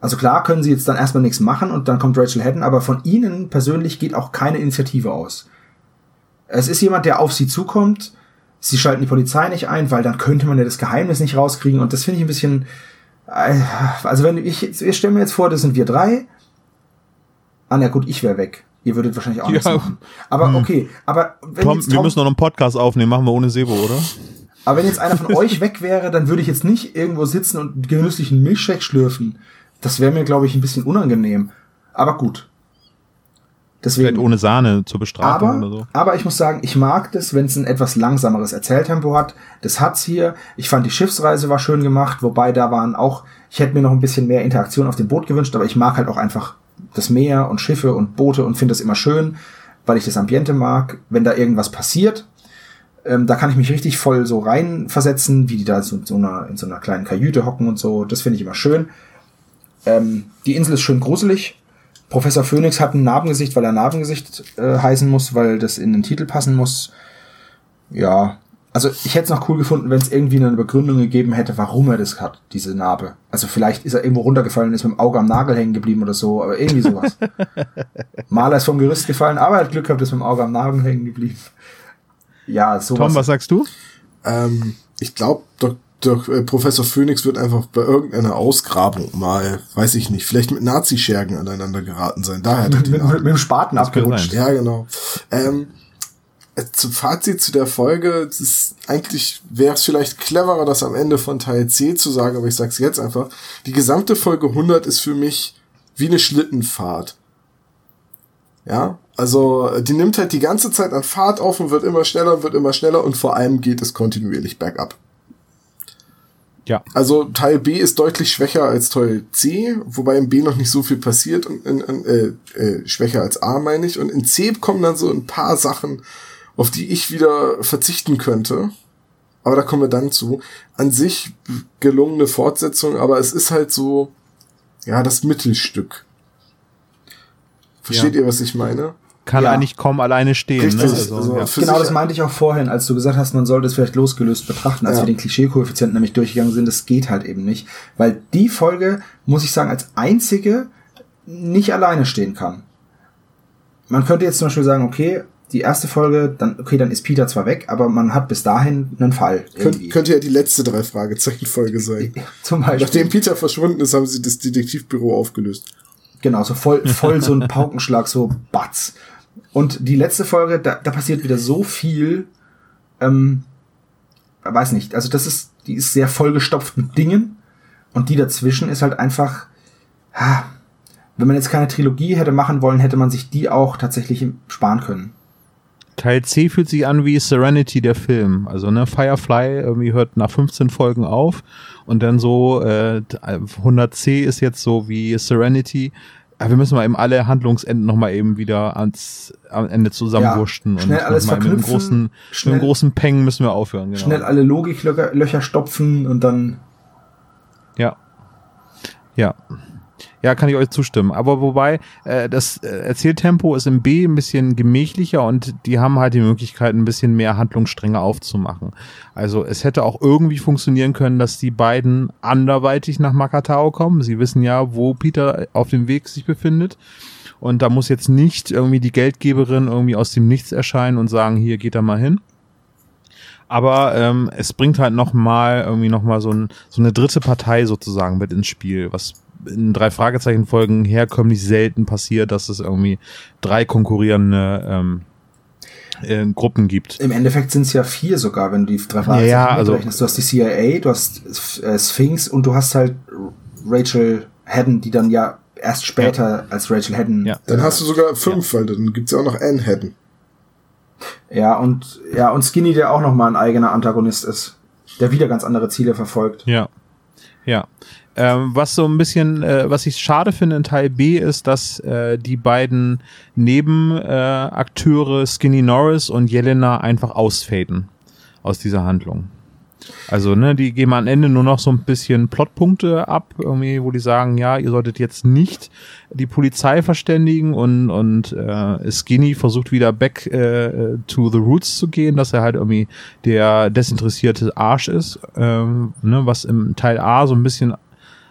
Speaker 4: Also klar können sie jetzt dann erstmal nichts machen und dann kommt Rachel Haddon, aber von ihnen persönlich geht auch keine Initiative aus. Es ist jemand, der auf sie zukommt. Sie schalten die Polizei nicht ein, weil dann könnte man ja das Geheimnis nicht rauskriegen und das finde ich ein bisschen. äh, Also wenn ich, ich stelle mir jetzt vor, das sind wir drei. Ah, na gut, ich wäre weg. Ihr würdet wahrscheinlich auch nichts
Speaker 2: Ja.
Speaker 4: machen. Aber okay, aber wenn
Speaker 2: Tom,
Speaker 4: jetzt
Speaker 2: wir
Speaker 4: Tom-
Speaker 2: müssen noch einen Podcast aufnehmen. Machen wir ohne Sebo, oder?
Speaker 4: aber wenn jetzt einer von euch weg wäre, dann würde ich jetzt nicht irgendwo sitzen und genüsslich einen Milchshake schlürfen. Das wäre mir, glaube ich, ein bisschen unangenehm. Aber gut.
Speaker 2: Vielleicht
Speaker 4: Deswegen.
Speaker 2: ohne Sahne zur Bestrafung
Speaker 4: Aber,
Speaker 2: oder so.
Speaker 4: aber ich muss sagen, ich mag das, wenn es ein etwas langsameres Erzähltempo hat. Das hat's hier. Ich fand die Schiffsreise war schön gemacht, wobei da waren auch, ich hätte mir noch ein bisschen mehr Interaktion auf dem Boot gewünscht, aber ich mag halt auch einfach das Meer und Schiffe und Boote und finde das immer schön, weil ich das Ambiente mag. Wenn da irgendwas passiert, ähm, da kann ich mich richtig voll so reinversetzen, wie die da so, so einer, in so einer kleinen Kajüte hocken und so. Das finde ich immer schön. Ähm, die Insel ist schön gruselig. Professor Phoenix hat ein Narbengesicht, weil er Narbengesicht äh, heißen muss, weil das in den Titel passen muss. Ja, Also ich hätte es noch cool gefunden, wenn es irgendwie eine Begründung gegeben hätte, warum er das hat, diese Narbe. Also vielleicht ist er irgendwo runtergefallen und ist mit dem Auge am Nagel hängen geblieben oder so, aber irgendwie sowas. Maler ist vom Gerüst gefallen, aber er hat Glück gehabt, ist mit dem Auge am Nagel hängen geblieben. Ja, sowas.
Speaker 2: Tom, was sagst du?
Speaker 3: Ähm, ich glaube, Dok äh, Professor Phoenix wird einfach bei irgendeiner Ausgrabung mal, weiß ich nicht, vielleicht mit Nazi-Schergen aneinander geraten sein. Daher hat er
Speaker 4: mit,
Speaker 3: die
Speaker 4: mit, mit dem Spaten abgerutscht.
Speaker 3: Ja, genau. Ähm, äh, zum Fazit zu der Folge, ist eigentlich wäre es vielleicht cleverer, das am Ende von Teil C zu sagen, aber ich sag's jetzt einfach. Die gesamte Folge 100 ist für mich wie eine Schlittenfahrt. Ja, also äh, die nimmt halt die ganze Zeit an Fahrt auf und wird immer schneller, wird immer schneller und vor allem geht es kontinuierlich bergab.
Speaker 2: Ja.
Speaker 3: Also Teil B ist deutlich schwächer als Teil C, wobei im B noch nicht so viel passiert und in, in, äh, äh, schwächer als A meine ich. Und in C kommen dann so ein paar Sachen, auf die ich wieder verzichten könnte. Aber da kommen wir dann zu. An sich gelungene Fortsetzung, aber es ist halt so, ja, das Mittelstück. Versteht
Speaker 2: Ja.
Speaker 3: ihr, was ich meine?
Speaker 2: Kann
Speaker 4: Ja.
Speaker 2: eigentlich kaum alleine stehen.
Speaker 3: Richtig,
Speaker 2: ne? also,
Speaker 3: also-
Speaker 2: ja.
Speaker 4: Genau, das meinte ich auch vorhin, als du gesagt hast, man sollte es vielleicht losgelöst betrachten, als
Speaker 3: Ja.
Speaker 4: wir den Klischee-Koeffizienten nämlich durchgegangen sind. Das geht halt eben nicht, weil die Folge, muss ich sagen, als einzige nicht alleine stehen kann. Man könnte jetzt zum Beispiel sagen, okay, die erste Folge, dann, okay, dann ist Peter zwar weg, aber man hat bis dahin einen Fall. Irgendwie.
Speaker 3: könnte ja die letzte drei Fragezeichen-Folge sein.
Speaker 4: Zum Beispiel.
Speaker 3: Nachdem Peter verschwunden ist, haben sie das Detektivbüro aufgelöst.
Speaker 4: Genau, so voll, voll so ein Paukenschlag, so batz. Und die letzte Folge, da, da passiert wieder so viel, ähm, weiß nicht, also das ist, die ist sehr vollgestopft mit Dingen und die dazwischen ist halt einfach, ha, wenn man jetzt keine Trilogie hätte machen wollen, hätte man sich die auch tatsächlich sparen können.
Speaker 2: Teil C fühlt sich an wie Serenity der Film. Also ne, Firefly irgendwie hört nach 15 Folgen auf und dann so äh, 100C ist jetzt so wie Serenity. Aber wir müssen mal eben alle Handlungsenden noch mal eben wieder ans am Ende zusammenwursten
Speaker 4: Ja, schnell
Speaker 2: und
Speaker 4: alles
Speaker 2: mal mit einem
Speaker 4: verknüpfen,
Speaker 2: großen, mit
Speaker 4: schnell-
Speaker 2: einem großen Peng müssen wir aufhören. Genau.
Speaker 4: Schnell alle Logiklöcher Löcher stopfen und dann,
Speaker 2: Ja. Ja. Ja, kann ich euch zustimmen. Aber wobei, äh, das äh, Erzähltempo ist im B ein bisschen gemächlicher und die haben halt die Möglichkeit, ein bisschen mehr Handlungsstränge aufzumachen. Also es hätte auch irgendwie funktionieren können, dass die beiden anderweitig nach Makatao kommen. Sie wissen ja, wo Peter auf dem Weg sich befindet. Und da muss jetzt nicht irgendwie die Geldgeberin irgendwie aus dem Nichts erscheinen und sagen, hier geht da mal hin. Aber ähm, es bringt halt noch mal irgendwie noch mal so, ein, so eine dritte Partei sozusagen mit ins Spiel, was in drei Fragezeichen-Folgen herkömmlich selten passiert, dass es irgendwie drei konkurrierende ähm, äh, Gruppen gibt.
Speaker 4: im Endeffekt sind es ja vier sogar, wenn du die drei
Speaker 2: Ja, ja, also-
Speaker 4: mitrechnest. Du hast die CIA, du hast äh, Sphinx und du hast halt Rachel Haddon, die dann ja erst später als Rachel Haddon.
Speaker 2: Ja.
Speaker 3: Dann hast du sogar fünf, weil dann gibt's ja auch noch Anne Haddon.
Speaker 4: Ja, und ja, und Skinny, der auch nochmal ein eigener Antagonist ist, der wieder ganz andere Ziele verfolgt.
Speaker 2: Ja. Ja. Ähm, was so ein bisschen, äh, was ich schade finde in Teil B ist, dass äh, die beiden Nebenakteure äh, Skinny Norris und Jelena einfach ausfaden aus dieser Handlung. Also, ne, die geben am Ende nur noch so ein bisschen Plotpunkte ab, irgendwie, wo die sagen, ja, ihr solltet jetzt nicht die Polizei verständigen und, und äh, Skinny versucht wieder back äh, to the roots zu gehen, dass er halt irgendwie der desinteressierte Arsch ist, ähm, ne, was im Teil A so ein bisschen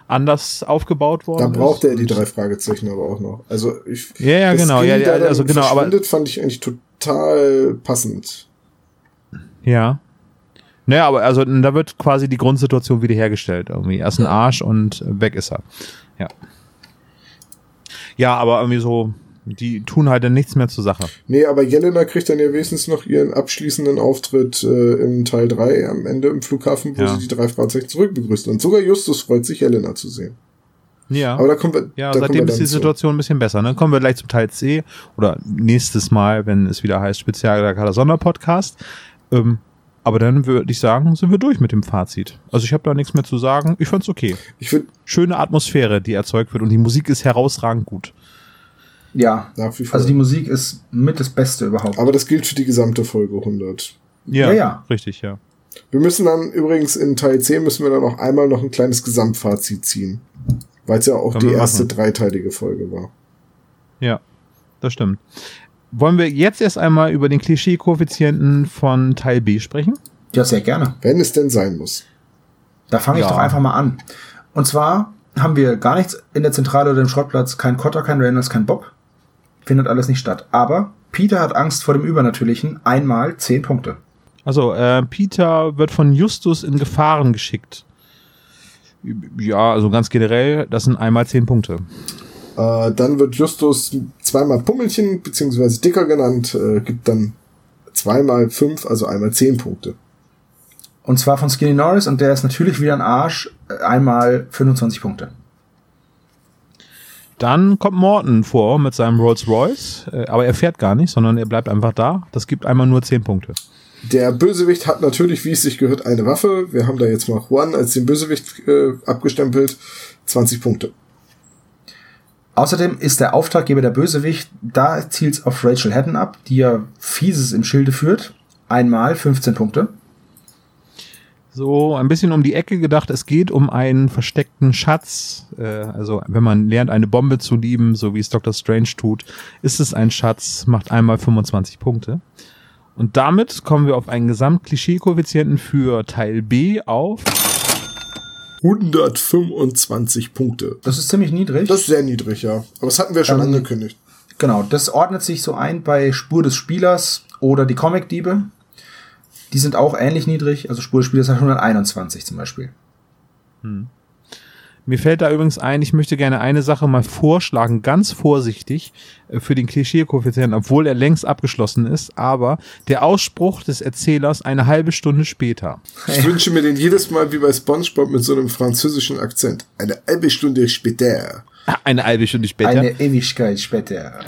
Speaker 2: anders aufgebaut worden
Speaker 3: Da
Speaker 2: ist.
Speaker 3: braucht er die drei Fragezeichen aber auch noch. Also ich
Speaker 2: Ja, ja,
Speaker 3: das
Speaker 2: genau,
Speaker 3: Skinny
Speaker 2: ja, ja,
Speaker 3: da
Speaker 2: also genau, aber
Speaker 3: fand ich eigentlich total passend.
Speaker 2: Ja. Naja, aber also da wird quasi die Grundsituation wiederhergestellt irgendwie. Er ist ein Arsch und weg ist er. Ja. Ja, aber irgendwie so, die tun halt dann nichts mehr zur Sache.
Speaker 3: Nee, aber Jelena kriegt dann ja wenigstens noch ihren abschließenden Auftritt äh, im Teil 3 am Ende im Flughafen, wo
Speaker 2: Ja.
Speaker 3: sie die drei Fragezeichen zurückbegrüßt. Und sogar Justus freut sich, Jelena zu sehen.
Speaker 2: Ja.
Speaker 3: Aber da kommen wir,
Speaker 2: ja,
Speaker 3: da kommen wir
Speaker 2: seitdem ist
Speaker 3: dann
Speaker 2: die
Speaker 3: zu.
Speaker 2: Situation ein bisschen besser. Ne? Kommen wir gleich zum Teil C oder nächstes Mal, wenn es wieder heißt Spezialkader Sonderpodcast. Ähm, aber dann würde ich sagen, sind wir durch mit dem Fazit. Also ich habe da nichts mehr zu sagen. Ich fand's okay.
Speaker 3: Ich würde
Speaker 2: Schöne Atmosphäre, die erzeugt wird und die Musik ist herausragend gut.
Speaker 4: Ja.
Speaker 3: nach wie vor.
Speaker 4: Also die Musik ist mit das Beste überhaupt.
Speaker 3: aber das gilt für die gesamte Folge 100.
Speaker 2: Ja,
Speaker 4: Ja, ja.
Speaker 2: richtig, ja.
Speaker 3: Wir müssen dann übrigens in Teil 10 müssen wir dann auch einmal noch ein kleines Gesamtfazit ziehen. Weil es ja auch
Speaker 2: Können
Speaker 3: die erste
Speaker 2: machen.
Speaker 3: dreiteilige Folge war.
Speaker 2: Ja, das stimmt. Wollen wir jetzt erst einmal über den Klischee-Koeffizienten von Teil B sprechen?
Speaker 4: Ja, sehr gerne.
Speaker 3: Wenn es denn sein muss.
Speaker 4: Da fange ich
Speaker 2: Ja.
Speaker 4: doch einfach mal an. Und zwar haben wir gar nichts in der Zentrale oder im Schrottplatz, kein Cotter, kein Reynolds, kein Bob. Findet alles nicht statt. Aber Peter hat Angst vor dem Übernatürlichen. Einmal zehn Punkte.
Speaker 2: Also, äh, Peter wird von Justus in Gefahren geschickt. Ja, also ganz generell, das sind einmal zehn Punkte.
Speaker 3: Äh, dann wird Justus zweimal Pummelchen beziehungsweise Dicker genannt, äh, gibt dann zweimal fünf, also einmal zehn Punkte.
Speaker 4: Und zwar von Skinny Norris und der ist natürlich wieder ein Arsch. Äh, Einmal 25 Punkte.
Speaker 2: Dann kommt Morton vor mit seinem Rolls Royce, äh, aber er fährt gar nicht, sondern er bleibt einfach da. Das gibt einmal nur zehn Punkte.
Speaker 3: Der Bösewicht hat natürlich, wie es sich gehört, eine Waffe. Wir haben da jetzt mal Juan als den Bösewicht äh, abgestempelt. 20 Punkte.
Speaker 4: Außerdem ist der Auftraggeber der Bösewicht, da zielt's auf Rachel Haddon ab, die ja Fieses im Schilde führt. Einmal 15 Punkte.
Speaker 2: So ein bisschen um die Ecke gedacht, es geht um einen versteckten Schatz. Äh, also wenn man lernt, eine Bombe zu lieben, so wie es Dr. Strange tut, ist es ein Schatz, macht einmal 25 Punkte. Und damit kommen wir auf einen Gesamtklischee-Koeffizienten für Teil B auf
Speaker 3: 125 Punkte.
Speaker 4: Das ist ziemlich niedrig.
Speaker 3: Das ist sehr niedrig, ja. Aber das hatten wir schon
Speaker 4: Ähm,
Speaker 3: angekündigt.
Speaker 4: Genau, das ordnet sich so ein bei Spur des Spielers oder die Comic-Diebe. Die sind auch ähnlich niedrig. Also Spur des Spielers hat 121 zum Beispiel.
Speaker 2: Mir fällt da übrigens ein, ich möchte gerne eine Sache mal vorschlagen, ganz vorsichtig äh, für den Klischee-Koeffizienten, obwohl er längst abgeschlossen ist, aber der Ausspruch des Erzählers eine halbe Stunde später.
Speaker 3: Ich wünsche mir den jedes Mal wie bei SpongeBob mit so einem französischen Akzent. Eine halbe Stunde später.
Speaker 2: Eine halbe Stunde später.
Speaker 4: Eine Ewigkeit später.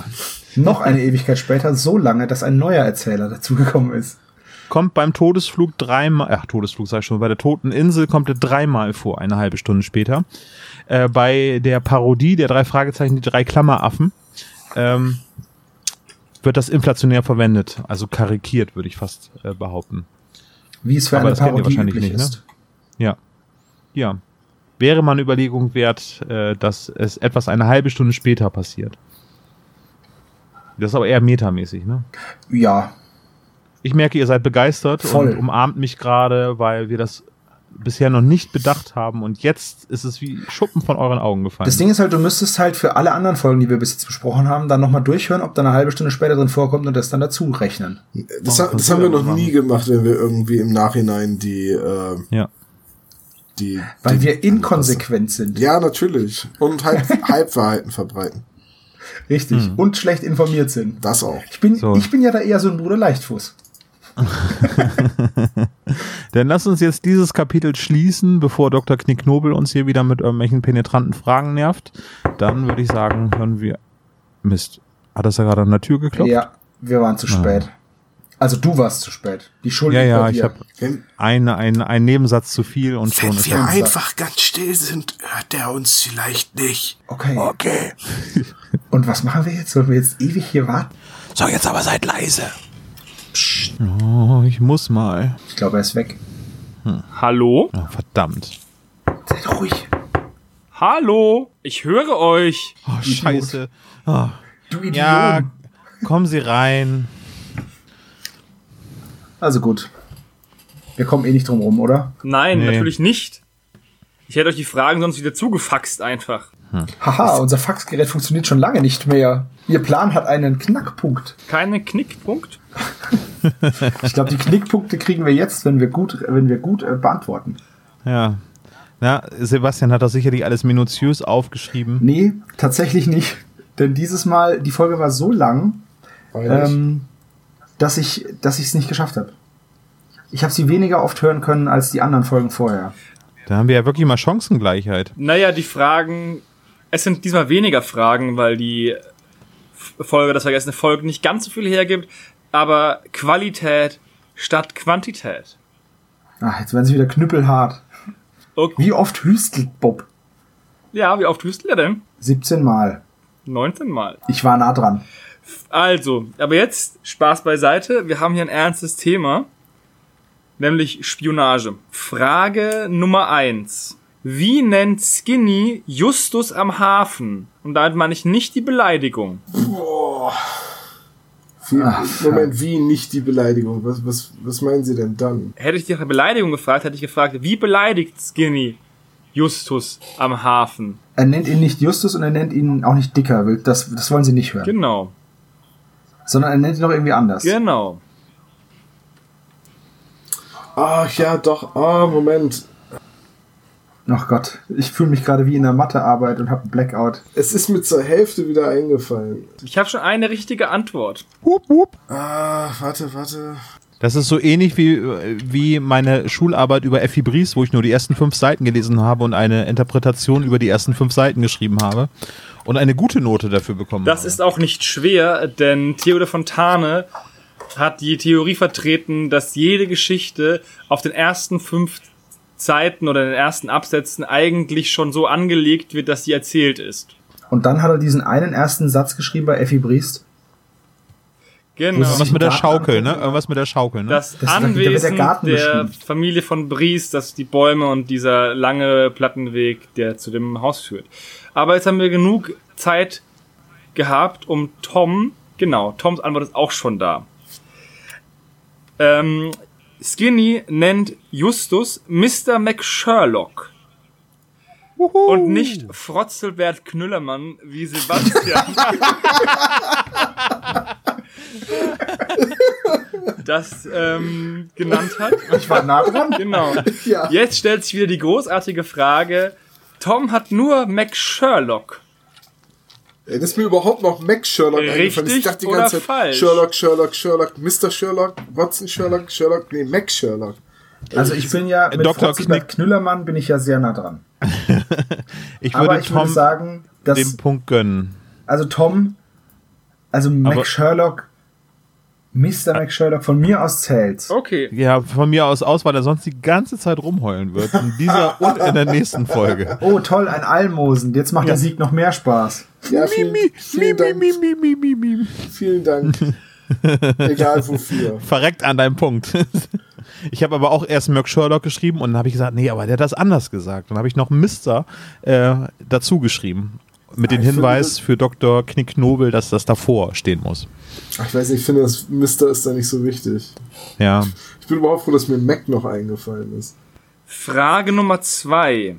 Speaker 4: Noch eine Ewigkeit später, so lange, dass ein neuer Erzähler dazugekommen ist.
Speaker 2: Kommt beim Todesflug dreimal, ach Todesflug sag ich schon, bei der Toten Insel kommt er dreimal vor, eine halbe Stunde später. Äh, bei der Parodie der drei Fragezeichen, die drei Klammeraffen, ähm, wird das inflationär verwendet, also karikiert, würde ich fast äh, behaupten.
Speaker 4: Wie es für
Speaker 2: Aber
Speaker 4: eine Parodie
Speaker 2: wahrscheinlich nicht, ne?
Speaker 4: ist.
Speaker 2: Ja. Ja. Wäre eine Überlegung wert, äh, dass es etwas eine halbe Stunde später passiert. Das ist aber eher metamäßig, ne?
Speaker 4: Ja,
Speaker 2: Ich merke, ihr seid begeistert
Speaker 4: Voll.
Speaker 2: und umarmt mich gerade, weil wir das bisher noch nicht bedacht haben und jetzt ist es wie Schuppen von euren Augen gefallen.
Speaker 4: Das Ding ist halt, du müsstest halt für alle anderen Folgen, die wir bis jetzt besprochen haben, dann nochmal durchhören, ob da eine halbe Stunde später drin vorkommt und das dann dazu rechnen.
Speaker 3: Das,
Speaker 2: Oh,
Speaker 3: ha- das haben wir noch nie gemacht, wenn wir irgendwie im Nachhinein die, äh,
Speaker 2: ja.
Speaker 3: die,
Speaker 4: Weil
Speaker 3: die
Speaker 4: wir inkonsequent sind.
Speaker 3: Ja, natürlich. Und Halb Halbwahrheiten verbreiten.
Speaker 4: Richtig. Und schlecht informiert sind.
Speaker 3: Das auch.
Speaker 4: Ich bin,
Speaker 2: So.
Speaker 4: ich bin ja da eher so ein Bruder Leichtfuß.
Speaker 2: Dann lass uns jetzt dieses Kapitel schließen, bevor Dr. Knicknobel uns hier wieder mit irgendwelchen penetranten Fragen nervt. Dann würde ich sagen, hören wir. Mist. Hat das ja gerade an der Tür geklopft?
Speaker 4: Ja, wir waren zu spät. Also du warst zu spät. Die Schuld
Speaker 2: ja, ja
Speaker 4: dir.
Speaker 2: ich habe
Speaker 3: Wenn,
Speaker 2: eine, eine, einen Nebensatz zu viel und schon
Speaker 3: wenn
Speaker 2: ist
Speaker 3: wir einfach ganz still sind, hört er uns vielleicht nicht.
Speaker 4: Okay.
Speaker 3: Okay.
Speaker 4: Und was machen wir jetzt? Sollen wir jetzt ewig hier warten?
Speaker 3: So, jetzt aber seid leise.
Speaker 2: Oh, ich muss mal.
Speaker 4: Ich glaube, er ist weg.
Speaker 5: Hallo?
Speaker 2: Oh, verdammt.
Speaker 4: Seid ruhig.
Speaker 5: Hallo? Ich höre euch.
Speaker 2: Oh, scheiße. Oh.
Speaker 4: Du Idiot.
Speaker 2: Ja, kommen Sie rein.
Speaker 4: Also gut. Wir kommen eh nicht drum rum, oder?
Speaker 5: Nein,
Speaker 2: Nee.
Speaker 5: natürlich nicht. Ich hätte euch die Fragen sonst wieder zugefaxt einfach.
Speaker 4: Haha, unser Faxgerät funktioniert schon lange nicht mehr. Ihr Plan hat einen Knackpunkt.
Speaker 5: Keine Knickpunkt?
Speaker 4: Ich glaube, die Knickpunkte kriegen wir jetzt, wenn wir gut, wenn wir gut äh, beantworten.
Speaker 2: Ja. Na, Sebastian hat das sicherlich alles minutiös aufgeschrieben.
Speaker 4: Nee, tatsächlich nicht. Denn dieses Mal, die Folge war so lang, ähm, dass ich dass ich es nicht geschafft habe. Ich habe sie weniger oft hören können als die anderen Folgen vorher.
Speaker 2: Da haben wir ja wirklich mal Chancengleichheit.
Speaker 5: Naja, die Fragen. Es sind diesmal weniger Fragen, weil die Folge, das vergessene Volk, nicht ganz so viel hergibt. Aber Qualität statt Quantität.
Speaker 4: Ach, jetzt werden sie wieder knüppelhart.
Speaker 5: Okay.
Speaker 4: Wie oft hüstelt Bob?
Speaker 5: Ja, wie oft hüstelt er denn?
Speaker 4: 17 Mal.
Speaker 5: 19 Mal.
Speaker 4: Ich war nah dran.
Speaker 5: Also, aber jetzt Spaß beiseite. Wir haben hier ein ernstes Thema, nämlich Spionage. Frage Nummer eins: Wie nennt Skinny Justus am Hafen? Und damit meine ich nicht die Beleidigung.
Speaker 3: Wie,
Speaker 4: Ach,
Speaker 3: Moment, wie nicht die Beleidigung? Was, was, was meinen Sie denn dann?
Speaker 5: Hätte ich dich nach Beleidigung gefragt, hätte ich gefragt, wie beleidigt Skinny Justus am Hafen?
Speaker 4: Er nennt ihn nicht Justus und er nennt ihn auch nicht Dicker. Will- Das, das wollen sie nicht hören.
Speaker 5: Genau,
Speaker 4: Sondern er nennt ihn noch irgendwie anders.
Speaker 5: genau.
Speaker 3: Ach ja, doch. Ah, Moment.
Speaker 4: Ach Gott, ich fühle mich gerade wie in der Mathearbeit und habe einen Blackout.
Speaker 3: Es ist mir zur Hälfte wieder eingefallen.
Speaker 5: Ich habe schon eine richtige Antwort.
Speaker 2: Hup, hup.
Speaker 3: Ah, warte, warte.
Speaker 2: Das ist so ähnlich wie, wie meine Schularbeit über Effi Bries, wo ich nur die ersten fünf Seiten gelesen habe und eine Interpretation über die ersten fünf Seiten geschrieben habe und eine gute Note dafür bekommen
Speaker 5: Das
Speaker 2: habe.
Speaker 5: ist auch nicht schwer, denn Theodor Fontane hat die Theorie vertreten, dass jede Geschichte auf den ersten fünf Seiten oder den ersten Absätzen eigentlich schon so angelegt wird, dass sie erzählt ist.
Speaker 4: Und dann hat er diesen einen ersten Satz geschrieben bei Effi Briest.
Speaker 5: Genau.
Speaker 2: Irgendwas mit der Schaukel, ne? Irgendwas mit der Schaukel, ne?
Speaker 5: Das,
Speaker 4: Das- der
Speaker 5: Anwesen der
Speaker 4: beschrieben.
Speaker 5: Familie von Bries, das die Bäume und dieser lange Plattenweg, der zu dem Haus führt. Aber jetzt haben wir genug Zeit gehabt, um Tom, genau, Toms Antwort ist auch schon da. Ähm, Skinny nennt Justus Mr. McSherlock. Und nicht Frotzelbert Knüllermann wie Sebastian. das ähm, genannt hat.
Speaker 4: Ich war nah dran.
Speaker 5: Genau.
Speaker 3: Ja.
Speaker 5: Jetzt stellt sich wieder die großartige Frage. Tom hat nur McSherlock.
Speaker 3: Das ist mir überhaupt noch Mac Sherlock eingefallen. Ich
Speaker 5: Richtig
Speaker 3: dachte die
Speaker 5: oder
Speaker 3: ganze Zeit
Speaker 5: falsch?
Speaker 3: Sherlock, Sherlock, Sherlock, Mr. Sherlock, Watson Sherlock, Sherlock, nee, Mac Sherlock.
Speaker 4: Also ich bin ja mit
Speaker 2: Dr.
Speaker 4: Frotzelbert Knüllermann bin ich ja sehr nah dran.
Speaker 2: ich
Speaker 4: Aber
Speaker 2: würde
Speaker 4: ich würde
Speaker 2: Tom
Speaker 4: sagen, dass
Speaker 2: den Punkt gönnen.
Speaker 4: also Tom, also
Speaker 2: Aber-
Speaker 4: Mac Sherlock, Mr. Mac Sherlock von mir aus zählt.
Speaker 5: Okay.
Speaker 2: Ja, von mir aus aus, weil er sonst die ganze Zeit rumheulen wird. In dieser und in der nächsten Folge.
Speaker 4: Oh toll, ein Almosen. Jetzt macht der Sieg noch mehr Spaß.
Speaker 3: Ja, vielen, vielen Dank. Vielen Dank. Egal wofür.
Speaker 2: Verreckt an deinem Punkt. Ich habe aber auch erst Merck Sherlock geschrieben und dann habe ich gesagt, nee, aber der hat das anders gesagt. Dann habe ich noch Mr. Äh, dazu geschrieben. Mit dem
Speaker 3: finde
Speaker 2: Hinweis
Speaker 3: das-
Speaker 2: für Dr. Knicknobel, dass das davor stehen muss.
Speaker 3: Ach, ich weiß nicht, ich finde, das Mister ist da nicht so wichtig.
Speaker 2: Ja.
Speaker 3: Ich bin überhaupt froh, dass mir Mac noch eingefallen ist.
Speaker 5: Frage Nummer zwei.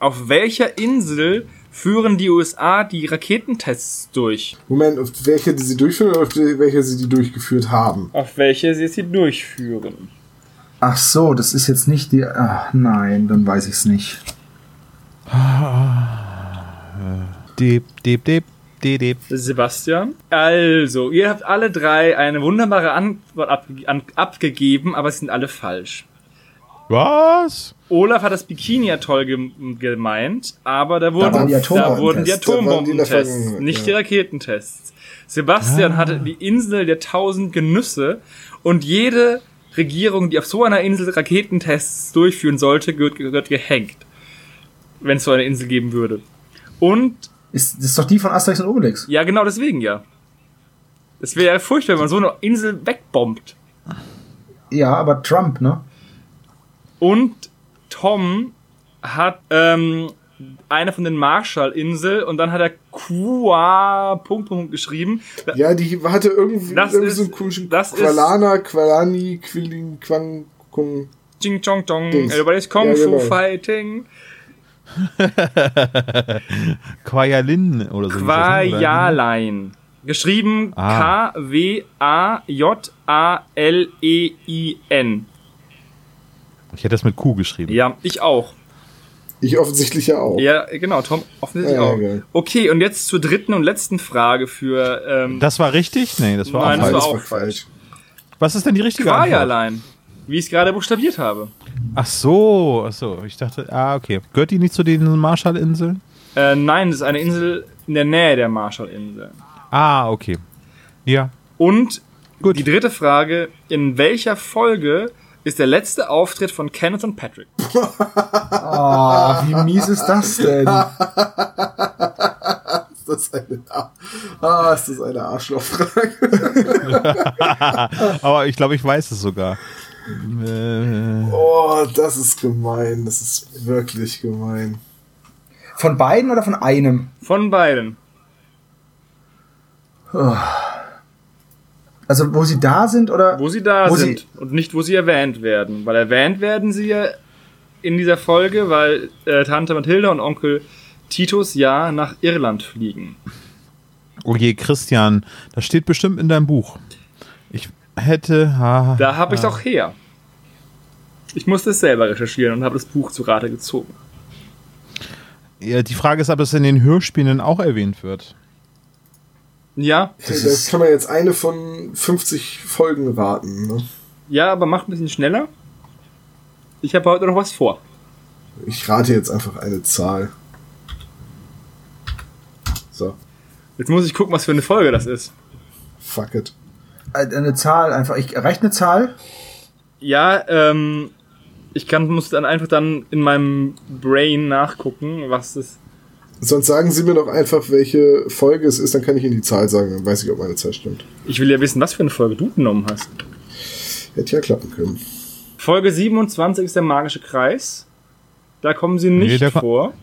Speaker 5: Auf welcher Insel führen die USA die Raketentests durch?
Speaker 3: Moment, auf welche die sie durchführen oder auf die, welche sie die durchgeführt haben?
Speaker 5: Auf welche sie sie durchführen?
Speaker 4: Ach so, das ist jetzt nicht die. Ach nein, dann weiß ich es nicht.
Speaker 2: Deep, deep, deep, deep, deep.
Speaker 5: Sebastian? Also, ihr habt alle drei eine wunderbare Antwort abge an abgegeben, aber sie sind alle falsch.
Speaker 2: Was?
Speaker 5: Olaf hat das Bikini-Atoll ge gemeint, aber da wurden,
Speaker 4: waren die
Speaker 5: da wurden die
Speaker 4: Atombombentests.
Speaker 3: Da waren die
Speaker 5: nicht
Speaker 3: ja.
Speaker 5: die Raketentests. Sebastian hatte die Insel der tausend Genüsse und jede Regierung, die auf so einer Insel Raketentests durchführen sollte, gehört, gehört gehängt. Wenn es so eine Insel geben würde. Und,
Speaker 4: Ist, das ist doch die von Asterix und Obelix.
Speaker 5: ja, genau deswegen ja. Das wäre ja furchtbar, wenn man so eine Insel wegbombt.
Speaker 4: Ja, aber Trump, ne?
Speaker 5: Und Tom hat ähm, eine von den Marshall-Insel und dann hat er Kua Punkt, Punkt, geschrieben.
Speaker 3: Ja, die hatte irgendwie,
Speaker 5: Das
Speaker 3: irgendwie
Speaker 5: ist-
Speaker 3: so einen komischen
Speaker 5: das ist-
Speaker 3: Qualana, Qualani, Quilling, Quang, Kung.
Speaker 5: Ching Chong Chong, everybody's Kung
Speaker 3: Ja,
Speaker 5: Fu
Speaker 3: genau.
Speaker 5: Fighting.
Speaker 2: Quajalin oder so. ne? Oder?
Speaker 5: Quajalein. Geschrieben
Speaker 2: Ah.
Speaker 5: K-W-A-J-A-L-E-I-N.
Speaker 2: Ich hätte das mit Q geschrieben.
Speaker 5: Ja, ich auch.
Speaker 3: Ich offensichtlich ja auch.
Speaker 5: Ja, genau, Tom, offensichtlich
Speaker 3: Ja,
Speaker 5: auch.
Speaker 3: geil.
Speaker 5: Okay, und jetzt zur dritten und letzten Frage für ähm,
Speaker 2: Das war richtig? Nee, das war
Speaker 5: Nein,
Speaker 2: auch
Speaker 5: das
Speaker 2: falsch.
Speaker 5: war auch
Speaker 3: falsch.
Speaker 2: Was ist denn die richtige Antwort?
Speaker 5: Wie ich es gerade buchstabiert habe.
Speaker 2: Ach so, ach so. Ich dachte, ah, okay. Gehört die nicht zu den Marshallinseln?
Speaker 5: Äh, nein, das ist eine Insel in der Nähe der Marshallinseln.
Speaker 2: Ah, okay. Ja.
Speaker 5: Und
Speaker 2: Gut.
Speaker 5: die dritte Frage, in welcher Folge ist der letzte Auftritt von Kenneth und Patrick?
Speaker 4: Oh, wie mies ist das denn?
Speaker 3: Ist das eine, ah, ist das eine Arschlochfrage?
Speaker 2: Aber ich glaube, ich weiß es sogar. Äh,
Speaker 3: Oh, das ist gemein. Das ist wirklich gemein.
Speaker 4: Von beiden oder von einem?
Speaker 5: Von beiden.
Speaker 4: Also wo sie da sind oder?
Speaker 5: Wo sie da
Speaker 4: Wo
Speaker 5: sind und nicht, wo sie erwähnt werden. Weil erwähnt werden sie ja in dieser Folge, weil äh, Tante Mathilda und Onkel Titus ja nach Irland fliegen.
Speaker 2: Oh je, Christian, das steht bestimmt in deinem Buch. Hätte. Ha,
Speaker 5: Da habe ich es auch her. Ich musste es selber recherchieren und habe das Buch zu Rate gezogen.
Speaker 2: ja, die Frage ist, ob es in den Hörspielen auch erwähnt wird.
Speaker 5: Ja,
Speaker 3: Das, kann man jetzt eine von 50 Folgen raten. Ne?
Speaker 5: ja, aber macht ein bisschen schneller. Ich habe heute noch was vor.
Speaker 3: Ich rate jetzt einfach eine Zahl. So,
Speaker 5: Jetzt muss ich gucken, was für eine Folge das ist.
Speaker 3: fuck it.
Speaker 4: Äh, Eine Zahl einfach. Ich reicht eine Zahl?
Speaker 5: Ja, ähm, ich kann, muss dann einfach dann in meinem Brain nachgucken, was das.
Speaker 3: Sonst sagen Sie mir doch einfach, welche Folge es ist, dann kann ich Ihnen die Zahl sagen, dann weiß ich, ob meine Zahl stimmt.
Speaker 5: Ich will ja wissen, was für eine Folge du genommen hast.
Speaker 3: Hätte ja klappen können.
Speaker 5: Folge 27 ist der magische Kreis. Da kommen sie nicht
Speaker 2: Nee,
Speaker 5: vor.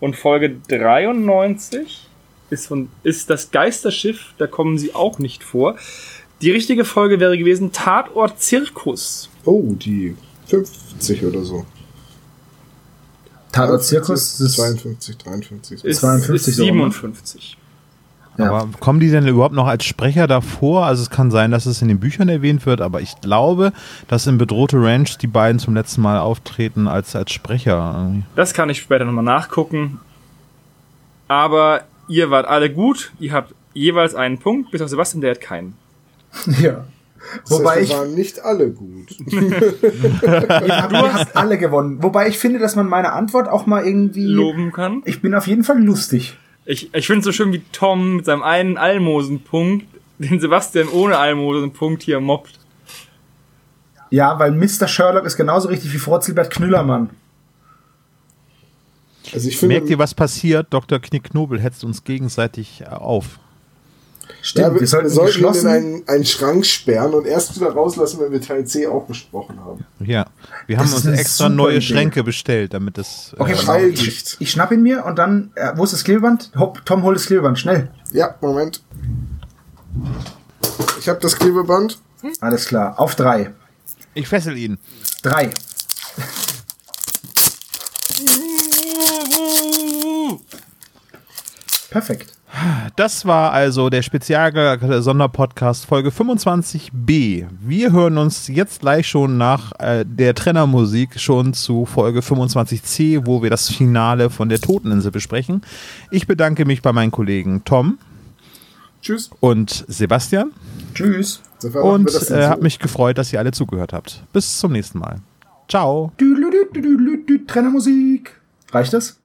Speaker 5: Und Folge 93 ist, von, ist das Geisterschiff. Da kommen sie auch nicht vor. Die richtige Folge wäre gewesen Tatort Zirkus.
Speaker 3: Oh, die 50 oder so.
Speaker 4: Tatort Zirkus. Ist,
Speaker 3: 52, 53. so.
Speaker 5: Ist,
Speaker 4: 52
Speaker 5: ist
Speaker 4: so, ne?
Speaker 5: 57.
Speaker 4: Ja.
Speaker 2: Aber kommen die denn überhaupt noch als Sprecher davor? Also es kann sein, dass es in den Büchern erwähnt wird, aber ich glaube, dass in Bedrohte Ranch die beiden zum letzten Mal auftreten als, als Sprecher.
Speaker 5: Das kann ich später nochmal nachgucken. Aber ihr wart alle gut. Ihr habt jeweils einen Punkt, bis auf Sebastian, der hat keinen.
Speaker 4: ja.
Speaker 3: Das
Speaker 4: Wobei
Speaker 3: heißt,
Speaker 4: ich,
Speaker 3: wir waren nicht alle gut.
Speaker 4: ihr habt, ihr habt alle gewonnen. Wobei ich finde, dass man meine Antwort auch mal irgendwie.
Speaker 5: Loben kann.
Speaker 4: Ich bin auf jeden Fall lustig.
Speaker 5: Ich, ich finde es so schön, wie Tom mit seinem einen Almosenpunkt den Sebastian ohne Almosenpunkt hier mobbt.
Speaker 4: Ja, weil Mr. Sherlock ist genauso richtig wie Frotzelbert Knüllermann.
Speaker 3: Also ich finde,
Speaker 2: Merkt ihr, was passiert? Dr. Knickknobel hetzt uns gegenseitig äh, auf.
Speaker 4: Stimmt,
Speaker 3: ja, wir,
Speaker 4: wir sollten
Speaker 3: wir sollten ihn in einen, einen Schrank sperren und erst wieder rauslassen, wenn wir Teil C auch besprochen haben.
Speaker 2: Ja, wir haben
Speaker 4: Das
Speaker 2: uns extra neue
Speaker 4: Idee.
Speaker 2: Schränke bestellt, damit das.
Speaker 4: Okay,
Speaker 2: äh,
Speaker 4: auf,
Speaker 3: Schalldicht.
Speaker 4: ich, ich schnapp ihn mir und dann, äh, wo ist das Klebeband? Hopp, Tom, hol das Klebeband, schnell.
Speaker 3: Ja, Moment. Ich habe das Klebeband.
Speaker 4: Alles klar, auf drei.
Speaker 2: ich fessel ihn.
Speaker 4: Drei. Perfekt.
Speaker 2: Das war also der spezial Sonderpodcast Folge 25b. Wir hören uns jetzt gleich schon nach äh, der Trennermusik schon zu Folge 25c, wo wir das Finale von der Toteninsel besprechen. Ich bedanke mich bei meinen Kollegen Tom
Speaker 3: Tschüss.
Speaker 2: und Sebastian
Speaker 4: Tschüss.
Speaker 2: Und äh, habe mich gefreut, dass ihr alle zugehört habt. Bis zum nächsten Mal. Ciao.
Speaker 4: Trennermusik. Reicht das?